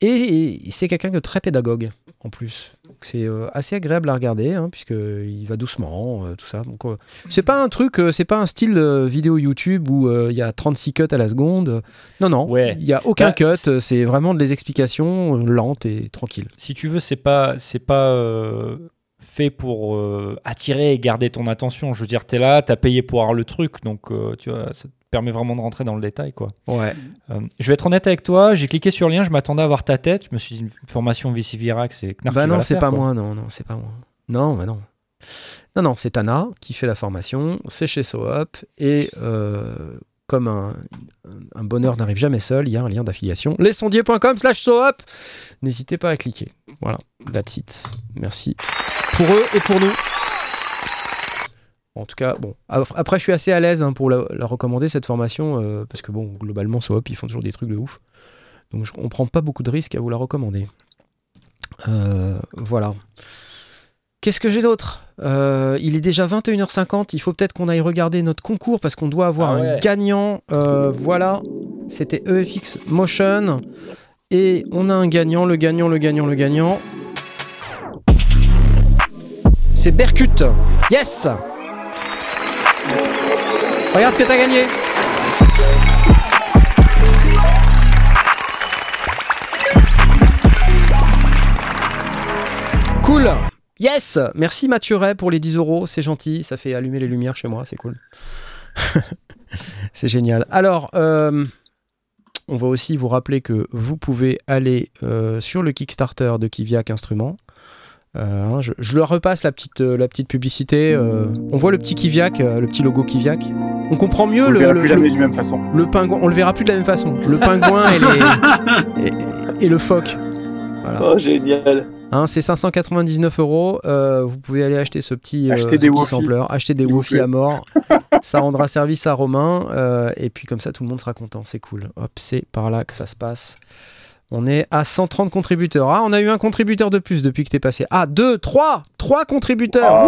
et, et c'est quelqu'un de très pédagogue en plus. C'est euh, assez agréable à regarder hein, puisqu'il va doucement, euh, tout ça. Donc euh, c'est pas un truc, euh, c'est pas un style euh, vidéo YouTube où euh, il y a 36 cuts à la seconde. Non, non, il Ouais. y a aucun Bah, cut. c'est- euh, vraiment des explications euh, lentes et tranquilles. si tu veux, c'est pas, c'est pas euh, fait pour euh, attirer et garder ton attention. Je veux dire, t'es là, t'as payé pour avoir le truc, donc euh, tu vois, ça te permet vraiment de rentrer dans le détail, quoi. Ouais. Euh, je vais être honnête avec toi, j'ai cliqué sur le lien, je m'attendais à voir ta tête, je me suis dit une formation VC Virac, c'est Knarf bah non, c'est pas quoi. moi. Non, non, c'est pas moi. Non, bah non. Non, non, c'est Tana qui fait la formation. C'est chez SoUp et euh, comme un, un bonheur n'arrive jamais seul, il y a un lien d'affiliation. Lesondier.com slash SoUp. N'hésitez pas à cliquer. Voilà, that's it. Merci pour eux et pour nous. En tout cas, bon. Après, je suis assez à l'aise hein, pour la, la recommander, cette formation, euh, parce que, bon, globalement, SoUp, ils font toujours des trucs de ouf. Donc, je- on prend pas beaucoup de risques à vous la recommander. Euh, voilà. Qu'est-ce que j'ai d'autre? Euh, Il est déjà 21h50. Il faut peut-être qu'on aille regarder notre concours parce qu'on doit avoir Ah un gagnant. Voilà. C'était EFX Motion. Et on a un gagnant, le gagnant, le gagnant, le gagnant. C'est Berkut. Yes Regarde ce que t'as gagné. Cool. Yes Merci Mathieu Ray pour les 10 euros, c'est gentil, ça fait allumer les lumières chez moi, c'est cool. (laughs) c'est génial. Alors, euh, on va aussi vous rappeler que vous pouvez aller euh, sur le Kickstarter de Kiviak Instruments. Euh, hein, je, leur repasse la petite, la petite publicité. on voit le petit Kiviak, le petit logo Kiviak. On comprend mieux On le le, verra le- plus jamais d'une même façon. le pingouin. On le verra plus de la même façon. Le pingouin et, les, (laughs) et, et le phoque. Voilà. Oh, génial. Hein, c'est 599 euros. Euh, vous pouvez aller acheter ce petit, euh, Acheter ce des petit Wofi, sampler, acheter des Wofi à mort. (laughs) ça rendra service à Romain. euh, et puis comme ça, tout le monde sera content. C'est cool. Hop, c'est par là que ça se passe. On est à 130 contributeurs. Ah, on a eu un contributeur de plus depuis que t'es passé. Ah, deux, trois, trois contributeurs.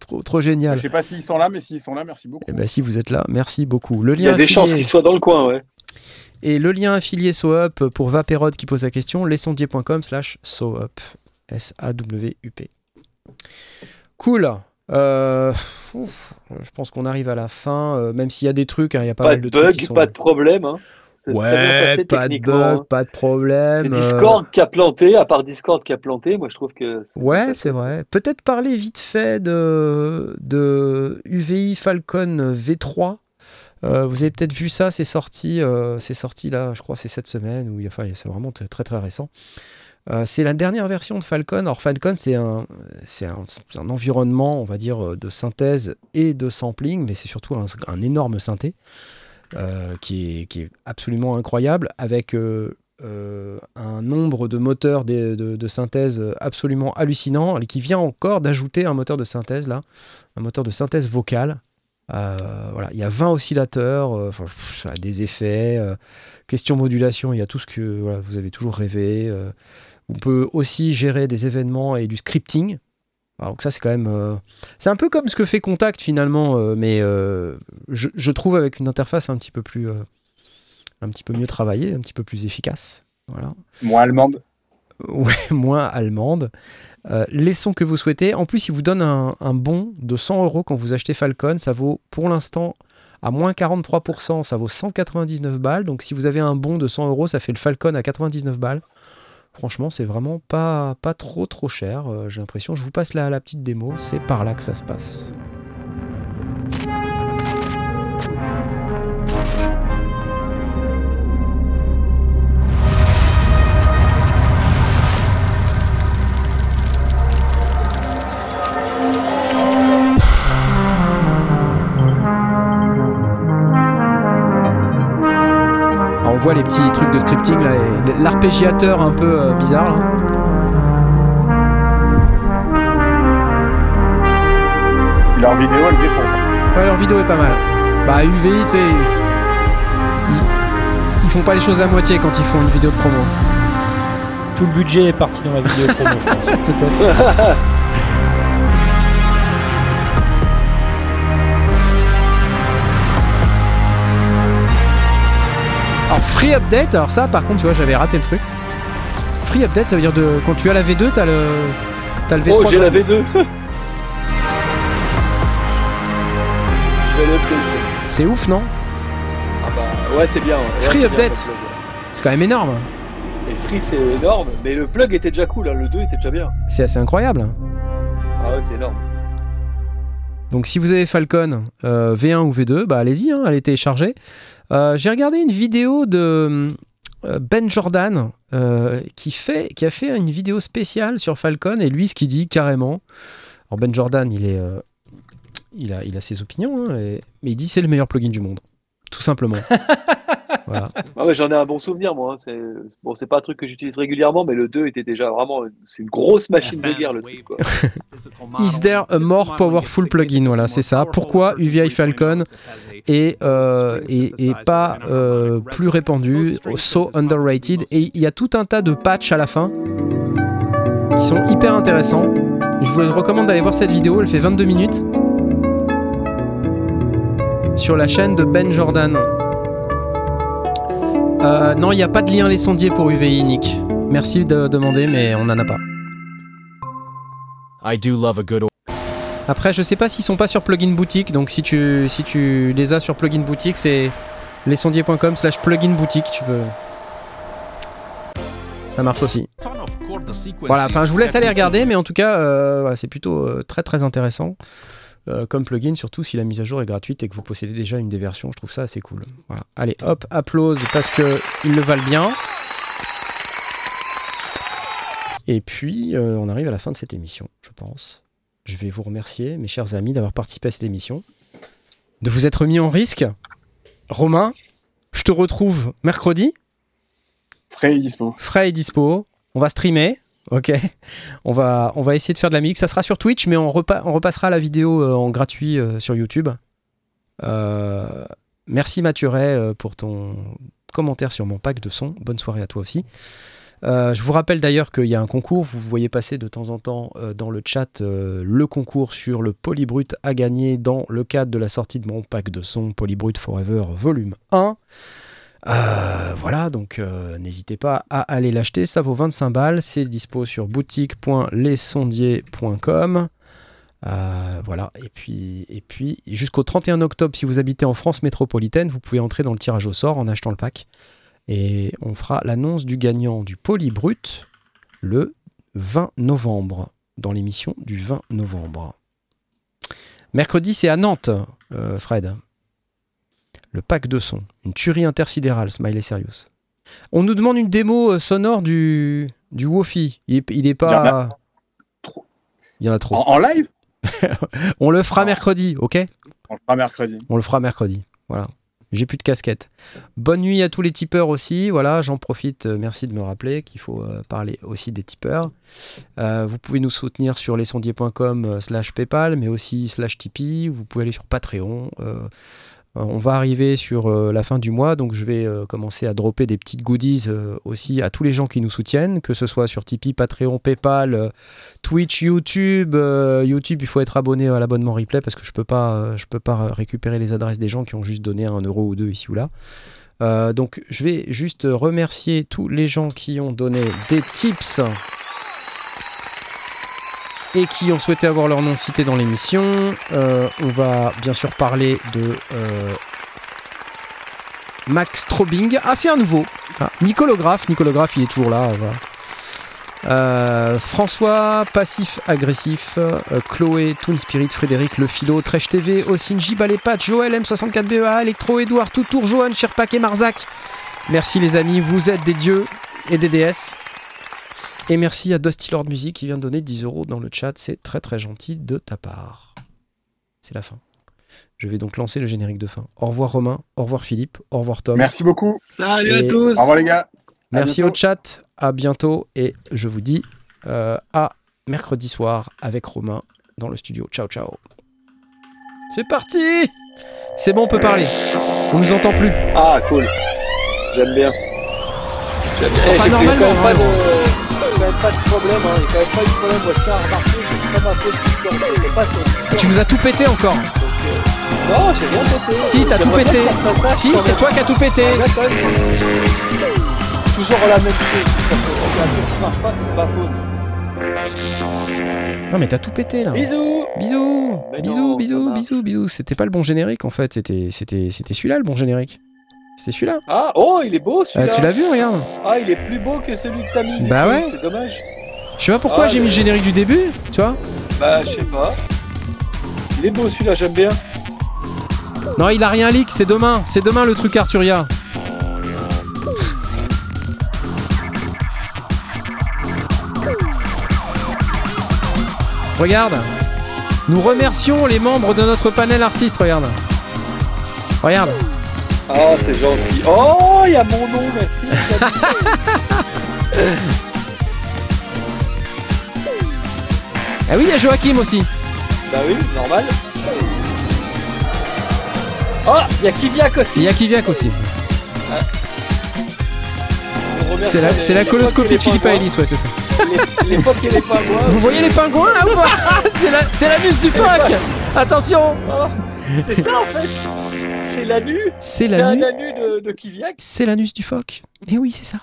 Trop, trop génial. Je sais pas s'ils sont là, mais s'ils sont là, merci beaucoup. Eh ben, si vous êtes là, merci beaucoup. Le Il y a lien des chances affilié- qu'il soit dans le coin, ouais. et le lien affilié SoUp pour Vaperod qui pose la question, lesondier.com slash SoUp. S-A-W-U-P. Cool. Euh, ouf, je pense qu'on arrive à la fin, euh, même s'il y a des trucs, hein, il y a pas, Pas mal de de trucs qui bug, sont... pas de problème. Hein. Ouais, passé pas de bug, hein. pas de problème. C'est euh, Discord qui a planté, à part Discord qui a planté, moi je trouve que. Ouais, c'est vrai. Peut-être parler vite fait de, de UVI Falcon V3. Euh, vous avez peut-être vu ça, c'est sorti, euh, c'est sorti là, je crois, c'est cette semaine, ou enfin, c'est vraiment très très, récent. Euh, c'est la dernière version de Falcon. Alors Falcon, c'est un, c'est un, un environnement, on va dire, de synthèse et de sampling, mais c'est surtout un, un énorme synthé euh, qui, est, qui est absolument incroyable, avec euh, euh, un nombre de moteurs de, de- synthèse absolument hallucinant, et qui vient encore d'ajouter un moteur de synthèse là, un moteur de synthèse vocale. Voilà, il y a 20 oscillateurs, des effets, question modulation, il y a tout ce que vous avez toujours rêvé. on peut aussi gérer des événements et du scripting. Donc ça c'est quand même, euh, c'est un peu comme ce que fait Contact finalement, euh, mais euh, je, je trouve avec une interface un petit peu plus, un petit peu mieux travaillée, un petit peu plus efficace. Voilà. Moi, allemande. (laughs) Ouais, moins allemande. Les sons que vous souhaitez. En plus, il vous donne un, un bon de 100 euros quand vous achetez Falcon. Ça vaut pour l'instant à moins 43%, ça vaut 199 balles. Donc si vous avez un bon de 100 euros, ça fait le Falcon à 99 balles. Franchement, c'est vraiment pas, pas trop trop cher. euh, J'ai l'impression. Je vous passe la, la petite démo. C'est par là que ça se passe. On voit les petits trucs de scripting, l'arpégiateur un peu euh, bizarre. là. Leur vidéo, elle défonce. Ouais, leur vidéo est pas mal. Bah, UVI, tu sais, ils, ils font pas les choses à moitié quand ils font une vidéo de promo. Tout le budget est parti dans la vidéo promo, je pense. (laughs) Peut-être. (laughs) Alors free update, alors ça par contre tu vois j'avais raté le truc. Free update ça veut dire de quand tu as la V2 t'as le t'as le V3. Oh, j'ai la dedans. V2. Je vais le plug. (laughs) C'est ouf non Ah bah, ouais, c'est bien. ouais. Free update. C'est quand même énorme. Et Free, c'est énorme. Mais le plug était déjà cool, hein, le 2 était déjà bien. C'est assez incroyable. Ah ouais, c'est énorme. Donc si vous avez Falcon euh, V1 ou V2, bah allez-y, hein, allez télécharger. Euh, J'ai regardé une vidéo de euh, Ben Jordan euh, qui, fait, qui a fait une vidéo spéciale sur Falcon et lui ce qu'il dit carrément. Ben Jordan, il, est, il, a, il a ses opinions, hein, et- mais il dit c'est le meilleur plugin du monde. Tout simplement. (laughs) voilà. Ah ouais, j'en ai un bon souvenir, moi. hein. C'est bon, c'est pas un truc que j'utilise régulièrement, mais le 2 était déjà vraiment. C'est une grosse machine de guerre, le truc. Quoi. Is there a more powerful plugin? Voilà, c'est ça. Pourquoi UVI Falcon est, euh, est, est pas euh, plus répandu, so underrated. Et il y a tout un tas de patchs à la fin qui sont hyper intéressants. Je vous recommande d'aller voir cette vidéo, elle fait 22 minutes. Sur la chaîne de Ben Jordan. Euh, non, il n'y a pas de lien les sondiers pour UVI, Nick. Merci de demander, mais on n'en a pas. I do love a good Après, je sais pas s'ils sont pas sur Plugin Boutique, donc si tu, si tu les as sur Plugin Boutique, c'est lesondiers.com slash plugin boutique, tu peux. Ça marche aussi. Voilà, enfin, je vous laisse aller regarder, mais en tout cas, euh, voilà, c'est plutôt euh, très très intéressant euh, comme plugin, surtout si la mise à jour est gratuite et que vous possédez déjà une des versions. Je trouve ça assez cool. Voilà. Allez, hop, applause parce que ils le valent bien. Et puis, euh, on arrive à la fin de cette émission, je pense. Je vais vous remercier, mes chers amis, d'avoir participé à cette émission, de vous être mis en risque. Romain, je te retrouve mercredi. Frais et dispo. Frais est dispo. On va streamer. Ok. On va, on va essayer de faire de la musique. Ça sera sur Twitch, mais on, repa- on repassera la vidéo euh, en gratuit euh, sur YouTube. Euh, merci Mathuret pour ton commentaire sur mon pack de son. Bonne soirée à toi aussi. Je vous rappelle d'ailleurs qu'il y a un concours. Vous voyez passer de temps en temps dans le chat le concours sur le Polybrut à gagner dans le cadre de la sortie de mon pack de son Polybrut Forever volume 1. Euh, voilà, donc euh, n'hésitez pas à aller l'acheter, ça vaut 25 balles, c'est dispo sur boutique.lesondiers.com. Euh, voilà, et puis, et puis jusqu'au 31 octobre, si vous habitez en France métropolitaine, vous pouvez entrer dans le tirage au sort en achetant le pack. Et on fera l'annonce du gagnant du Polybrut le 20 novembre, dans l'émission du 20 novembre. Mercredi, c'est à Nantes, Fred. Le pack de son. Une tuerie intersidérale, Smiley Serious. On nous demande une démo euh, sonore du, du Wofi. Il est, il est Il y en pas. a trop. Il y en a trop. En, en live? (laughs) On le fera Non. mercredi, ok? On le fera mercredi. On le fera mercredi. Voilà. J'ai plus de casquette. Bonne nuit à tous les tipeurs aussi. Voilà, j'en profite. euh, merci de me rappeler qu'il faut euh, parler aussi des tipeurs. Euh, vous pouvez nous soutenir sur lesondiers.com slash PayPal, mais aussi slash Tipeee. Vous pouvez aller sur Patreon. Euh, on va arriver sur euh, la fin du mois, donc je vais euh, commencer à dropper des petites goodies euh, aussi à tous les gens qui nous soutiennent, que ce soit sur Tipeee, Patreon, PayPal, euh, Twitch, YouTube. Euh, YouTube, il faut être abonné à l'abonnement replay parce que je peux pas, euh, je peux pas récupérer les adresses des gens qui ont juste donné un euro ou deux ici ou là. Euh, donc je vais juste remercier tous les gens qui ont donné des tips et qui ont souhaité avoir leur nom cité dans l'émission. Euh, on va bien sûr parler de euh, Max Strobing. Ah, c'est un nouveau. Ah, Nicolographe. Nicolographe, il est toujours là. Euh, François, passif agressif, Chloé, Toon Spirit, Frédéric, Le Philo, Trèche TV, Osinji, Balépat, Joël, M64BEA, Electro, Edouard, Toutour, Johan, Sherpak et Marzac. Merci les amis, vous êtes des dieux et des déesses. Et merci à Dusty Lord Music qui vient de donner 10 euros dans le chat, c'est très très gentil de ta part. C'est la fin. Je vais donc lancer le générique de fin. Au revoir Romain, au revoir Philippe, au revoir Tom. Merci beaucoup. Salut Et- à tous Au revoir les gars. Merci au chat, à bientôt et je vous dis euh, à mercredi soir avec Romain dans le studio. Ciao ciao. C'est parti C'est bon, on peut parler. On nous entend plus. Ah, cool. J'aime bien. J'aime bien. Eh, Enfin, j'ai pris normalement, quand même pas de- pas de problème, hein. il n'y a quand même pas eu de problème. Moi, je tiens à remarquer que c'est pas ma faute pas Discord. Tu nous as tout pété encore. Donc, euh, Non, j'ai rien pété. Si, t'as tout pété. ça, Si, c'est toi qui as tout pété. Quand même. Toujours la même chose. Ça Il qui marche pas, c'est pas faute. Non mais t'as tout pété là. Bisous Bisous, Mais bisous, non, bisous, bisous, bisous. C'était pas le bon générique en fait, c'était, c'était, c'était celui-là le bon générique. C'était celui-là. Ah, oh, il est beau Euh, celui-là. tu l'as vu, regarde. Ah, il est plus beau que celui que t'as mis. Bah ouais. C'est dommage. Je sais pas pourquoi Ah, j'ai mis le générique du début, tu vois. Bah, je sais pas. Il est beau celui-là, j'aime bien. Non, il a rien leak, c'est demain, c'est demain le truc Arturia. Regarde, nous remercions les membres de notre panel artiste, regarde. Regarde, Oh, c'est gentil. Oh, il y a mon nom, merci. (laughs) ah oui, il y a Joachim aussi. bah oui, normal. Oh, il y a Kiviak aussi. Il y a Kiviak aussi. C'est la, les- la coloscopie de Philippe. Ellis, ouais, c'est ça. Les, les phoques et les pingouins. Vous voyez les pingouins là ou pas? (laughs) C'est la- c'est l'anus du phoque Attention Oh, c'est ça en fait. C'est l'anus. C'est C'est un l'anus. anus de, de Kiviak. C'est l'anus du phoque. Eh oui, c'est ça.